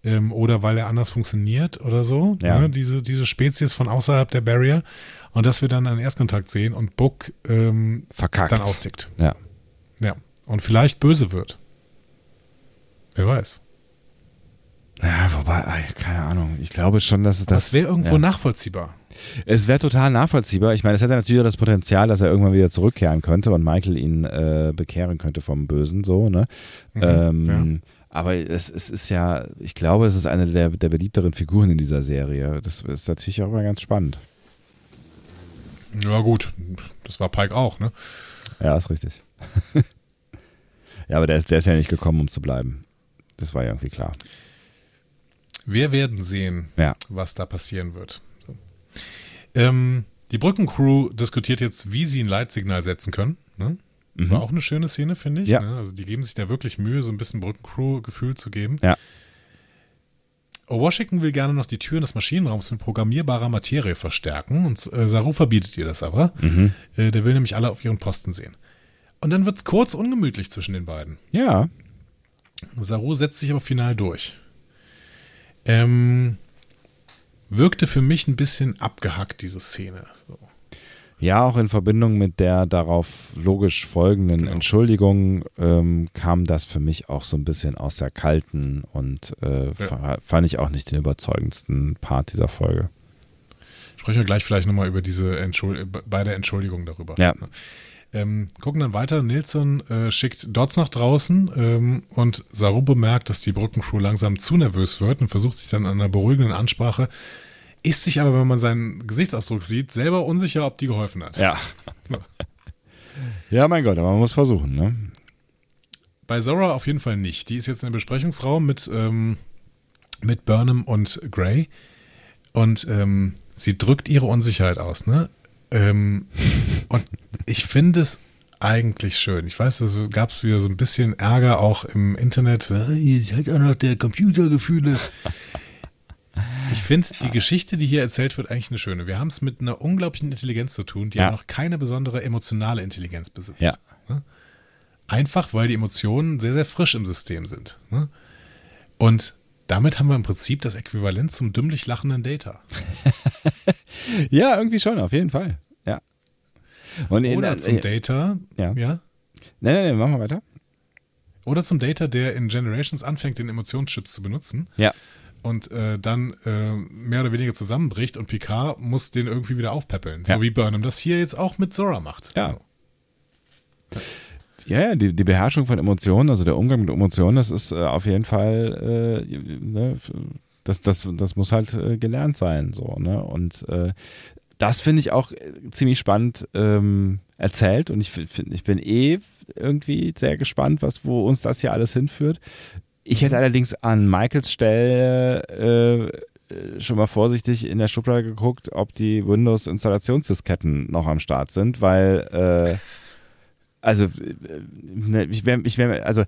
Speaker 2: Ähm, oder weil er anders funktioniert oder so.
Speaker 1: Ja.
Speaker 2: Ne? Diese, diese Spezies von außerhalb der Barrier. Und dass wir dann einen Erstkontakt sehen und Book ähm,
Speaker 1: Verkackt.
Speaker 2: dann austickt.
Speaker 1: Ja.
Speaker 2: Ja. Und vielleicht böse wird. Wer weiß.
Speaker 1: Ja, wobei, keine Ahnung. Ich glaube schon, dass es
Speaker 2: Das,
Speaker 1: das.
Speaker 2: wäre irgendwo
Speaker 1: ja.
Speaker 2: nachvollziehbar.
Speaker 1: Es wäre total nachvollziehbar. Ich meine, es hätte natürlich auch das Potenzial, dass er irgendwann wieder zurückkehren könnte und Michael ihn äh, bekehren könnte vom Bösen, so, ne?
Speaker 2: Mhm,
Speaker 1: ähm, Aber es, es ist ja, ich glaube, es ist eine der, der beliebteren Figuren in dieser Serie. Das ist natürlich auch immer ganz spannend.
Speaker 2: Ja, gut. Das war Pike auch, ne?
Speaker 1: Ja, ist richtig. (laughs) ja, aber der ist, der ist ja nicht gekommen, um zu bleiben. Das war ja irgendwie klar.
Speaker 2: Wir werden sehen,
Speaker 1: Ja.
Speaker 2: was da passieren wird. So. Ähm, die Brückencrew diskutiert jetzt, wie sie ein Leitsignal setzen können. Ne? War auch eine schöne Szene, finde ich.
Speaker 1: Mhm. Ja.
Speaker 2: Ne? Also die geben sich da wirklich Mühe, so ein bisschen Brückencrew-Gefühl zu geben.
Speaker 1: Ja.
Speaker 2: Oh, Washington will gerne noch die Türen des Maschinenraums mit programmierbarer Materie verstärken und äh, Saru verbietet ihr das aber.
Speaker 1: Mhm.
Speaker 2: Äh, der will nämlich alle auf ihren Posten sehen. Und dann wird es kurz ungemütlich zwischen den beiden.
Speaker 1: Ja.
Speaker 2: Saru setzt sich aber final durch. Ähm, wirkte für mich ein bisschen abgehackt, diese Szene. So.
Speaker 1: Ja, auch in Verbindung mit der darauf logisch folgenden
Speaker 2: Genau.
Speaker 1: Entschuldigung ähm, kam das für mich auch so ein bisschen aus der kalten und äh, fa- fand ich auch nicht den überzeugendsten Part dieser Folge.
Speaker 2: Sprechen wir gleich vielleicht nochmal über diese Entschuld bei der Entschuldigung darüber.
Speaker 1: Ja.
Speaker 2: Ähm, gucken dann weiter. Nilsson äh, schickt Dots nach draußen ähm, und Saru bemerkt, dass die Brückencrew langsam zu nervös wird und versucht sich dann an einer beruhigenden Ansprache, ist sich aber, wenn man seinen Gesichtsausdruck sieht, selber unsicher, ob die geholfen hat.
Speaker 1: Ja. (laughs) ja, mein Gott, aber man muss versuchen, ne?
Speaker 2: Bei Zora auf jeden Fall nicht. Die ist jetzt in einem Besprechungsraum mit, ähm, mit Burnham und Gray. Und ähm, sie drückt ihre Unsicherheit aus, ne? Ähm, (laughs) und ich finde es eigentlich schön. Ich weiß, es gab es wieder so ein bisschen Ärger auch im Internet. Äh, Ihr seid auch noch der Computergefühle. Ich finde die Geschichte, die hier erzählt wird, eigentlich eine schöne. Wir haben es mit einer unglaublichen Intelligenz zu tun, die
Speaker 1: Ja.
Speaker 2: aber noch keine besondere emotionale Intelligenz besitzt.
Speaker 1: Ja.
Speaker 2: Ne? Einfach, weil die Emotionen sehr, sehr frisch im System sind. Ne? Und damit haben wir im Prinzip das Äquivalent zum dümmlich lachenden Data. (laughs)
Speaker 1: Ja, irgendwie schon, auf jeden Fall. Ja. Und in,
Speaker 2: Oder zum
Speaker 1: äh,
Speaker 2: Data,
Speaker 1: ja.
Speaker 2: ja.
Speaker 1: Nee, nee, nee, machen wir weiter.
Speaker 2: Oder zum Data, der in Generations anfängt, den Emotionschips zu benutzen
Speaker 1: Ja.
Speaker 2: Und äh, dann äh, mehr oder weniger zusammenbricht und Picard muss den irgendwie wieder aufpäppeln.
Speaker 1: Ja.
Speaker 2: So wie Burnham das hier jetzt auch mit Zora macht.
Speaker 1: Ja. Ja, ja, die, die Beherrschung von Emotionen, also der Umgang mit Emotionen, das ist äh, auf jeden Fall, äh, ne, das, das, das muss halt äh, gelernt sein, so, ne? Und äh, das finde ich auch ziemlich spannend ähm, erzählt und ich, find, ich bin eh irgendwie sehr gespannt, was, wo uns das hier alles hinführt. Ich hätte allerdings an Michaels Stelle äh, schon mal vorsichtig in der Schublade geguckt, ob die Windows-Installationsdisketten noch am Start sind, weil äh, also, äh, ne, ich wäre, ich wär, also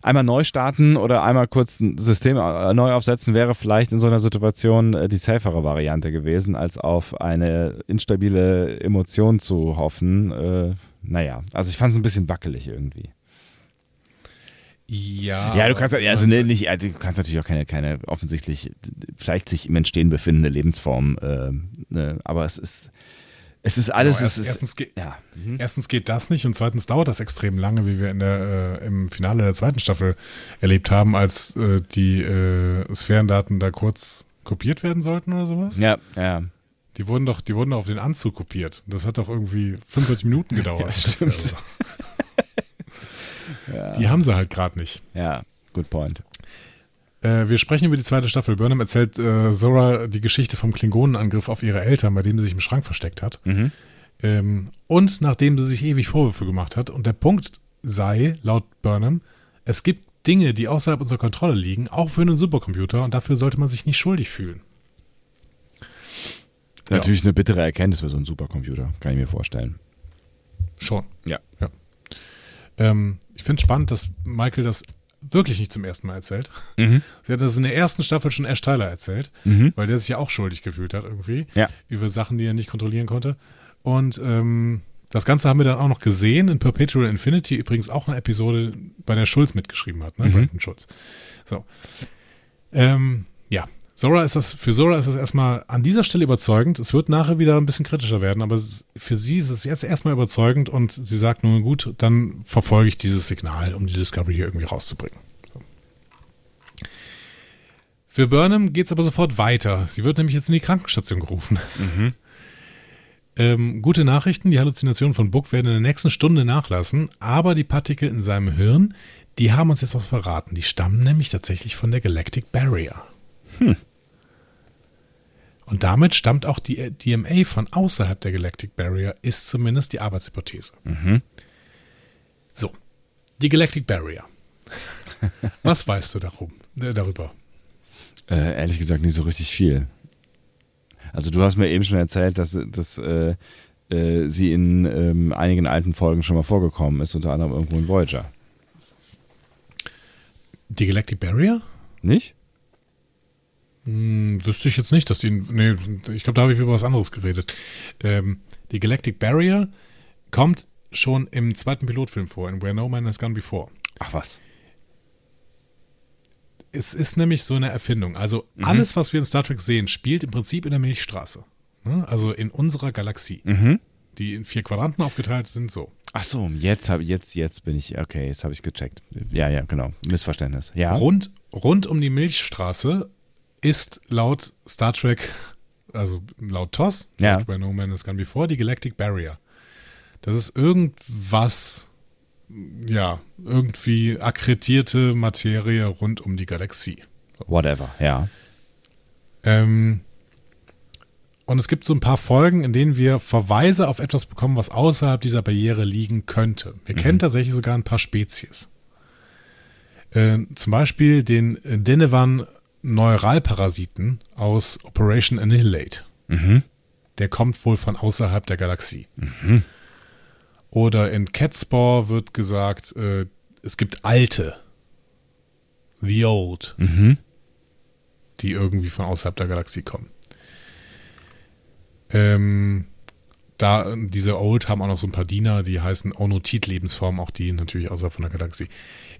Speaker 1: einmal neu starten oder einmal kurz ein System äh, neu aufsetzen wäre vielleicht in so einer Situation äh, die safere Variante gewesen, als auf eine instabile Emotion zu hoffen. Äh, naja, also ich fand es ein bisschen wackelig irgendwie.
Speaker 2: Ja.
Speaker 1: Ja, du kannst also ne, nicht, also du kannst natürlich auch keine, keine offensichtlich vielleicht sich im Entstehen befindende Lebensform, äh, ne, aber es ist es ist alles.
Speaker 2: Genau, erst,
Speaker 1: es ist,
Speaker 2: erstens, geht,
Speaker 1: ja.
Speaker 2: mhm. erstens geht das nicht und zweitens dauert das extrem lange, wie wir in der, äh, im Finale der zweiten Staffel erlebt haben, als äh, die äh, Sphärendaten da kurz kopiert werden sollten oder sowas.
Speaker 1: Ja, ja.
Speaker 2: Die wurden doch, die wurden auf den Anzug kopiert. Das hat doch irgendwie 45 Minuten gedauert. (laughs)
Speaker 1: Ja, stimmt. Also. (laughs)
Speaker 2: ja. Die haben sie halt gerade nicht.
Speaker 1: Ja, good point.
Speaker 2: Äh, wir sprechen über die zweite Staffel. Burnham erzählt äh, Zora die Geschichte vom Klingonenangriff auf ihre Eltern, bei dem sie sich im Schrank versteckt hat.
Speaker 1: Mhm.
Speaker 2: Ähm, und nachdem sie sich ewig Vorwürfe gemacht hat. Und der Punkt sei, laut Burnham, es gibt Dinge, die außerhalb unserer Kontrolle liegen, auch für einen Supercomputer, und dafür sollte man sich nicht schuldig fühlen.
Speaker 1: Natürlich ja. eine bittere Erkenntnis für so einen Supercomputer, kann ich mir vorstellen.
Speaker 2: Schon.
Speaker 1: Ja.
Speaker 2: ja. Ähm, ich finde es spannend, dass Michael das wirklich nicht zum ersten Mal erzählt. Mhm. (laughs) Sie hat das in der ersten Staffel schon Ash Tyler erzählt, mhm. weil der sich ja auch schuldig gefühlt hat irgendwie
Speaker 1: ja.
Speaker 2: über Sachen, die er nicht kontrollieren konnte. Und ähm, das Ganze haben wir dann auch noch gesehen in Perpetual Infinity, übrigens auch eine Episode, bei der Schulz mitgeschrieben hat, ne? Mhm. Brandon Schulz. So. Ähm, ja, Zora ist das, für Zora ist das erstmal an dieser Stelle überzeugend. Es wird nachher wieder ein bisschen kritischer werden, aber für sie ist es jetzt erstmal überzeugend und sie sagt nun gut, dann verfolge ich dieses Signal, um die Discovery hier irgendwie rauszubringen. So. Für Burnham geht es aber sofort weiter. Sie wird nämlich jetzt in die Krankenstation gerufen. Mhm. (laughs) Ähm, gute Nachrichten, die Halluzinationen von Book werden in der nächsten Stunde nachlassen, aber die Partikel in seinem Hirn, die haben uns jetzt was verraten. Die stammen nämlich tatsächlich von der Galactic Barrier. Hm. Und damit stammt auch die DMA von außerhalb der Galactic Barrier, ist zumindest die Arbeitshypothese.
Speaker 1: Mhm.
Speaker 2: So, die Galactic Barrier. (laughs) Was weißt du darum, äh, darüber?
Speaker 1: Äh, ehrlich gesagt nicht so richtig viel. Also du hast mir eben schon erzählt, dass, dass äh, äh, sie in ähm, einigen alten Folgen schon mal vorgekommen ist, unter anderem irgendwo in Voyager.
Speaker 2: Die Galactic Barrier?
Speaker 1: Nicht?
Speaker 2: Hm, wüsste ich jetzt nicht, dass die. Nee, ich glaube, da habe ich über was anderes geredet. Ähm, die Galactic Barrier kommt schon im zweiten Pilotfilm vor, in Where No Man Has Gone Before.
Speaker 1: Ach was.
Speaker 2: Es ist nämlich so eine Erfindung. Also mhm. alles, was wir in Star Trek sehen, spielt im Prinzip in der Milchstraße. Ne? Also in unserer Galaxie.
Speaker 1: Mhm.
Speaker 2: Die in vier Quadranten aufgeteilt sind, so.
Speaker 1: Ach so, jetzt habe jetzt jetzt bin ich okay, jetzt habe ich gecheckt. Ja, ja, genau. Missverständnis. Ja.
Speaker 2: Rund rund um die Milchstraße ist laut Star Trek, also laut TOS,
Speaker 1: ja.
Speaker 2: bei No Man Has Gone Before, die Galactic Barrier. Das ist irgendwas, ja, irgendwie akkretierte Materie rund um die Galaxie.
Speaker 1: Whatever, ja.
Speaker 2: Ähm, und es gibt so ein paar Folgen, in denen wir Verweise auf etwas bekommen, was außerhalb dieser Barriere liegen könnte. Wir mhm. kennen tatsächlich sogar ein paar Spezies. Äh, zum Beispiel den Denevan Neuralparasiten aus Operation Annihilate.
Speaker 1: Mhm.
Speaker 2: Der kommt wohl von außerhalb der Galaxie.
Speaker 1: Mhm.
Speaker 2: Oder in Catspore wird gesagt, äh, es gibt alte. The Old.
Speaker 1: Mhm.
Speaker 2: Die irgendwie von außerhalb der Galaxie kommen. Ähm, da, diese Old haben auch noch so ein paar Diener, die heißen Onotit-Lebensformen, auch die natürlich außerhalb von der Galaxie.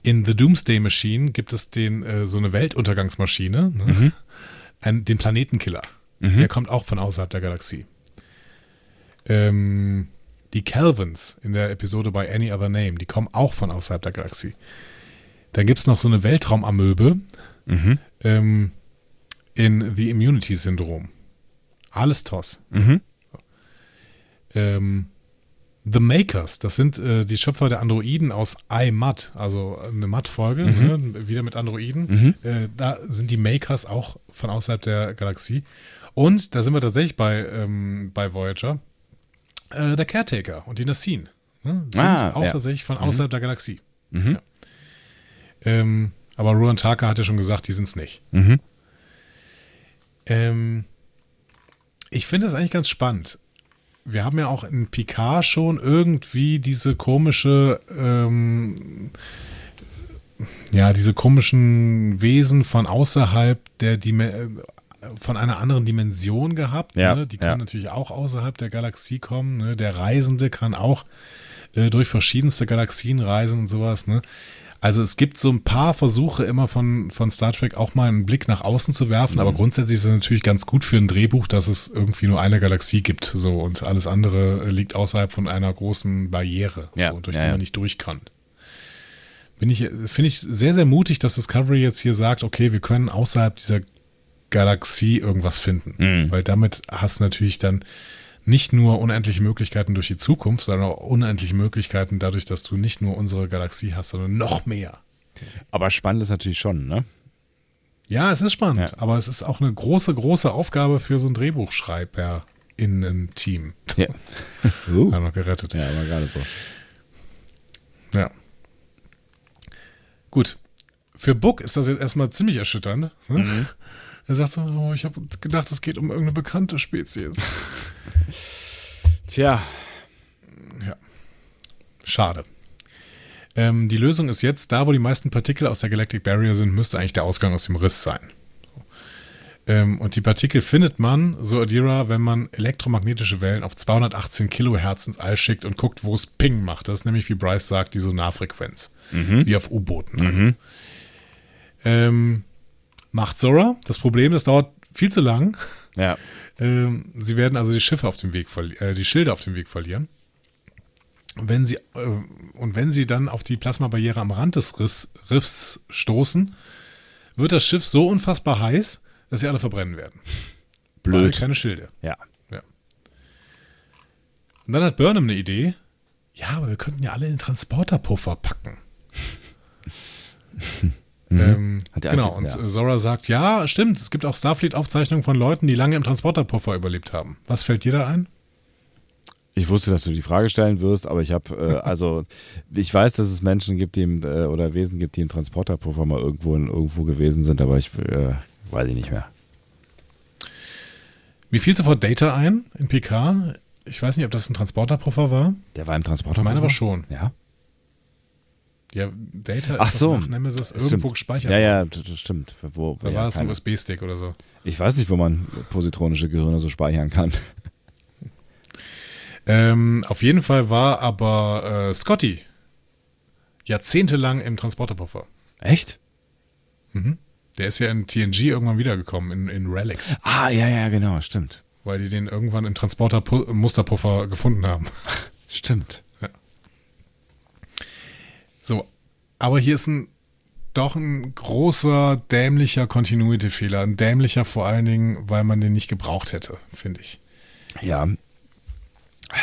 Speaker 2: In The Doomsday Machine gibt es den, äh, so eine Weltuntergangsmaschine, ne?
Speaker 1: mhm. (laughs)
Speaker 2: Ein, den Planetenkiller.
Speaker 1: Mhm.
Speaker 2: Der kommt auch von außerhalb der Galaxie. Ähm, die Calvins in der Episode bei Any Other Name, die kommen auch von außerhalb der Galaxie. Dann gibt es noch so eine Weltraumamöbe
Speaker 1: mhm.
Speaker 2: ähm, in The Immunity Syndrom. Alles TOS.
Speaker 1: Mhm.
Speaker 2: Ähm, The Makers, das sind äh, die Schöpfer der Androiden aus iMud, also eine MUD-Folge, mhm. ne, wieder mit Androiden.
Speaker 1: Mhm.
Speaker 2: Äh, da sind die Makers auch von außerhalb der Galaxie. Und da sind wir tatsächlich bei, ähm, bei Voyager. Äh, der Caretaker und die Nassin ne, sind
Speaker 1: ah,
Speaker 2: auch
Speaker 1: ja.
Speaker 2: tatsächlich von außerhalb mhm. der Galaxie.
Speaker 1: Mhm.
Speaker 2: Ja. Ähm, aber Ruan Taka hat ja schon gesagt, die sind es nicht.
Speaker 1: Mhm.
Speaker 2: Ähm, ich finde das eigentlich ganz spannend wir haben ja auch in Picard schon irgendwie diese komische, ähm, ja, diese komischen Wesen von außerhalb der Dimension von einer anderen Dimension gehabt.
Speaker 1: Ja,
Speaker 2: ne? Die können
Speaker 1: ja.
Speaker 2: natürlich auch außerhalb der Galaxie kommen. Ne? Der Reisende kann auch äh, durch verschiedenste Galaxien reisen und sowas. Ne? Also es gibt so ein paar Versuche immer von, von Star Trek auch mal einen Blick nach außen zu werfen,
Speaker 1: Mhm.
Speaker 2: aber grundsätzlich ist es natürlich ganz gut für ein Drehbuch, dass es irgendwie nur eine Galaxie gibt so und alles andere liegt außerhalb von einer großen Barriere,
Speaker 1: Ja,
Speaker 2: so, durch
Speaker 1: ja,
Speaker 2: die
Speaker 1: ja.
Speaker 2: man nicht durch kann. Bin ich, finde ich sehr, sehr mutig, dass Discovery jetzt hier sagt, okay, wir können außerhalb dieser Galaxie irgendwas finden.
Speaker 1: Mhm.
Speaker 2: Weil damit hast du natürlich dann nicht nur unendliche Möglichkeiten durch die Zukunft, sondern auch unendliche Möglichkeiten dadurch, dass du nicht nur unsere Galaxie hast, sondern noch mehr.
Speaker 1: Aber spannend ist natürlich schon, ne?
Speaker 2: Ja, es ist spannend,
Speaker 1: Ja.
Speaker 2: aber es ist auch eine große, große Aufgabe für so ein Drehbuchschreiber in ein Team.
Speaker 1: Ja. (laughs) Uh.
Speaker 2: Haben wir gerettet.
Speaker 1: Ja, aber gerade so.
Speaker 2: Ja. Gut. Für Book ist das jetzt erstmal ziemlich erschütternd. Ne?
Speaker 1: Mhm.
Speaker 2: Er sagt so, oh, ich habe gedacht, es geht um irgendeine bekannte Spezies. (laughs)
Speaker 1: Tja.
Speaker 2: Ja. Schade. Ähm, die Lösung ist jetzt, da wo die meisten Partikel aus der Galactic Barrier sind, müsste eigentlich der Ausgang aus dem Riss sein. So. Ähm, und die Partikel findet man, so Adira, wenn man elektromagnetische Wellen auf 218 Kilohertz ins All schickt und guckt, wo es Ping macht. Das ist nämlich, wie Bryce sagt, die Sonarfrequenz. Wie auf U-Booten. Also. Ähm, macht Zora. Das Problem, das dauert viel zu lang.
Speaker 1: Ja. (laughs)
Speaker 2: Ähm, sie werden also die Schiffe auf dem Weg äh, die Schilde auf dem Weg verlieren. Wenn sie, äh, und wenn sie dann auf die Plasmabarriere am Rand des Riss, Riffs stoßen, wird das Schiff so unfassbar heiß, dass sie alle verbrennen werden. (laughs) Weil
Speaker 1: Blöd.
Speaker 2: keine Schilde.
Speaker 1: Ja.
Speaker 2: Ja. Und dann hat Burnham eine Idee. Ja, aber wir könnten ja alle in den Transporterpuffer packen. (laughs) ähm,
Speaker 1: Hat die
Speaker 2: genau, und
Speaker 1: ja.
Speaker 2: äh, Zora sagt, ja, stimmt, es gibt auch Starfleet-Aufzeichnungen von Leuten, die lange im Transporterpuffer überlebt haben. Was fällt dir da ein?
Speaker 1: Ich wusste, dass du die Frage stellen wirst, aber ich habe, äh, (laughs) also, ich weiß, dass es Menschen gibt, die im, äh, oder Wesen gibt, die im Transporterpuffer mal irgendwo, in, irgendwo gewesen sind, aber ich äh, weiß ich nicht mehr.
Speaker 2: Mir fiel sofort Data ein in PK. Ich weiß nicht, ob das ein Transporterpuffer war.
Speaker 1: Der war im
Speaker 2: Ich
Speaker 1: Transporterpuffer?
Speaker 2: meine aber schon.
Speaker 1: Ja.
Speaker 2: Ja, Data
Speaker 1: Ach
Speaker 2: ist
Speaker 1: so.
Speaker 2: nach Nemesis
Speaker 1: Das
Speaker 2: irgendwo
Speaker 1: stimmt.
Speaker 2: gespeichert.
Speaker 1: Ja, ja, das, stimmt. Wo,
Speaker 2: Da
Speaker 1: ja,
Speaker 2: war das ein USB-Stick oder so.
Speaker 1: Ich weiß nicht, wo man positronische Gehirne so speichern kann. (laughs)
Speaker 2: Ähm, auf jeden Fall war aber äh, Scotty jahrzehntelang im Transporterpuffer.
Speaker 1: Echt?
Speaker 2: Der ist ja in TNG irgendwann wiedergekommen, in, in Relics,
Speaker 1: Ah, ja, ja, genau, stimmt.
Speaker 2: weil die den irgendwann im Transporter-Musterpuffer gefunden haben. (laughs)
Speaker 1: Stimmt.
Speaker 2: So, aber hier ist ein doch ein großer, dämlicher Continuity-Fehler. Ein dämlicher vor allen Dingen, weil man den nicht gebraucht hätte, finde ich.
Speaker 1: Ja,
Speaker 2: In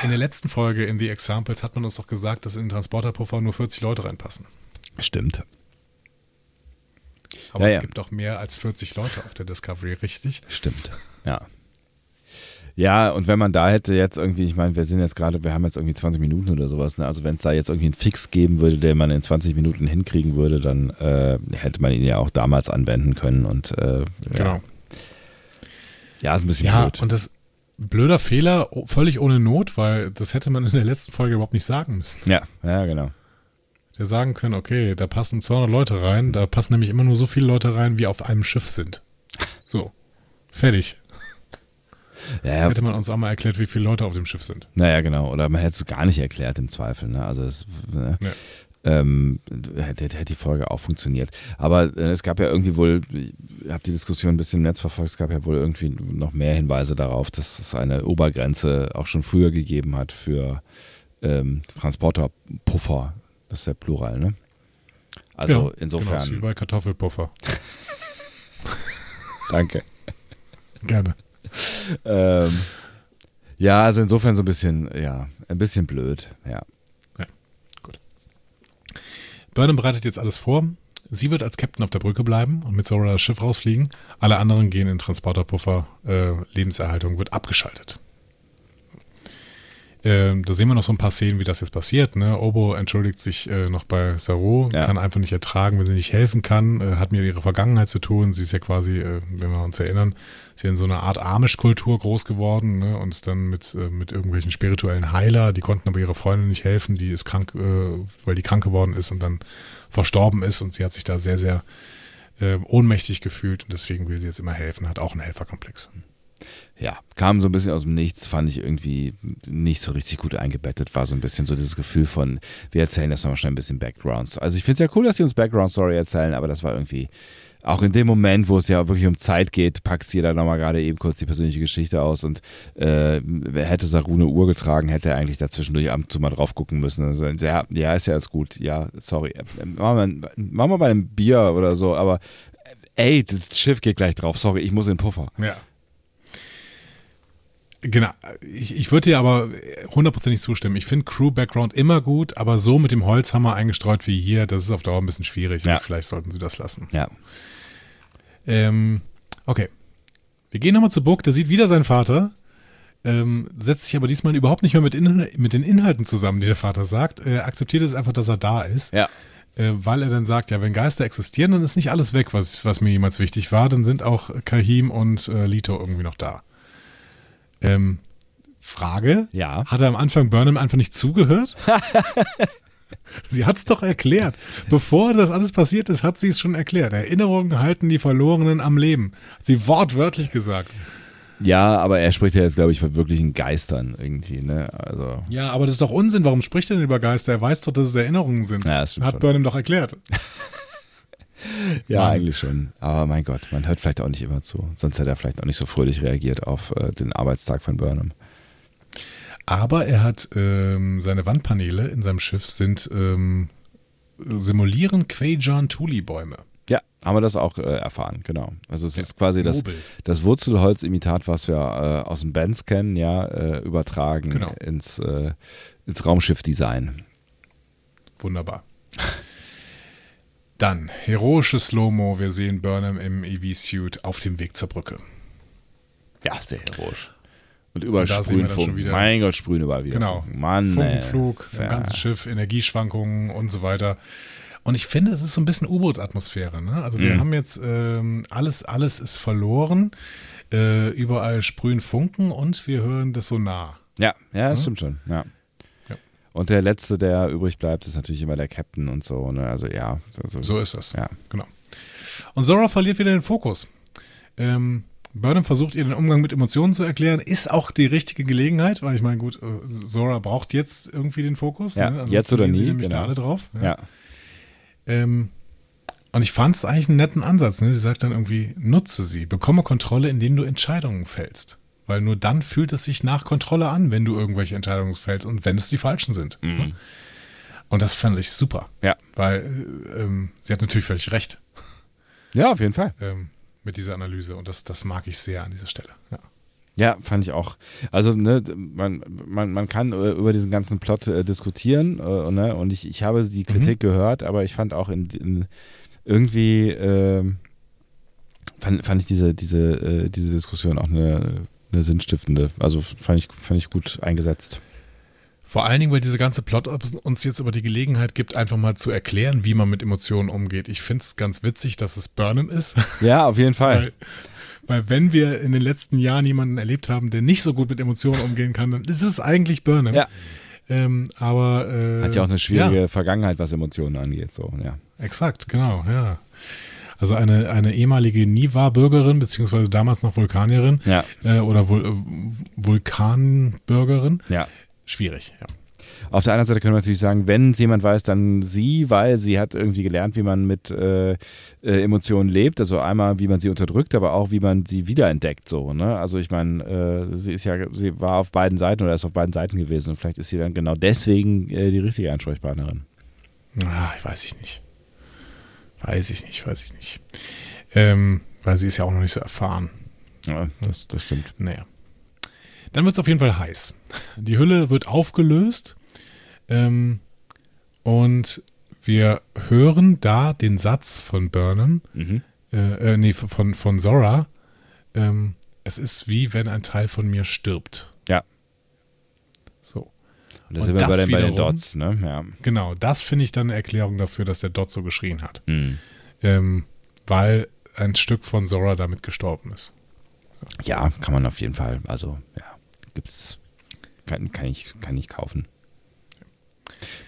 Speaker 2: der letzten Folge in The Examples hat man uns doch gesagt, dass in den Transporterpuffer nur 40 Leute reinpassen.
Speaker 1: stimmt.
Speaker 2: Aber
Speaker 1: Ja,
Speaker 2: es
Speaker 1: ja.
Speaker 2: gibt doch mehr als 40 Leute auf der Discovery, richtig?
Speaker 1: Stimmt. Ja. Ja, und wenn man da hätte jetzt irgendwie, ich meine, wir sind jetzt gerade, wir haben jetzt irgendwie 20 Minuten oder sowas, ne? Also wenn es da jetzt irgendwie einen Fix geben würde, den man in 20 Minuten hinkriegen würde, dann äh, hätte man ihn ja auch damals anwenden können und äh, ja.
Speaker 2: Genau.
Speaker 1: Ja, ist ein bisschen
Speaker 2: Ja,
Speaker 1: blöd.
Speaker 2: und das blöder Fehler, o- völlig ohne Not, weil das hätte man in der letzten Folge überhaupt nicht sagen müssen.
Speaker 1: ja, ja, genau.
Speaker 2: Der sagen können, okay, da passen 200 Leute rein, da passen nämlich immer nur so viele Leute rein, wie auf einem Schiff sind. (laughs) So, fertig.
Speaker 1: Ja, ja,
Speaker 2: Hätte man uns auch mal erklärt, wie viele Leute auf dem Schiff sind.
Speaker 1: naja, genau. Oder man hätte es gar nicht erklärt im Zweifel. Ne? Also es, ne?
Speaker 2: Ja.
Speaker 1: ähm, hätte, hätte die Folge auch funktioniert. Aber äh, es gab ja irgendwie wohl, ich habe die Diskussion ein bisschen im Netz verfolgt, es gab ja wohl irgendwie noch mehr Hinweise darauf, dass es eine Obergrenze auch schon früher gegeben hat für ähm, Transporterpuffer. Das ist ja Plural, ne? Also
Speaker 2: Ja, Genau,
Speaker 1: insofern,
Speaker 2: ist wie bei Kartoffelpuffer. (laughs)
Speaker 1: danke.
Speaker 2: Gerne. (laughs)
Speaker 1: Ähm, ja, also insofern so ein bisschen, ja, ein bisschen blöd, ja.
Speaker 2: Burnham bereitet jetzt alles vor. Sie wird als Captain auf der Brücke bleiben und mit Zora das Schiff rausfliegen. Alle anderen gehen in Transporterpuffer. Äh, Lebenserhaltung wird abgeschaltet. Ähm, da sehen wir noch so ein paar Szenen, wie das jetzt passiert. Ne? Obo entschuldigt sich äh, noch bei Saru,
Speaker 1: Ja.
Speaker 2: kann einfach nicht ertragen, wenn sie nicht helfen kann, äh, hat mit ihrer Vergangenheit zu tun. Sie ist ja quasi, äh, wenn wir uns erinnern, sie ist in so einer Art Amish-Kultur groß geworden ne? und dann mit, äh, mit irgendwelchen spirituellen Heiler, die konnten aber ihrer Freundin nicht helfen, die ist krank, äh, weil die krank geworden ist und dann verstorben ist und sie hat sich da sehr, sehr äh, ohnmächtig gefühlt und deswegen will sie jetzt immer helfen, hat auch einen Helferkomplex.
Speaker 1: Ja, kam so ein bisschen aus dem Nichts, fand ich irgendwie nicht so richtig gut eingebettet, war so ein bisschen so dieses Gefühl von, wir erzählen jetzt nochmal schnell ein bisschen Backgrounds. Also ich finde es ja cool, dass sie uns Background-Story erzählen, aber das war irgendwie, auch in dem Moment, wo es ja wirklich um Zeit geht, packt sie da nochmal gerade eben kurz die persönliche Geschichte aus und äh, hätte Saru eine Uhr getragen, hätte er eigentlich dazwischendurch ab und zu mal drauf gucken müssen. Also, ja, ja, ist ja jetzt gut, ja, sorry. Machen wir, bei einem Bier oder so, aber ey, das Schiff geht gleich drauf, sorry, ich muss in den Puffer.
Speaker 2: Ja. Genau, ich, ich würde dir aber hundertprozentig zustimmen. Ich finde Crew-Background immer gut, aber so mit dem Holzhammer eingestreut wie hier, das ist auf Dauer ein bisschen schwierig.
Speaker 1: Ja.
Speaker 2: Vielleicht sollten sie das lassen.
Speaker 1: Ja.
Speaker 2: Ähm, okay. Wir gehen nochmal zu Buck, der sieht wieder seinen Vater, ähm, setzt sich aber diesmal überhaupt nicht mehr mit, in, mit den Inhalten zusammen, die der Vater sagt. Er akzeptiert es einfach, dass er da ist.
Speaker 1: Ja.
Speaker 2: äh, weil er dann sagt, ja, wenn Geister existieren, dann ist nicht alles weg, was, was mir jemals wichtig war, dann sind auch Kahim und äh, Lito irgendwie noch da. Ähm, Frage,
Speaker 1: Ja.
Speaker 2: hat er am Anfang Burnham einfach nicht zugehört? (laughs) sie hat es doch erklärt. Bevor das alles passiert ist, hat sie es schon erklärt. Erinnerungen halten die Verlorenen am Leben. Hat sie wortwörtlich gesagt.
Speaker 1: Ja, aber er spricht ja jetzt, glaube ich, von wirklichen Geistern irgendwie, ne? Also.
Speaker 2: Ja, aber das ist doch Unsinn. Warum spricht er denn über Geister? Er weiß doch, dass es Erinnerungen sind.
Speaker 1: Ja, das
Speaker 2: hat
Speaker 1: schon.
Speaker 2: Burnham doch erklärt. (laughs) (laughs)
Speaker 1: Ja,
Speaker 2: Mann.
Speaker 1: eigentlich schon. Aber mein Gott, man hört vielleicht auch nicht immer zu. Sonst hätte er vielleicht auch nicht so fröhlich reagiert auf äh, den Arbeitstag von Burnham.
Speaker 2: Aber er hat ähm, seine Wandpaneele in seinem Schiff sind ähm, simulieren Quajan Tuli Bäume.
Speaker 1: Ja, haben wir das auch äh, erfahren, genau. Also es ist quasi das,
Speaker 2: Nobel.
Speaker 1: das Wurzelholzimitat, was wir äh, aus den Bands kennen, ja, äh, übertragen
Speaker 2: Genau.
Speaker 1: ins, äh, ins Raumschiff-Design.
Speaker 2: Wunderbar. (laughs) Dann heroisches Slow-Mo. Wir sehen Burnham im EV-Suit auf dem Weg zur Brücke.
Speaker 1: Ja, sehr heroisch. Und überall sprühen Funken.
Speaker 2: wieder-
Speaker 1: Mein Gott, sprühen überall wieder.
Speaker 2: Genau.
Speaker 1: Funken. Mann,
Speaker 2: Funkenflug
Speaker 1: ey.
Speaker 2: im ganzen Schiff, Energieschwankungen und so weiter. Und ich finde, es ist so ein bisschen U-Boot-Atmosphäre. Ne? Also wir
Speaker 1: Mhm.
Speaker 2: haben jetzt ähm, alles, alles ist verloren. Äh, überall sprühen Funken und wir hören das Sonar.
Speaker 1: Ja, ja, das stimmt schon. Ja.
Speaker 2: Ja.
Speaker 1: Und der letzte, der übrig bleibt, ist natürlich immer der Captain und so. Ne? Also ja, also,
Speaker 2: So ist das.
Speaker 1: Ja.
Speaker 2: Genau. Und Zora verliert wieder den Fokus. Ähm, Burnham versucht ihr den Umgang mit Emotionen zu erklären, ist auch die richtige Gelegenheit, weil ich meine, gut, äh, Zora braucht jetzt irgendwie den Fokus.
Speaker 1: Ja,
Speaker 2: ne?
Speaker 1: jetzt oder nie,
Speaker 2: nämlich da
Speaker 1: genau.
Speaker 2: alle drauf.
Speaker 1: ja.
Speaker 2: Ähm, und ich fand es eigentlich einen netten Ansatz. Ne? Sie sagt dann irgendwie, nutze sie, bekomme Kontrolle, indem du Entscheidungen fällst. Weil nur dann fühlt es sich nach Kontrolle an, wenn du irgendwelche Entscheidungen fällst und wenn es die falschen sind.
Speaker 1: Mhm.
Speaker 2: Und das fand ich super.
Speaker 1: Ja.
Speaker 2: Weil äh, ähm, sie hat natürlich völlig recht
Speaker 1: ja, auf jeden Fall.
Speaker 2: ähm, mit dieser Analyse. Und das, das mag ich sehr an dieser Stelle. Ja.
Speaker 1: Ja, fand ich auch. Also, ne, man, man, man kann äh, über diesen ganzen Plot äh, diskutieren, äh, ne, und ich, ich habe die Kritik gehört, aber ich fand auch in, in irgendwie ähm, fand, fand ich diese, diese, äh, diese Diskussion auch eine, eine sinnstiftende. Also fand ich, fand ich gut eingesetzt.
Speaker 2: Vor allen Dingen, weil diese ganze Plot uns jetzt aber die Gelegenheit gibt, einfach mal zu erklären, wie man mit Emotionen umgeht. Ich finde es ganz witzig, dass es Burnham ist. (laughs)
Speaker 1: Ja, auf jeden Fall.
Speaker 2: Weil, weil wenn wir in den letzten Jahren jemanden erlebt haben, der nicht so gut mit Emotionen umgehen kann, dann ist es eigentlich Burnham.
Speaker 1: Ja.
Speaker 2: Ähm, aber äh,
Speaker 1: Hat ja auch eine schwierige
Speaker 2: Ja,
Speaker 1: Vergangenheit, was Emotionen angeht. So, ja.
Speaker 2: exakt, genau, ja. Also eine, eine ehemalige Niva-Bürgerin, beziehungsweise damals noch Vulkanierin
Speaker 1: Ja.
Speaker 2: äh, oder Vul äh, Vulkanbürgerin.
Speaker 1: Ja.
Speaker 2: Schwierig, ja.
Speaker 1: Auf der anderen Seite können wir natürlich sagen, wenn es jemand weiß, dann sie, weil sie hat irgendwie gelernt, wie man mit äh, äh, Emotionen lebt. Also einmal, wie man sie unterdrückt, aber auch, wie man sie wiederentdeckt. So, ne? Also ich meine, äh, sie ist ja, sie war auf beiden Seiten oder ist auf beiden Seiten gewesen und vielleicht ist sie dann genau deswegen äh, die richtige Ansprechpartnerin.
Speaker 2: Ah, ich weiß ich nicht. Weiß ich nicht, weiß ich nicht. Ähm, weil sie ist ja auch noch nicht so erfahren.
Speaker 1: Ja, das, das stimmt.
Speaker 2: Naja. Dann wird es auf jeden Fall heiß. Die Hülle wird aufgelöst ähm, und wir hören da den Satz von Burnham,
Speaker 1: Mhm.
Speaker 2: äh, äh, nee, von, von Zora. Ähm, es ist wie wenn ein Teil von mir stirbt.
Speaker 1: Ja.
Speaker 2: So.
Speaker 1: Das
Speaker 2: Und
Speaker 1: sind wir bei
Speaker 2: das
Speaker 1: den, bei den
Speaker 2: wiederum-
Speaker 1: Dots, ne? Ja.
Speaker 2: Genau, das finde ich dann eine Erklärung dafür, dass der Dot so geschrien hat.
Speaker 1: Hm.
Speaker 2: Ähm, weil ein Stück von Zora damit gestorben ist.
Speaker 1: ja, kann man auf jeden Fall. Also, ja, gibt's. Kann, kann, ich, kann ich kaufen.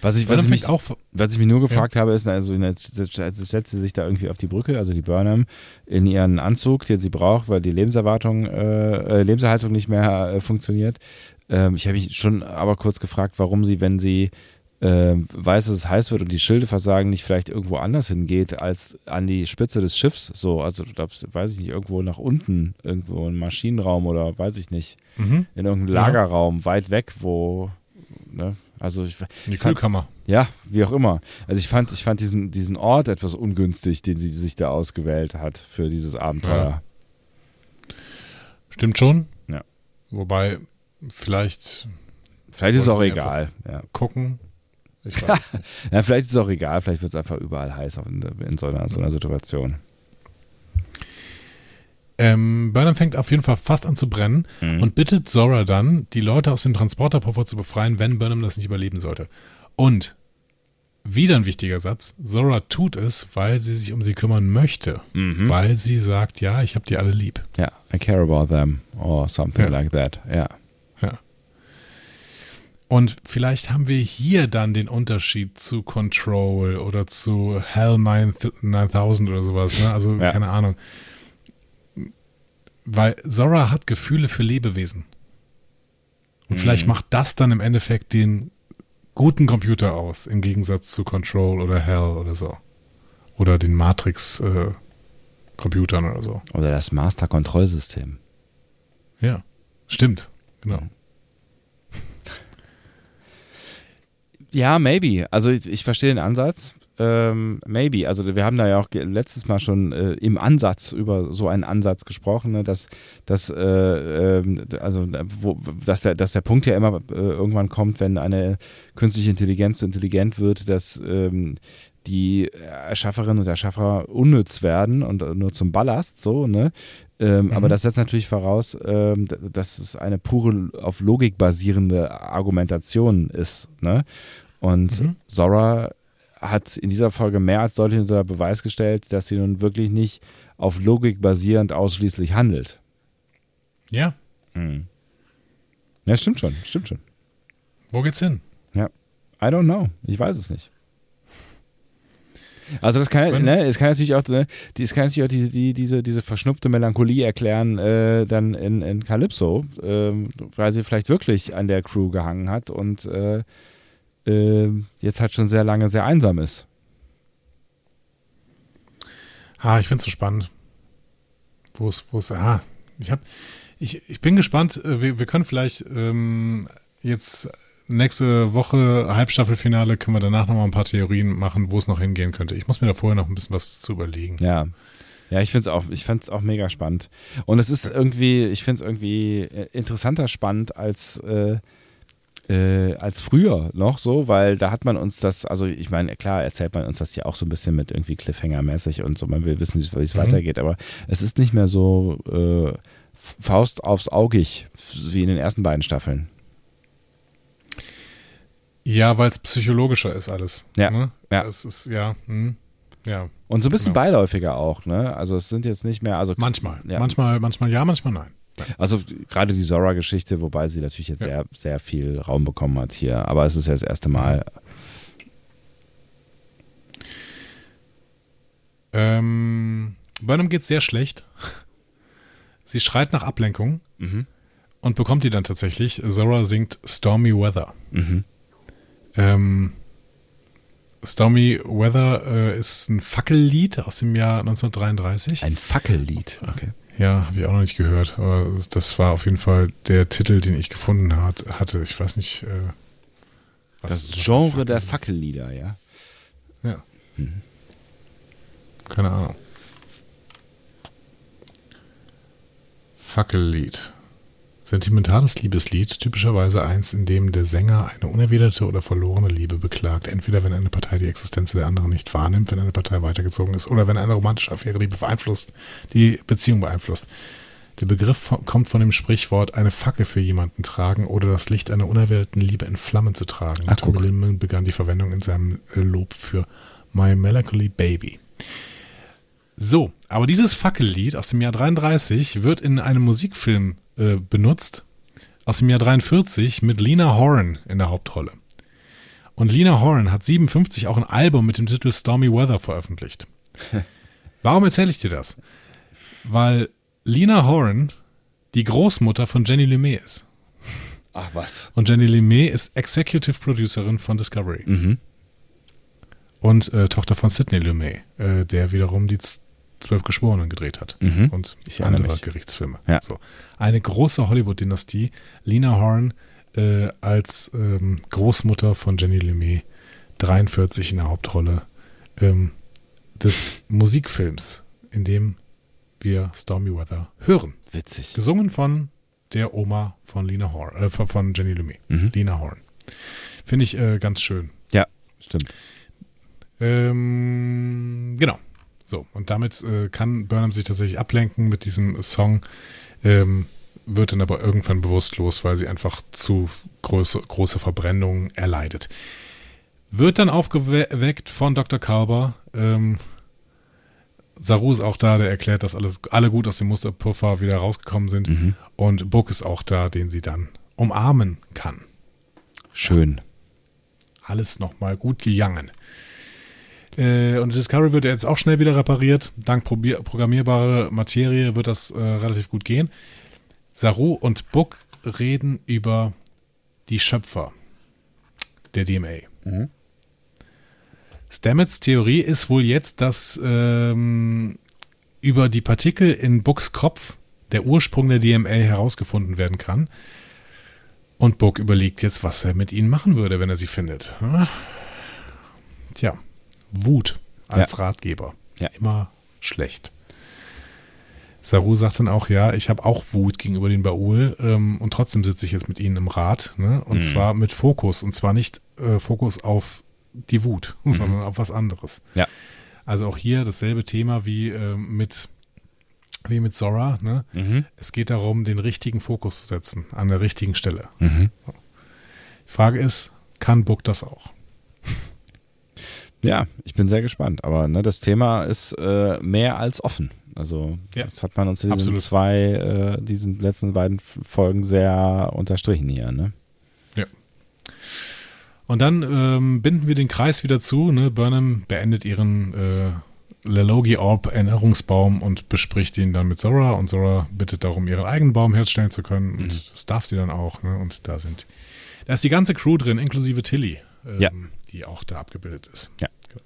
Speaker 1: Was ich, was ich mich
Speaker 2: auch,
Speaker 1: Was ich mich nur gefragt habe, ist, also jetzt setzt sie sich da irgendwie auf die Brücke, also die Burnham, in ihren Anzug, den sie braucht, weil die Lebenserwartung, äh, äh, Lebenserhaltung nicht mehr äh, funktioniert. Ähm, ich habe mich schon aber kurz gefragt, warum sie, wenn sie äh, weiß, dass es heiß wird und die Schilde versagen, nicht vielleicht irgendwo anders hingeht als an die Spitze des Schiffs. So, also du glaubst, weiß ich nicht, irgendwo nach unten, irgendwo im Maschinenraum oder weiß ich nicht,
Speaker 2: mhm,
Speaker 1: in irgendeinem
Speaker 2: Ja.
Speaker 1: Lagerraum, weit weg, wo, ne? Also ich,
Speaker 2: in die
Speaker 1: Fand-
Speaker 2: Kühlkammer.
Speaker 1: ja, wie auch immer. Also ich fand, ich fand diesen, diesen Ort etwas ungünstig, den sie sich da ausgewählt hat für dieses Abenteuer.
Speaker 2: Stimmt schon.
Speaker 1: Ja.
Speaker 2: Wobei, vielleicht
Speaker 1: Vielleicht ist es auch egal. Ja.
Speaker 2: gucken. Ich (laughs) weiß
Speaker 1: ja, vielleicht ist es auch egal. Vielleicht wird es einfach überall heiß in, in so, einer, so einer Situation.
Speaker 2: ähm, Burnham fängt auf jeden Fall fast an zu brennen
Speaker 1: Mhm.
Speaker 2: und bittet Zora dann, die Leute aus dem Transporterpuffer zu befreien, wenn Burnham das nicht überleben sollte. Und wieder ein wichtiger Satz, Zora tut es, weil sie sich um sie kümmern möchte.
Speaker 1: Mhm.
Speaker 2: Weil sie sagt, ja, ich habe die alle lieb.
Speaker 1: Ja, I care about them or something
Speaker 2: Ja.
Speaker 1: like that. Ja.
Speaker 2: Ja. Und vielleicht haben wir hier dann den Unterschied zu Control oder zu Hell 9000 oder sowas. Ne? Also
Speaker 1: Ja.
Speaker 2: keine Ahnung. Weil Zora hat Gefühle für Lebewesen. Und vielleicht macht das dann im Endeffekt den guten Computer aus, im Gegensatz zu Control oder Hell oder so. Oder den Matrix-Computern oder so.
Speaker 1: Oder das Master-Kontrollsystem.
Speaker 2: Ja, stimmt. Genau.
Speaker 1: Ja, maybe. Also ich, ich verstehe den Ansatz. Ähm, maybe. Also wir haben da ja auch letztes Mal schon äh, im Ansatz über so einen Ansatz gesprochen, ne, dass, dass, äh, ähm, also, äh, wo, dass, der, dass der Punkt ja immer äh, irgendwann kommt, wenn eine künstliche Intelligenz so intelligent wird, dass ähm, die Erschafferinnen und Erschaffer unnütz werden und äh, nur zum Ballast, so, ne? Ähm,
Speaker 2: Mhm.
Speaker 1: Aber das setzt natürlich voraus, ähm, dass es eine pure auf Logik basierende Argumentation ist, ne? Und
Speaker 2: Mhm.
Speaker 1: Zora hat in dieser Folge mehr als deutlich unter Beweis gestellt, dass sie nun wirklich nicht auf Logik basierend ausschließlich handelt.
Speaker 2: Ja,
Speaker 1: Mhm. Ja, stimmt schon, stimmt schon.
Speaker 2: wo geht's hin?
Speaker 1: I don't know. Ich weiß es nicht. Also das kann, ne, es kann natürlich auch, ne, die, es kann natürlich auch diese, die, diese, diese verschnupfte Melancholie erklären, äh, dann in, in Calypso, ähm, weil sie vielleicht wirklich an der Crew gehangen hat und äh, äh, jetzt halt schon sehr lange sehr einsam ist.
Speaker 2: Ah, ich finde es so spannend. Wo ist, wo ist, ah, ich hab, ich, ich bin gespannt, äh, wir, wir können vielleicht ähm, jetzt nächste Woche Halbstaffelfinale, können wir danach nochmal ein paar Theorien machen, wo es noch hingehen könnte. Ich muss mir da vorher noch ein bisschen was zu überlegen.
Speaker 1: Ja. Ja, ich finde es auch, ich find's auch mega spannend. Und es ist irgendwie, ich finde es irgendwie äh, interessanter spannend als, äh, äh, als früher noch so, weil da hat man uns das, also ich meine, klar erzählt man uns das ja auch so ein bisschen mit irgendwie Cliffhanger-mäßig und so, man will wissen, wie es
Speaker 2: Mhm.
Speaker 1: weitergeht, aber es ist nicht mehr so äh, Faust aufs Augig, wie in den ersten beiden Staffeln.
Speaker 2: Ja, weil es psychologischer ist alles.
Speaker 1: Ja,
Speaker 2: Ne?
Speaker 1: ja.
Speaker 2: Es ist, ja, hm, ja.
Speaker 1: Und so ein bisschen
Speaker 2: Genau.
Speaker 1: beiläufiger auch, ne? Also es sind jetzt nicht mehr, also
Speaker 2: Manchmal.
Speaker 1: Ja.
Speaker 2: Manchmal, manchmal ja, manchmal nein.
Speaker 1: Also gerade die Zora-Geschichte, wobei sie natürlich jetzt
Speaker 2: Ja.
Speaker 1: sehr, sehr viel Raum bekommen hat hier. Aber es ist ja das erste Mal.
Speaker 2: Ähm, Burnham geht sehr schlecht. Sie schreit nach Ablenkung
Speaker 1: Mhm.
Speaker 2: und bekommt die dann tatsächlich. Zora singt Stormy Weather.
Speaker 1: Mhm.
Speaker 2: Ähm, Stormy Weather äh, ist ein Fackellied aus dem Jahr 1933.
Speaker 1: Ein Fackellied. Okay.
Speaker 2: Ja, habe ich auch noch nicht gehört, aber das war auf jeden Fall der Titel, den ich gefunden hat, hatte. Ich weiß nicht. Äh, was-
Speaker 1: Das
Speaker 2: was
Speaker 1: Genre der
Speaker 2: Fackel-
Speaker 1: Fackellieder, ja.
Speaker 2: Ja. Keine Ahnung. Fackellied. Sentimentales Liebeslied, typischerweise eins, in dem der Sänger eine unerwiderte oder verlorene Liebe beklagt. Entweder wenn eine Partei die Existenz der anderen nicht wahrnimmt, wenn eine Partei weitergezogen ist, oder wenn eine romantische Affäre die beeinflusst, die Beziehung beeinflusst. Der Begriff kommt von dem Sprichwort eine Fackel für jemanden tragen oder das Licht einer unerwählten Liebe in Flammen zu tragen.
Speaker 1: Ach, guck.
Speaker 2: Lindman begann die Verwendung in seinem äh, Lob für My Melancholy Baby. So, aber dieses Fackellied aus dem Jahr 33 wird in einem Musikfilm äh, benutzt, aus dem Jahr 43 mit Lena Horne in der Hauptrolle. Und Lena Horne hat 57 auch ein Album mit dem Titel Stormy Weather veröffentlicht. (laughs) Warum erzähle ich dir das? Weil Lena Horne die Großmutter von Jenny Lumet ist.
Speaker 1: Ach was.
Speaker 2: Und Jenny Lumet ist Executive Producerin von Discovery.
Speaker 1: Mhm.
Speaker 2: Und äh, Tochter von Sidney Lumet, äh, der wiederum die Zwölf Geschworenen gedreht hat.
Speaker 1: Mhm.
Speaker 2: Und andere
Speaker 1: mich.
Speaker 2: Gerichtsfilme.
Speaker 1: Ja.
Speaker 2: So. Eine große Hollywood-Dynastie. Lena Horne äh, als ähm, Großmutter von Jenny Lumet, 43 in der Hauptrolle ähm, des Musikfilms, in dem wir Stormy Weather hören.
Speaker 1: Witzig.
Speaker 2: Gesungen von der Oma von Lena Horne, äh, von- Jenny Lumet,
Speaker 1: Mhm.
Speaker 2: Lena Horne. Finde ich äh, ganz schön.
Speaker 1: Ja, stimmt.
Speaker 2: Ähm, genau. So, und damit äh, kann Burnham sich tatsächlich ablenken mit diesem Song, ähm, wird dann aber irgendwann bewusstlos, weil sie einfach zu große, große Verbrennungen erleidet. Wird dann aufgeweckt von Dr. Kalber. Ähm, Saru ist auch da, der erklärt, dass alles, alle gut aus dem Musterpuffer wieder rausgekommen sind.
Speaker 1: Mhm.
Speaker 2: Und Book ist auch da, den sie dann umarmen kann.
Speaker 1: Schön.
Speaker 2: alles nochmal gut gegangen. Äh, und Discovery wird jetzt auch schnell wieder repariert. Dank probier- programmierbare Materie wird das äh, relativ gut gehen. Saru und Book reden über die Schöpfer der DMA.
Speaker 1: Mhm.
Speaker 2: Stamets Theorie ist wohl jetzt, dass ähm, über die Partikel in Books Kopf der Ursprung der DMA herausgefunden werden kann. Und Book überlegt jetzt, was er mit ihnen machen würde, wenn er sie findet. Hm? Tja, Wut als Ratgeber.
Speaker 1: Ja.
Speaker 2: Immer schlecht. Saru sagt dann auch, ja, ich habe auch Wut gegenüber den Baul ähm, und trotzdem sitze ich jetzt mit ihnen im Rat. Ne? Und
Speaker 1: Mhm.
Speaker 2: zwar mit Fokus. Und zwar nicht äh, Fokus auf die Wut, (laughs) sondern auf was anderes.
Speaker 1: Ja.
Speaker 2: Also auch hier dasselbe Thema wie ähm, mit wie mit Zora. Ne?
Speaker 1: Mhm.
Speaker 2: Es geht darum, den richtigen Fokus zu setzen an der richtigen Stelle.
Speaker 1: Mhm.
Speaker 2: Die Frage ist, kann Book das auch?
Speaker 1: Ja, ich bin sehr gespannt. Aber ne, das Thema ist äh, mehr als offen. Also
Speaker 2: Ja,
Speaker 1: das hat man uns in diesen
Speaker 2: absolut.
Speaker 1: zwei, äh, diesen letzten beiden Folgen sehr unterstrichen hier. Ne?
Speaker 2: Und dann ähm, binden wir den Kreis wieder zu. Ne? Burnham beendet ihren äh, Lelogi Orb Erinnerungsbaum und bespricht ihn dann mit Zora. Und Zora bittet darum, ihren eigenen Baum herstellen zu können. Und
Speaker 1: Mhm.
Speaker 2: das darf sie dann auch. Ne? Und da sind, da ist die ganze Crew drin, inklusive Tilly, ähm,
Speaker 1: Ja.
Speaker 2: Die auch da abgebildet ist.
Speaker 1: Ja.
Speaker 2: Genau.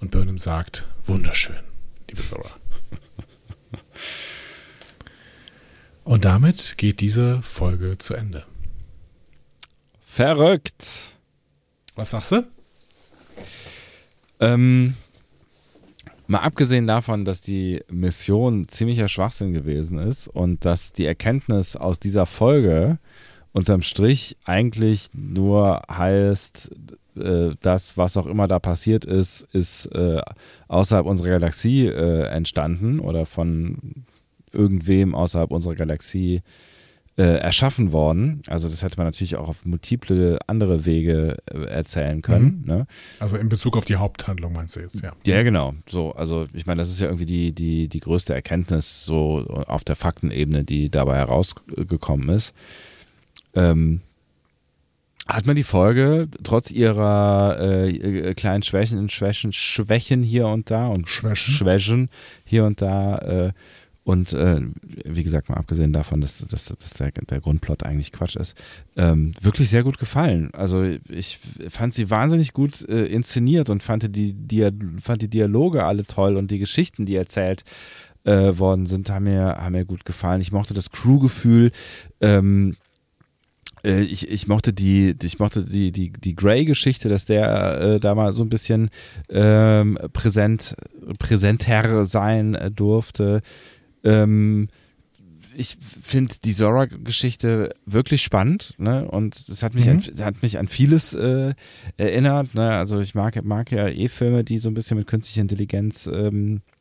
Speaker 2: Und Burnham sagt, wunderschön, liebe Zora. Und damit geht diese Folge zu Ende.
Speaker 1: Verrückt.
Speaker 2: Was sagst du?
Speaker 1: Ähm, mal abgesehen davon, dass die Mission ziemlicher Schwachsinn gewesen ist und dass die Erkenntnis aus dieser Folge unterm Strich eigentlich nur heißt, äh, das, was auch immer da passiert ist, ist äh, außerhalb unserer Galaxie äh, entstanden oder von irgendwem außerhalb unserer Galaxie äh, erschaffen worden. Also das hätte man natürlich auch auf multiple andere Wege äh, erzählen können. Ne?
Speaker 2: Also in Bezug auf die Haupthandlung meinst du jetzt, ja.
Speaker 1: Ja, genau. So, also ich meine, das ist ja irgendwie die, die, die größte Erkenntnis so auf der Faktenebene, die dabei herausgekommen ist. Ähm, hat man die Folge trotz ihrer äh, äh, kleinen Schwächen, Schwächen, Schwächen hier und da und
Speaker 2: Schwächen.
Speaker 1: Schwächen hier und da äh, und äh, wie gesagt, mal abgesehen davon, dass, dass, dass der, der Grundplot eigentlich Quatsch ist, ähm, wirklich sehr gut gefallen. Also ich fand sie wahnsinnig gut äh, inszeniert und fand die, die, fand die Dialoge alle toll und die Geschichten, die erzählt äh, worden sind, haben mir, haben mir gut gefallen. Ich mochte das Crew-Gefühl. Ähm, äh, ich, ich mochte die, ich mochte die, die, die Grey-Geschichte, dass der äh, da mal so ein bisschen ähm, präsent, präsenter sein äh, durfte. Ähm, ich finde die Zora-Geschichte wirklich spannend, ne? Und es hat mich,
Speaker 2: Mhm.
Speaker 1: an, hat mich an vieles äh, erinnert. Ne? Also ich mag, mag ja eh Filme, die so ein bisschen mit künstlicher Intelligenz ähm, äh,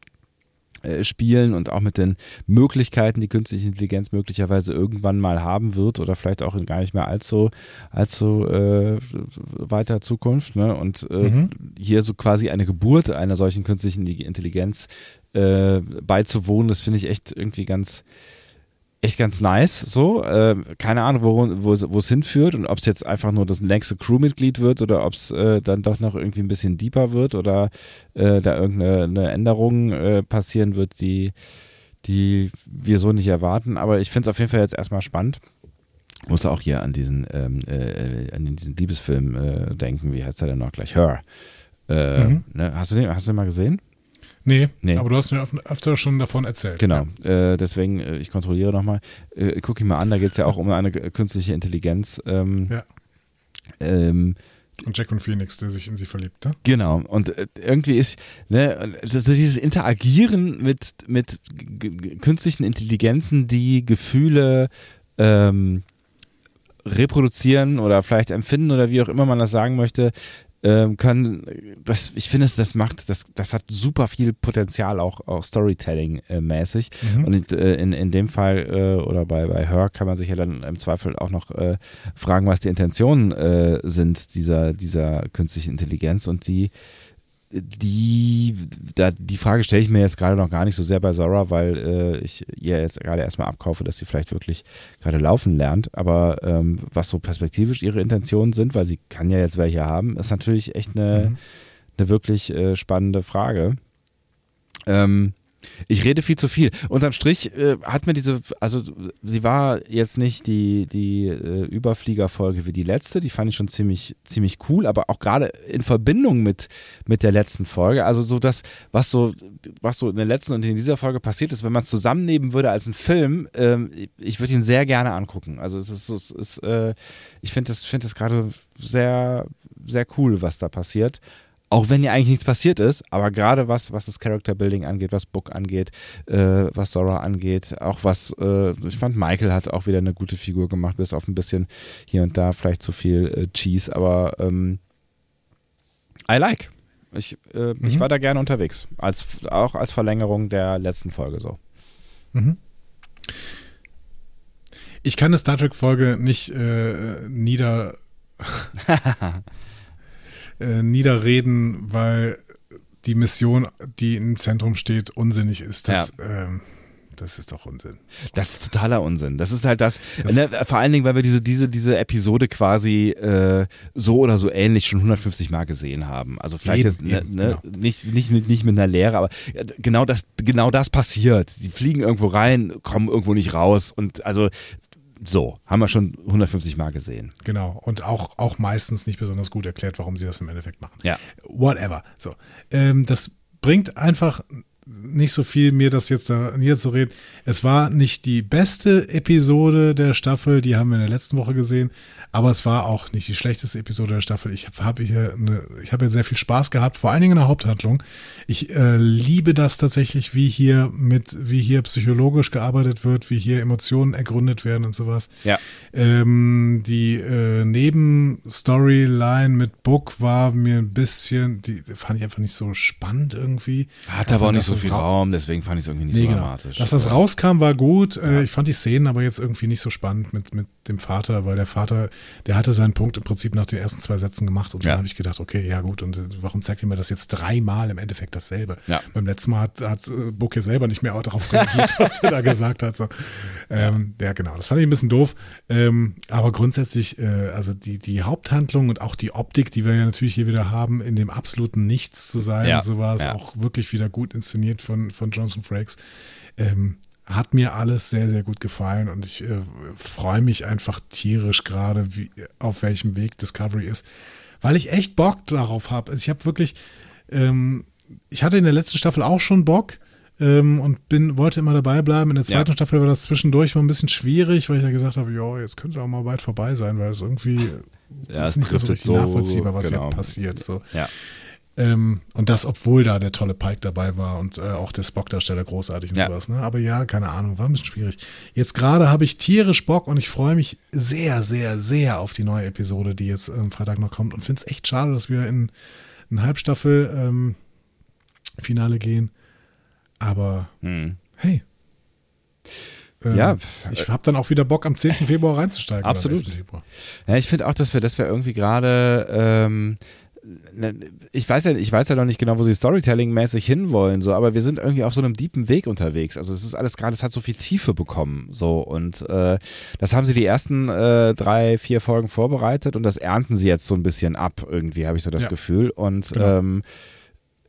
Speaker 1: spielen und auch mit den Möglichkeiten, die künstliche Intelligenz möglicherweise irgendwann mal haben wird oder vielleicht auch in gar nicht mehr allzu, allzu äh, weiter Zukunft. Ne? Und äh, mhm. hier so quasi eine Geburt einer solchen künstlichen Intelligenz äh, beizuwohnen, das finde ich echt irgendwie ganz, echt ganz nice. So, äh, keine Ahnung, wo, wo, es hinführt und ob es jetzt einfach nur das längste Crewmitglied wird oder ob es äh, dann doch noch irgendwie ein bisschen deeper wird oder äh, da irgendeine Änderung äh, passieren wird, die, die wir so nicht erwarten. Aber ich finde es auf jeden Fall jetzt erstmal spannend. Musste auch hier an diesen, ähm, äh, an diesen Liebesfilm äh, denken. Wie heißt der denn noch gleich? Her. Mhm. Ne? Hast, du den, hast du den mal gesehen?
Speaker 2: Nee, nee, aber du hast mir öfter schon davon erzählt.
Speaker 1: Genau, ja. äh, deswegen, äh, ich kontrolliere nochmal. Äh, guck ihn mal an, da geht es ja auch um eine künstliche Intelligenz. Ähm, ja.
Speaker 2: Ähm, und Jack und Phoenix, der sich in sie verliebt, ne?
Speaker 1: Genau. Und äh, irgendwie ist, ne, also dieses Interagieren mit, mit künstlichen Intelligenzen, die Gefühle ähm, reproduzieren oder vielleicht empfinden oder wie auch immer man das sagen möchte, ähm, können, das, ich finde, das macht, das, das hat super viel Potenzial, auch, auch Storytelling-mäßig. Mhm. Und äh, in, in dem Fall äh, oder bei, bei Her kann man sich ja dann im Zweifel auch noch äh, fragen, was die Intentionen äh, sind dieser, dieser künstlichen Intelligenz und die die, da, die Frage stelle ich mir jetzt gerade noch gar nicht so sehr bei Zora, weil äh, ich ihr jetzt gerade erstmal abkaufe, dass sie vielleicht wirklich gerade laufen lernt. Aber ähm, was so perspektivisch ihre Intentionen sind, weil sie kann ja jetzt welche haben, ist natürlich echt eine, mhm. eine wirklich äh, spannende Frage. Ähm, ich rede viel zu viel. Unterm Strich äh, hat mir diese, also sie war jetzt nicht die, die äh, Überfliegerfolge wie die letzte, die fand ich schon ziemlich, ziemlich cool, aber auch gerade in Verbindung mit, mit der letzten Folge, also so das, was so, was so in der letzten und in dieser Folge passiert ist, wenn man es zusammennehmen würde als ein Film, ähm, ich würde ihn sehr gerne angucken. Also es ist, es ist äh, ich finde das, find das gerade sehr, sehr cool, was da passiert. Auch wenn ja eigentlich nichts passiert ist, aber gerade was, was das Character Building angeht, was Book angeht, äh, was Sora angeht, auch was, äh, ich fand Michael hat auch wieder eine gute Figur gemacht, bis auf ein bisschen hier und da vielleicht zu viel äh, Cheese, aber ähm, I like. Ich, äh, mhm. ich war da gerne unterwegs. Als, auch als Verlängerung der letzten Folge so. Mhm.
Speaker 2: Ich kann eine Star Trek-Folge nicht äh, nieder. (laughs) äh, niederreden, weil die Mission, die im Zentrum steht, unsinnig ist. Das, ja. ähm, das ist doch Unsinn.
Speaker 1: Das ist totaler Unsinn. Das ist halt das, das ne, vor allen Dingen, weil wir diese, diese, diese Episode quasi äh, so oder so ähnlich schon 150 Mal gesehen haben. Also vielleicht eben, jetzt eben, ne, genau. nicht, nicht, nicht mit einer Lehre, aber genau das, genau das passiert. Sie fliegen irgendwo rein, kommen irgendwo nicht raus und also so, haben wir schon 150 Mal gesehen.
Speaker 2: Genau. Und auch, auch meistens nicht besonders gut erklärt, warum sie das im Endeffekt machen.
Speaker 1: Ja.
Speaker 2: Whatever. So. Ähm, das bringt einfach nicht so viel, mir das jetzt da niederzureden. Es war nicht die beste Episode der Staffel, die haben wir in der letzten Woche gesehen, aber es war auch nicht die schlechteste Episode der Staffel. Ich habe hier, eine, ich habe hier sehr viel Spaß gehabt, vor allen Dingen in der Haupthandlung. Ich äh, liebe das tatsächlich, wie hier mit, wie hier psychologisch gearbeitet wird, wie hier Emotionen ergründet werden und sowas.
Speaker 1: Ja.
Speaker 2: Ähm, die äh, Nebenstoryline mit Book war mir ein bisschen, die fand ich einfach nicht so spannend irgendwie.
Speaker 1: Hat aber auch nicht so viel Raum, deswegen fand ich es irgendwie nicht nee, so genau. dramatisch.
Speaker 2: Das, was rauskam, war gut. Äh, ja. Ich fand die Szenen aber jetzt irgendwie nicht so spannend mit, mit dem Vater, weil der Vater, der hatte seinen Punkt im Prinzip nach den ersten zwei Sätzen gemacht und ja. dann habe ich gedacht, okay, ja gut, und äh, warum zeigt ihr mir das jetzt dreimal im Endeffekt dasselbe?
Speaker 1: Ja.
Speaker 2: Beim letzten Mal hat, hat äh, ja selber nicht mehr darauf reagiert, (laughs) was er da gesagt hat. So. Ähm, ja. genau, das fand ich ein bisschen doof. Ähm, aber grundsätzlich, äh, also die, die Haupthandlung und auch die Optik, die wir ja natürlich hier wieder haben, in dem absoluten Nichts zu sein, so war es auch wirklich wieder gut inszeniert von, von Johnson Frakes. Ähm, hat mir alles sehr, sehr gut gefallen und ich äh, freue mich einfach tierisch gerade, auf welchem Weg Discovery ist, weil ich echt Bock darauf habe. Also ich habe wirklich, ähm, ich hatte in der letzten Staffel auch schon Bock ähm, und bin, wollte immer dabei bleiben. In der zweiten ja. Staffel war das zwischendurch mal ein bisschen schwierig, weil ich ja gesagt habe, ja, jetzt könnte auch mal bald vorbei sein, weil es irgendwie
Speaker 1: ja, ist es nicht so richtig so,
Speaker 2: nachvollziehbar, was genau. hier passiert. So.
Speaker 1: Ja.
Speaker 2: Ähm, und das, obwohl da der tolle Pike dabei war und äh, auch der Spock-Darsteller großartig und ja. sowas. Ne? Aber ja, keine Ahnung, war ein bisschen schwierig. Jetzt gerade habe ich tierisch Bock und ich freue mich sehr, sehr, sehr auf die neue Episode, die jetzt am ähm, Freitag noch kommt und finde es echt schade, dass wir in ein Halbstaffel-Finale ähm, gehen. Aber
Speaker 1: Hm.
Speaker 2: hey. Ähm,
Speaker 1: Ja,
Speaker 2: Ich habe dann auch wieder Bock, am 10. Februar reinzusteigen.
Speaker 1: Absolut.
Speaker 2: 11. Februar.
Speaker 1: Ja, ich finde auch, dass wir, dass wir irgendwie gerade, ähm, ich weiß ja, ich weiß ja noch nicht genau, wo sie Storytelling-mäßig hinwollen, so, aber wir sind irgendwie auf so einem deepen Weg unterwegs. Also es ist alles gerade, es hat so viel Tiefe bekommen, so und äh, das haben sie die ersten äh, drei, vier Folgen vorbereitet und das ernten sie jetzt so ein bisschen ab, irgendwie habe ich so das
Speaker 2: Ja.
Speaker 1: Gefühl und
Speaker 2: Genau.
Speaker 1: ähm,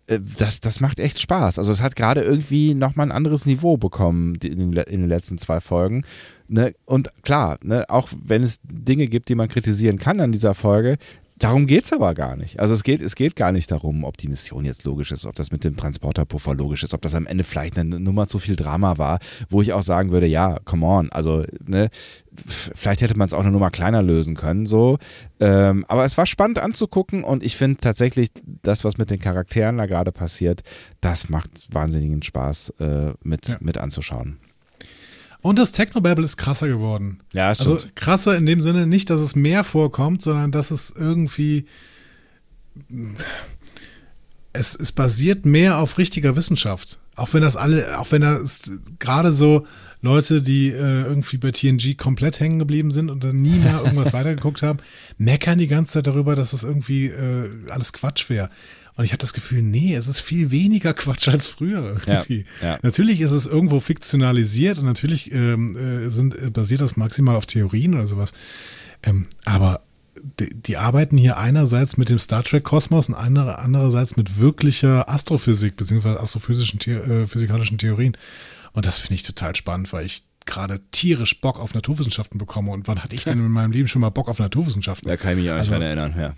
Speaker 1: äh, das, das macht echt Spaß. Also es hat gerade irgendwie nochmal ein anderes Niveau bekommen in den, in den letzten zwei Folgen. Ne? Und klar, ne, auch wenn es Dinge gibt, die man kritisieren kann an dieser Folge, darum geht es aber gar nicht. Also es geht, es geht gar nicht darum, ob die Mission jetzt logisch ist, ob das mit dem Transporterpuffer logisch ist, ob das am Ende vielleicht eine Nummer zu viel Drama war, wo ich auch sagen würde, ja, come on, also ne, vielleicht hätte man es auch eine Nummer kleiner lösen können, so. Ähm, aber es war spannend anzugucken und ich finde tatsächlich, das, was mit den Charakteren da gerade passiert, das macht wahnsinnigen Spaß äh, mit,
Speaker 2: Ja.
Speaker 1: mit anzuschauen.
Speaker 2: Und das Technobabble ist krasser geworden.
Speaker 1: Ja,
Speaker 2: Also krasser in dem Sinne nicht, dass es mehr vorkommt, sondern dass es irgendwie es, es basiert mehr auf richtiger Wissenschaft. Auch wenn das alle, auch wenn das gerade so Leute, die äh, irgendwie bei TNG komplett hängen geblieben sind und dann nie mehr irgendwas (laughs) weitergeguckt haben, meckern die ganze Zeit darüber, dass das irgendwie äh, alles Quatsch wäre. Und ich habe das Gefühl, nee, es ist viel weniger (laughs) Quatsch als früher irgendwie.
Speaker 1: ja.
Speaker 2: Natürlich ist es irgendwo fiktionalisiert und natürlich ähm, äh, sind, äh, basiert das maximal auf Theorien oder sowas. Ähm, aber die, die arbeiten hier einerseits mit dem Star Trek Kosmos und andere, andererseits mit wirklicher Astrophysik beziehungsweise astrophysischen äh, physikalischen Theorien. Und das finde ich total spannend, weil ich gerade tierisch Bock auf Naturwissenschaften bekomme. Und wann hatte ich denn in meinem Leben schon mal Bock auf Naturwissenschaften?
Speaker 1: Da kann ich mich auch nicht
Speaker 2: Also-
Speaker 1: dran erinnern, ja.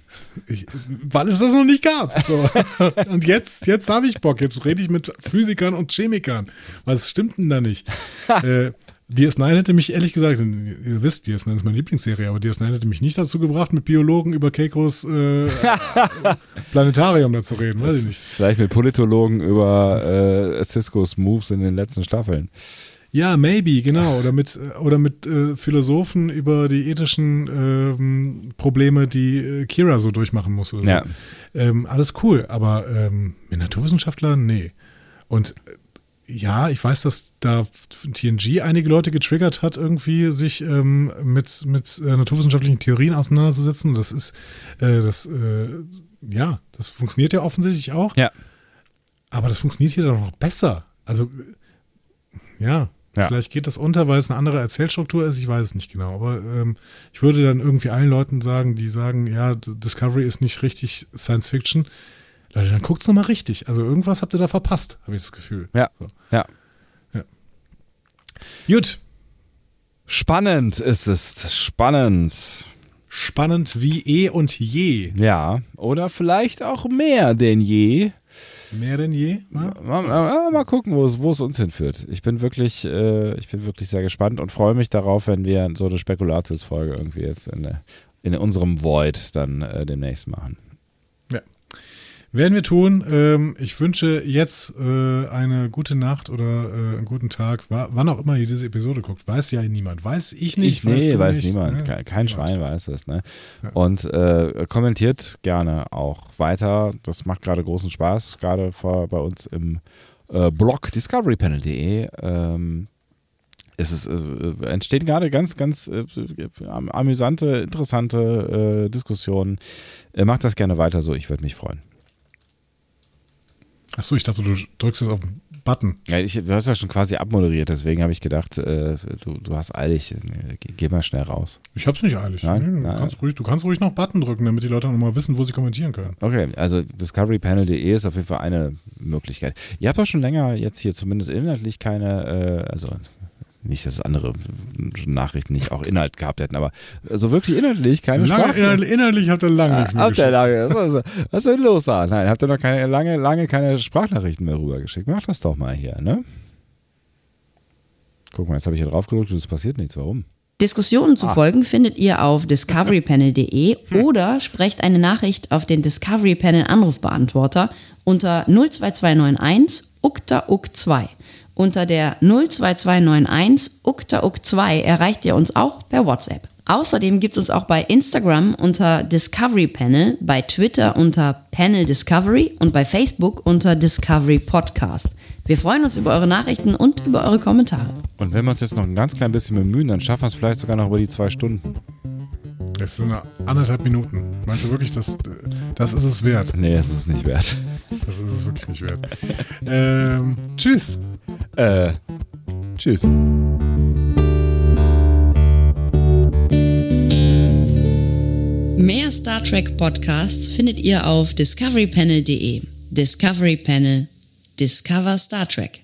Speaker 2: Ich, weil es das noch nicht gab. So. (laughs) Und jetzt, jetzt habe ich Bock. Jetzt rede ich mit Physikern und Chemikern. Was stimmt denn da nicht? (laughs) äh, DS9 hätte mich ehrlich gesagt, ihr wisst, DS9 ist meine Lieblingsserie, aber DS9 hätte mich nicht dazu gebracht, mit Biologen über Keikos äh, (laughs) Planetarium da zu reden, weiß ich nicht.
Speaker 1: Vielleicht mit Politologen über äh, Ciscos Moves in den letzten Staffeln.
Speaker 2: Ja, maybe, genau. Oder mit, äh, oder mit äh, Philosophen über die ethischen ähm, Probleme, die äh, Kira so durchmachen muss. So.
Speaker 1: Ja.
Speaker 2: Ähm, alles cool, aber ähm, mit Naturwissenschaftlern, nee. Und äh, ja, ich weiß, dass da TNG einige Leute getriggert hat, irgendwie sich ähm, mit, mit äh, naturwissenschaftlichen Theorien auseinanderzusetzen. Das ist, äh, das, ja, das funktioniert ja offensichtlich auch.
Speaker 1: Ja.
Speaker 2: Aber das funktioniert hier doch noch besser. Also, ja,
Speaker 1: Ja.
Speaker 2: vielleicht geht das unter, weil es eine andere Erzählstruktur ist. Ich weiß es nicht genau. Aber ähm, ich würde dann irgendwie allen Leuten sagen, die sagen, ja, Discovery ist nicht richtig Science Fiction. Leute, dann guckt's nochmal richtig. Also irgendwas habt ihr da verpasst, habe ich das Gefühl.
Speaker 1: Ja.
Speaker 2: So.
Speaker 1: Ja.
Speaker 2: Gut,
Speaker 1: Spannend ist es. Spannend.
Speaker 2: spannend wie eh und je.
Speaker 1: Ja. Oder vielleicht auch mehr denn je.
Speaker 2: Mehr denn je. ne?
Speaker 1: Mal, mal, mal gucken, wo es, wo es uns hinführt. Ich bin wirklich, äh, ich bin wirklich sehr gespannt und freue mich darauf, wenn wir so eine Spekulatius-Folge irgendwie jetzt in, der- in unserem Void dann äh, demnächst machen.
Speaker 2: Werden wir tun. Ähm, ich wünsche jetzt äh, eine gute Nacht oder äh, einen guten Tag, wa- wann auch immer ihr diese Episode guckt. Weiß ja niemand. Weiß ich nicht.
Speaker 1: ich, nee,
Speaker 2: du
Speaker 1: weiß
Speaker 2: nicht,
Speaker 1: niemand.
Speaker 2: ne?
Speaker 1: Kein,
Speaker 2: Niemand.
Speaker 1: Schwein weiß es. Ne?
Speaker 2: Ja.
Speaker 1: Und äh, kommentiert gerne auch weiter. Das macht gerade großen Spaß, gerade bei uns im äh, Blog discoverypanel.de. Ähm, es ist, äh, entstehen gerade ganz, ganz äh, am- amüsante, interessante äh, Diskussionen. Äh, macht das gerne weiter so, ich würde mich freuen.
Speaker 2: Achso, ich dachte, du drückst jetzt auf den Button.
Speaker 1: Ja, ich, du hast ja schon quasi abmoderiert, deswegen habe ich gedacht, äh, du, du hast eilig, äh, geh, geh mal schnell raus.
Speaker 2: Ich hab's nicht eilig.
Speaker 1: Nein,
Speaker 2: Nee, du,
Speaker 1: nein.
Speaker 2: Kannst ruhig, du kannst ruhig noch Button drücken, damit die Leute nochmal wissen, wo sie kommentieren können.
Speaker 1: Okay, also discoverypanel.de ist auf jeden Fall eine Möglichkeit. Ihr habt doch schon länger jetzt hier zumindest inhaltlich keine, äh, also nicht, dass andere Nachrichten nicht auch Inhalt gehabt hätten, aber so wirklich inhaltlich keine
Speaker 2: Lange,
Speaker 1: Sprache.
Speaker 2: inhaltlich, inhaltlich habt ihr lange nichts mehr
Speaker 1: Habt ihr lange, was, ist- was ist denn los da? Nein, habt ihr noch keine, lange, lange keine Sprachnachrichten mehr rübergeschickt? Macht das doch mal hier, ne? Guck mal, jetzt habe ich hier drauf gedrückt und es passiert nichts. Warum?
Speaker 3: Diskussionen zu folgen findet ihr auf (laughs) discoverypanel.de oder sprecht eine Nachricht auf den Discovery Panel Anrufbeantworter unter 02291 ukta uk 2. Unter der 02291 ukta uk 2 erreicht ihr uns auch per WhatsApp. Außerdem gibt es uns auch bei Instagram unter Discovery Panel, bei Twitter unter Panel Discovery und bei Facebook unter Discovery Podcast. Wir freuen uns über eure Nachrichten und über eure Kommentare.
Speaker 1: Und wenn wir uns jetzt noch ein ganz klein bisschen bemühen, dann schaffen wir es vielleicht sogar noch über die zwei Stunden.
Speaker 2: Das sind anderthalb Minuten. Meinst du wirklich, das, das ist es wert?
Speaker 1: Nee, das ist es nicht wert.
Speaker 2: Das ist es wirklich nicht wert. ähm, tschüss.
Speaker 1: Äh, tschüss.
Speaker 3: Mehr Star Trek Podcasts findet ihr auf discoverypanel.de. Discovery Panel. Discover Star Trek.